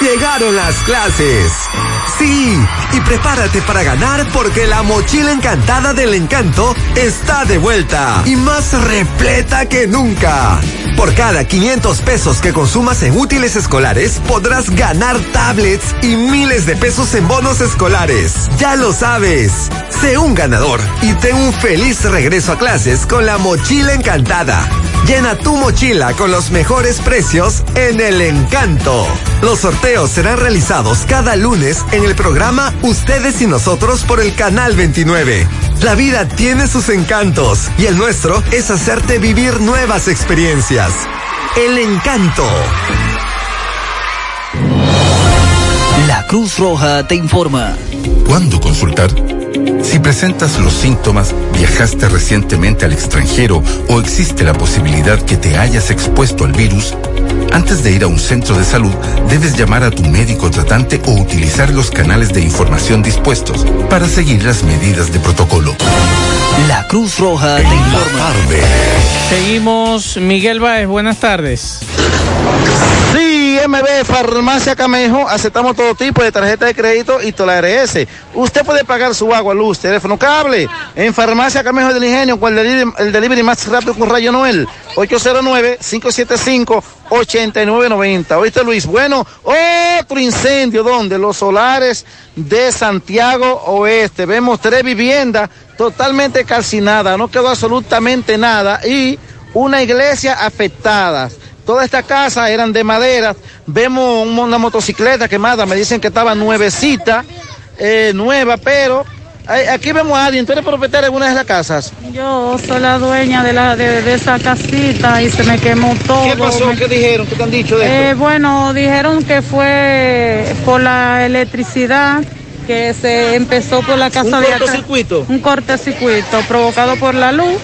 Speaker 44: Llegaron las clases. Sí, y prepárate para ganar porque la mochila encantada del encanto está de vuelta y más repleta que nunca. Por cada 500 pesos que consumas en útiles escolares, podrás ganar tablets y miles de pesos en bonos escolares. Ya lo sabes. Sé un ganador y ten un feliz regreso a clases con la mochila encantada. Llena tu mochila con los mejores precios en el encanto. Los sorteos serán realizados cada lunes en el programa Ustedes y Nosotros por el Canal 29. La vida tiene sus encantos y el nuestro es hacerte vivir nuevas experiencias. El encanto.
Speaker 12: La Cruz Roja te informa.
Speaker 13: ¿Cuándo consultar? Si presentas los síntomas, viajaste recientemente al extranjero o existe la posibilidad que te hayas expuesto al virus, antes de ir a un centro de salud, debes llamar a tu médico tratante o utilizar los canales de información dispuestos para seguir las medidas de protocolo.
Speaker 12: La Cruz Roja te informa.
Speaker 7: Seguimos, Miguel Báez, buenas tardes.
Speaker 47: Sí, MB Farmacia Camejo, aceptamos todo tipo de tarjeta de crédito y toda la RS. Usted puede pagar su agua, luz, teléfono, cable en Farmacia Camejo del Ingenio con el delivery más rápido con Rayo Noel. 809-575-8990. ¿Oíste, Luis? Bueno, otro incendio donde los solares de Santiago Oeste. Vemos tres viviendas totalmente calcinadas, no quedó absolutamente nada y una iglesia afectada. Todas estas casas eran de madera. Vemos un- una motocicleta quemada. Me dicen que estaba nuevecita, eh, nueva, pero eh, aquí vemos a alguien. ¿Tú eres propietaria de alguna de las casas?
Speaker 48: Yo soy la dueña de, la, de, de esa casita y se me quemó todo.
Speaker 47: ¿Qué pasó?
Speaker 48: Me-
Speaker 47: ¿Qué dijeron? ¿Qué te han dicho de
Speaker 48: Eh,
Speaker 47: esto?
Speaker 48: bueno, dijeron que fue por la electricidad que se empezó por la casa
Speaker 47: ¿Un
Speaker 48: de
Speaker 47: cortocircuito?
Speaker 48: Un cortocircuito provocado por la luz.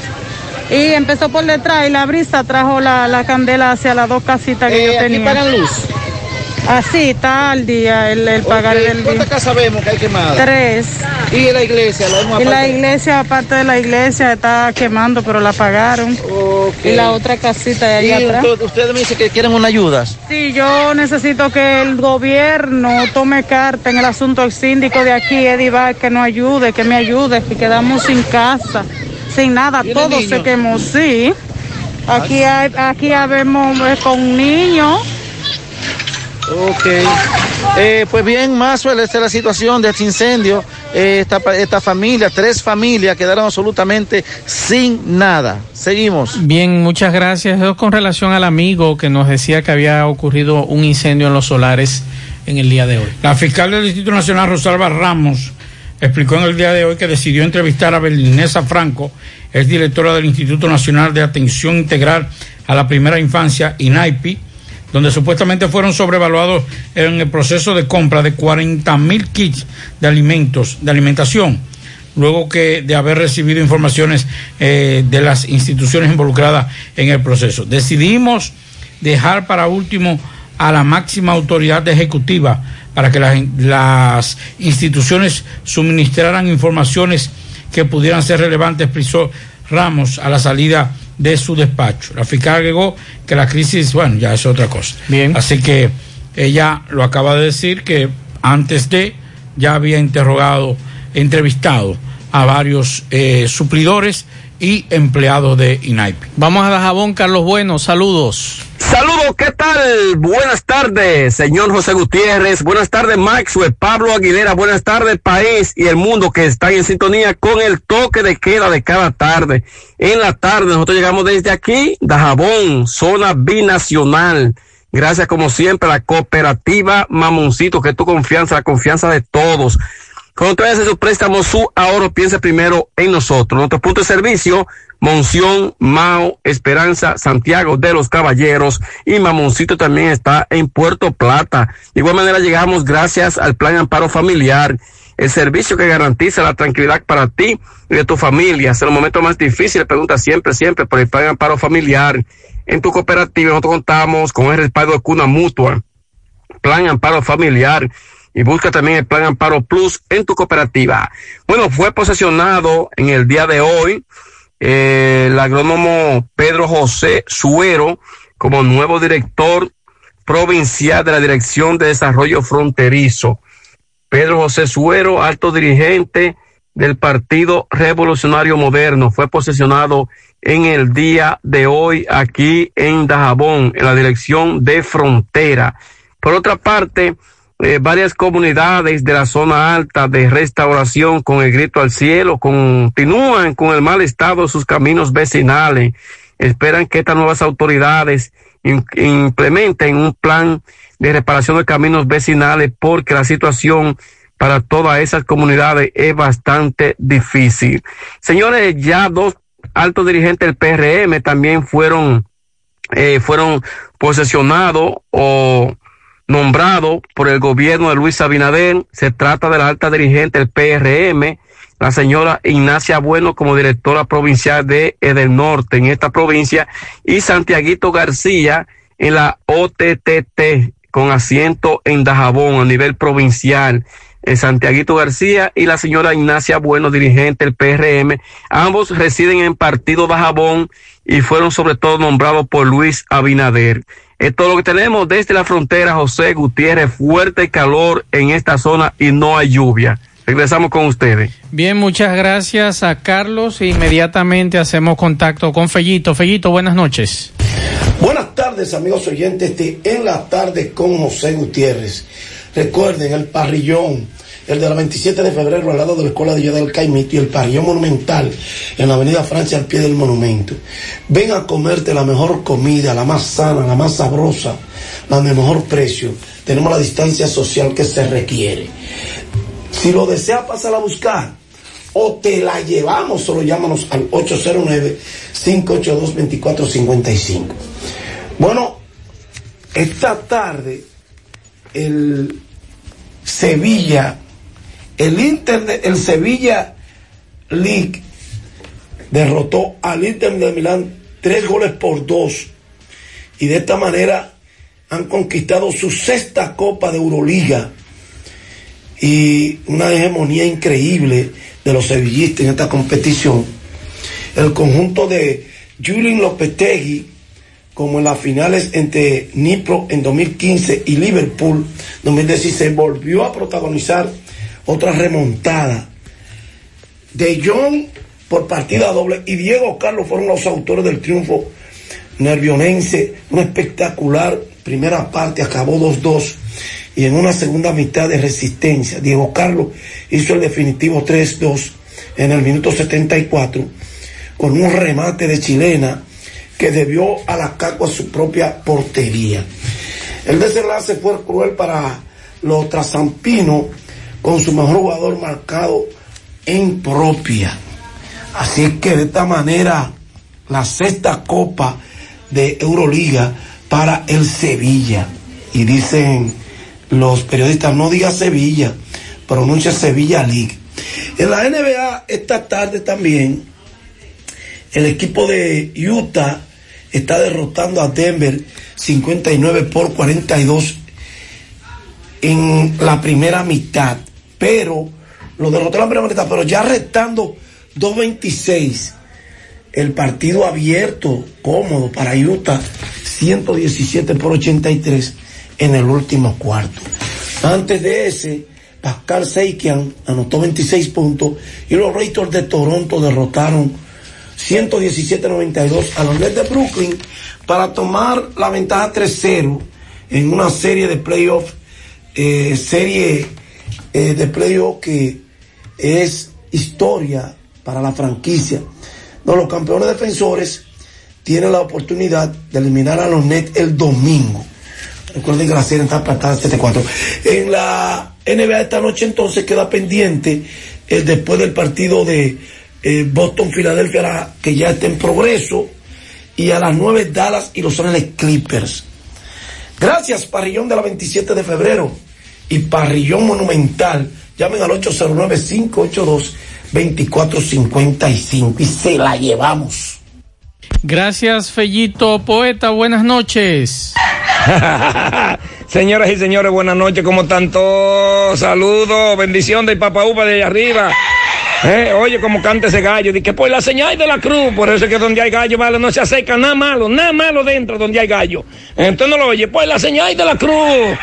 Speaker 48: Y empezó por detrás y la brisa trajo la, la candela hacia las dos casitas que
Speaker 47: Eh,
Speaker 48: yo
Speaker 47: ¿aquí
Speaker 48: tenía.
Speaker 47: pagan luz?
Speaker 48: Así, está al día el, el pagar
Speaker 47: Ok,
Speaker 48: del día.
Speaker 47: ¿Cuántas casas vemos que hay quemadas?
Speaker 48: Tres.
Speaker 47: ¿Y la iglesia? La
Speaker 48: Y la iglesia, aparte de la iglesia, está quemando, pero la pagaron. Y la otra casita de allá
Speaker 47: Y
Speaker 48: atrás.
Speaker 47: usted- ustedes me dicen que quieren una ayuda.
Speaker 48: Sí, yo necesito que el gobierno tome carta en el asunto del síndico de aquí, Edivar, que nos ayude, que me ayude, que quedamos sin casa, sin nada,
Speaker 47: ¿Tiene
Speaker 48: todo se quemó, sí. Aquí hay, aquí habemos con niños.
Speaker 47: Ok. Eh, pues bien, Maxwell, esta es la situación de este incendio. Eh, esta, esta familia, tres familias quedaron absolutamente sin nada. Seguimos.
Speaker 7: Bien, muchas gracias. Eso con relación al amigo que nos decía que había ocurrido un incendio en los solares en el día de hoy.
Speaker 8: La fiscal del Instituto Nacional, Rosalba Ramos, explicó en el día de hoy que decidió entrevistar a Belinesa Franco, es directora del Instituto Nacional de Atención Integral a la Primera Infancia, INAIPI, donde supuestamente fueron sobrevaluados en el proceso de compra de 40 mil kits de alimentos, de alimentación, luego que de haber recibido informaciones eh, de las instituciones involucradas en el proceso. Decidimos dejar para último a la máxima autoridad ejecutiva para que las, las instituciones suministraran informaciones que pudieran ser relevantes, expresó Ramos a la salida de su despacho. La fiscal agregó que la crisis, bueno, ya es otra cosa. Bien. Así que ella lo acaba de decir que antes de ya había interrogado, entrevistado a varios eh, suplidores y empleados de INAIPI.
Speaker 7: Vamos a Dajabón, Carlos Bueno, saludos.
Speaker 43: Saludos, ¿qué tal? Buenas tardes, señor José Gutiérrez. Buenas tardes, Maxwell, Pablo Aguilera. Buenas tardes, país y el mundo que están en sintonía con el toque de queda de cada tarde. En la tarde, nosotros llegamos desde aquí, Dajabón, zona binacional. Gracias, como siempre, a la cooperativa Mamoncito, que es tu confianza, la confianza de todos. Cuando tú haces su préstamo, su ahorro, piensa primero en nosotros. Nuestro punto de servicio, Monción, Mao, Esperanza, Santiago de los Caballeros y Mamoncito también está en Puerto Plata. De igual manera llegamos gracias al Plan Amparo Familiar, el servicio que garantiza la tranquilidad para ti y de tu familia. En los momentos más difíciles, pregunta siempre, siempre por el Plan Amparo Familiar. En tu cooperativa nosotros contamos con el respaldo de Cuna Mutua, Plan Amparo Familiar y busca también el Plan Amparo Plus en tu cooperativa. Bueno, fue posesionado en el día de hoy eh, el agrónomo Pedro José Suero como nuevo director provincial de la Dirección de Desarrollo Fronterizo. Pedro José Suero, alto dirigente del Partido Revolucionario Moderno, fue posesionado en el día de hoy aquí en Dajabón, en la Dirección de Frontera. Por otra parte, eh, varias comunidades de la zona alta de restauración con el grito al cielo continúan con el mal estado de sus caminos vecinales. Esperan que estas nuevas autoridades implementen un plan de reparación de caminos vecinales porque la situación para todas esas comunidades es bastante difícil. Señores, ya dos altos dirigentes del PRM también fueron, eh, fueron posesionados o nombrado por el gobierno de Luis Abinader. Se trata de la alta dirigente del PRM, la señora Ignacia Bueno como directora provincial de del Norte en esta provincia y Santiaguito García en la OTTT con asiento en Dajabón a nivel provincial. El Santiaguito García y la señora Ignacia Bueno, dirigente del PRM. Ambos residen en Partido Dajabón y fueron sobre todo nombrados por Luis Abinader. Es todo lo que tenemos desde la frontera, José Gutiérrez, fuerte calor en esta zona y no hay lluvia. Regresamos con ustedes.
Speaker 7: Bien, muchas gracias a Carlos. Inmediatamente hacemos contacto con Fellito. Fellito, buenas noches.
Speaker 49: Buenas tardes, amigos oyentes de En la Tarde con José Gutiérrez. Recuerden el parrillón, el de la 27 de febrero al lado de la Escuela de Yoda del Caimito y el parrillón monumental en la Avenida Francia al pie del monumento. Ven a comerte la mejor comida, la más sana, la más sabrosa, la de mejor precio. Tenemos la distancia social que se requiere. Si lo desea, pasar a buscar o te la llevamos, solo llámanos al 809-582-2455. Bueno, esta tarde el Sevilla, el Inter, de- el Sevilla League derrotó al Inter de Milán tres goles por dos y de esta manera han conquistado su sexta Copa de Euroliga y una hegemonía increíble de los sevillistas en esta competición. El conjunto de Julien Lopetegui, como en las finales entre Nipro en 2015 y Liverpool 2016, volvió a protagonizar otra remontada. De Jong por partida doble y Diego Carlos fueron los autores del triunfo nervionense, una espectacular primera parte, acabó 2-2 y en una segunda mitad de resistencia. Diego Carlos hizo el definitivo 3-2 en el minuto 74 con un remate de chilena que debió a la caco a su propia portería. El desenlace fue cruel para los trasampinos con su mejor jugador marcado en propia. Así que de esta manera la sexta copa de Euroliga para el Sevilla. Y dicen los periodistas, no diga Sevilla, pronuncia Sevilla League. En la NBA esta tarde también el equipo de Utah está derrotando a Denver 59 por 42 en la primera mitad. Pero lo derrotó en la primera mitad, pero ya restando 2.26. El partido abierto, cómodo para Utah, 117 por 83 en el último cuarto. Antes de ese, Pascal Seikian anotó 26 puntos y los Raptors de Toronto derrotaron 117-92 a los Nets de Brooklyn para tomar la ventaja 3-0 en una serie de playoffs, eh, serie eh, de playoffs que es historia para la franquicia. No, los campeones defensores tienen la oportunidad de eliminar a los Nets el domingo. Recuerden que la serie está apartada 7-4. En la NBA esta noche entonces queda pendiente después del partido de eh, Boston-Filadelfia que ya está en progreso y a las 9 Dallas y Los Ángeles Clippers. Gracias Parrillón de la 27 de febrero y Parrillón Monumental. Llamen al 809-582-2455 y se la llevamos.
Speaker 7: Gracias, Fellito Poeta. Buenas noches.
Speaker 40: Señoras y señores, buenas noches. ¿Cómo están todos? Saludos, bendición del Papa Upa de allá arriba. Eh, oye, como canta ese gallo, di que por la señal de la cruz, por eso es que donde hay gallo, vale, no se acerca nada malo, nada malo dentro donde hay gallo. Entonces no lo oye, por la señal de la cruz.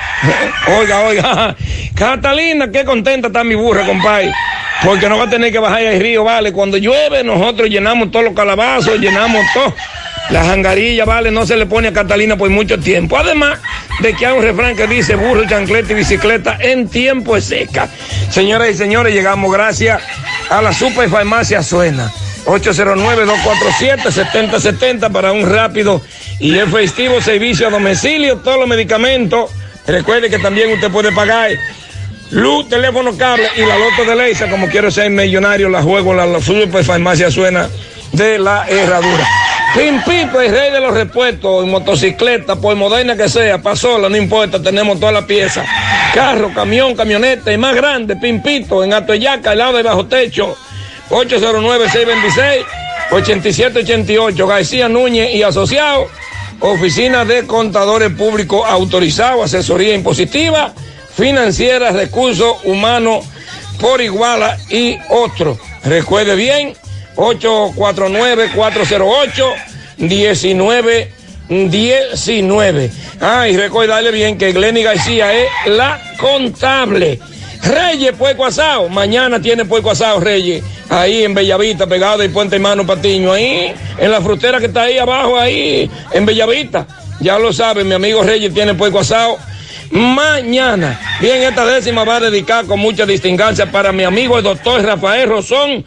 Speaker 40: oiga, oiga, Catalina, qué contenta está mi burra, compadre. Porque no va a tener que bajar al río, vale. Cuando llueve, nosotros llenamos todos los calabazos, llenamos todo. La jangarilla, vale, no se le pone a Catalina por mucho tiempo. Además de que hay un refrán que dice burro, chancleta y bicicleta en tiempo es seca. Señoras y señores, llegamos gracias a la Superfarmacia Suena. 809-247-7070 para un rápido y efectivo servicio a domicilio, todos los medicamentos. Recuerde que también usted puede pagar luz, teléfono, cable y la loto de Leisa. Como quiero ser millonario, la juego en la Superfarmacia Suena de la Herradura. Pimpito, el rey de los repuestos, en motocicleta, por moderna que sea, pasola, no importa, tenemos toda la pieza. Carro, camión, camioneta y más grande, Pimpito, en Atoyaca, al lado de Bajo Techo, 809-626-8788, García Núñez y Asociados, Oficina de Contadores Públicos Autorizados, Asesoría Impositiva, Financiera, Recursos Humanos por Iguala y otros. Recuerde bien, 849-408-1919. Ah, y recordarle bien que Glenny García es la contable. Reyes Puerco Asado, mañana tiene Puerco Asado Reyes, ahí en Bellavista, pegado del puente Hermano Patiño, ahí, en la frutera que está ahí abajo, ahí, en Bellavista. Ya lo saben, mi amigo Reyes tiene Puerco Asado mañana. Bien, esta décima va a dedicar con mucha distingancia para mi amigo el doctor Rafael Rosón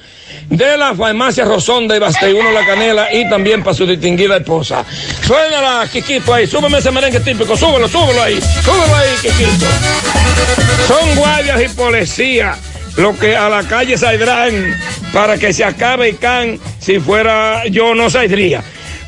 Speaker 40: de la farmacia Rosón de Basteuno La Canela y también para su distinguida esposa. Suénala, Kikito, ahí, súbeme ese merengue típico, súbelo, súbelo ahí, súbelo ahí, Kikito. Son guardias y policía lo que a la calle saldrán para que se acabe el can, si fuera yo no saldría.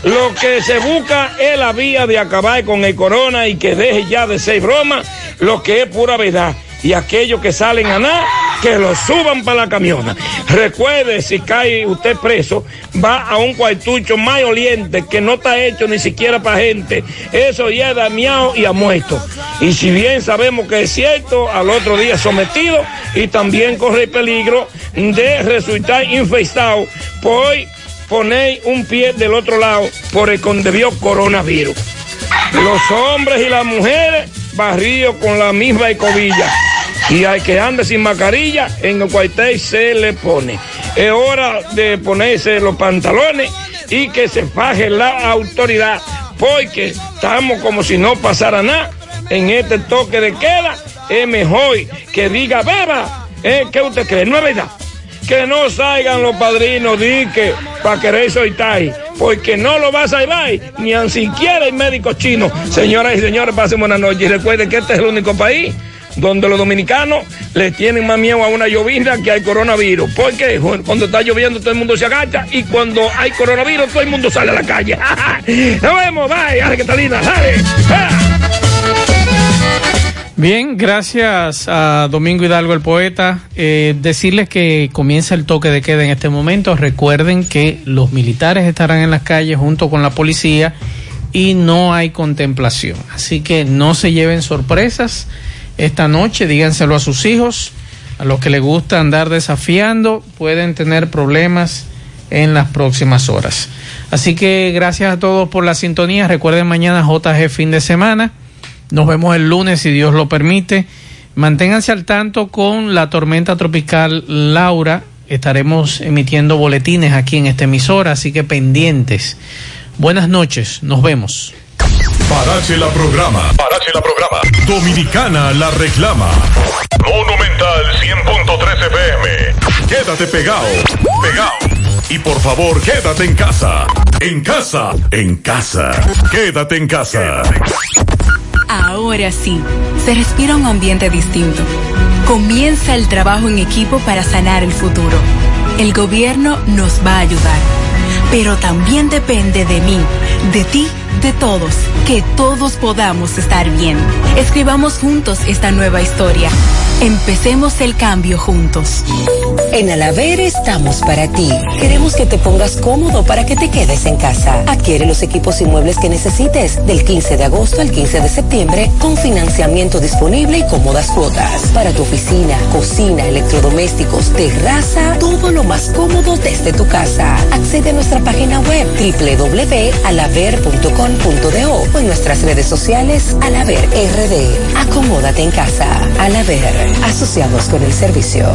Speaker 40: Lo que se busca es la vía de acabar con el corona y que deje ya de ser broma, lo que es pura verdad. Y aquellos que salen a nada, que lo suban para la camiona. Recuerde, si cae usted preso, va a un cuartucho más oliente que no está hecho ni siquiera para gente. Eso ya es dañado y ha muerto. Y si bien sabemos que es cierto, al otro día sometido y también corre el peligro de resultar infestado por poner un pie del otro lado por el condebió coronavirus. Los hombres y las mujeres barridos con la misma escobilla. Y al que ande sin mascarilla, en el cuartel se le pone. Es hora de ponerse los pantalones y que se faje la autoridad, porque estamos como si no pasara nada en este toque de queda. Es mejor que diga, beba, ¿eh? ¿qué usted cree? No es verdad que no salgan los padrinos dique para querer soltar, porque no lo va a salvar ni an siquiera el médico chino. Señoras y señores, pasen buenas noches y recuerden que este es el único país donde los dominicanos le tienen más miedo a una llovizna que al coronavirus. Porque cuando está lloviendo todo el mundo se agacha y cuando hay coronavirus todo el mundo sale a la calle. Nos vemos, bye, dale Catalina, dale.
Speaker 7: Bien, gracias a Domingo Hidalgo el poeta. Eh, decirles que comienza el toque de queda en este momento. Recuerden que los militares estarán en las calles junto con la policía y no hay contemplación. Así que no se lleven sorpresas esta noche, díganselo a sus hijos. A los que les gusta andar desafiando pueden tener problemas en las próximas horas. Así que gracias a todos por la sintonía. Recuerden mañana JG fin de semana Nos vemos el lunes si Dios lo permite. Manténganse al tanto con la tormenta tropical Laura. Estaremos emitiendo boletines aquí en esta emisora, así que pendientes. Buenas noches, nos vemos.
Speaker 14: Parache la programa. Parache la programa. Dominicana la reclama. Monumental 100.13 FM. Quédate pegado. Pegado. Y por favor, quédate en casa. En casa. En casa. Quédate en casa.
Speaker 50: Ahora sí, se respira un ambiente distinto. Comienza el trabajo en equipo para sanar el futuro. El gobierno nos va a ayudar, pero también depende de mí, de ti, de todos, que todos podamos estar bien. Escribamos juntos esta nueva historia. Empecemos el cambio juntos.
Speaker 51: En Alaber estamos para ti. Queremos que te pongas cómodo para que te quedes en casa. Adquiere los equipos y muebles que necesites del 15 de agosto al 15 de septiembre con financiamiento disponible y cómodas cuotas. Para tu oficina, cocina, electrodomésticos, terraza, todo lo más cómodo desde tu casa. Accede a nuestra página web www.alaver.com.do en nuestras redes sociales Alaver RD. Acomódate en casa. Alaver, asociados con el servicio.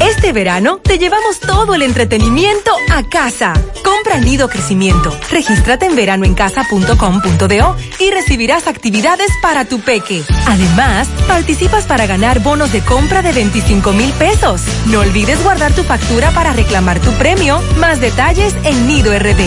Speaker 6: Este verano te llevamos todo el entretenimiento a casa. Compra Nido Crecimiento. Regístrate en veranoencasa.com.do y recibirás actividades para tu peque. Además, participas para ganar bonos de compra de 25 mil pesos. No olvides guardar tu factura para reclamar tu premio. Más detalles en Nido RD.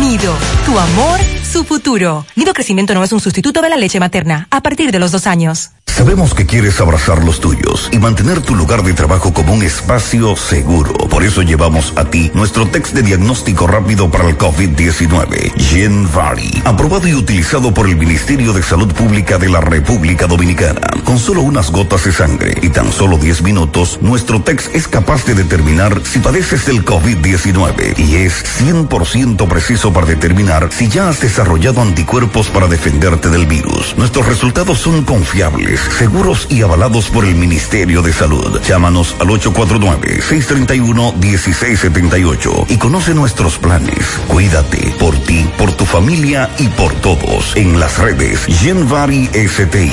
Speaker 6: Nido, tu amor, su futuro. Nido Crecimiento no es un sustituto de la leche materna a partir de los dos años.
Speaker 47: Sabemos que quieres abrazar los tuyos y mantener tu lugar de trabajo como un espacio seguro. Por eso llevamos a ti nuestro test de diagnóstico rápido para el COVID-19, Genvari, aprobado y utilizado por el Ministerio de Salud Pública de la República Dominicana. Con solo unas gotas de sangre y tan solo 10 minutos, nuestro test es capaz de determinar si padeces del COVID-19 y es 100% preciso para determinar si ya has desarrollado anticuerpos para defenderte del virus. Nuestros resultados son confiables seguros y avalados por el Ministerio de Salud. Llámanos al 849-631-1678 y conoce nuestros planes. Cuídate por ti, por tu familia y por todos. En las redes Genvari STI.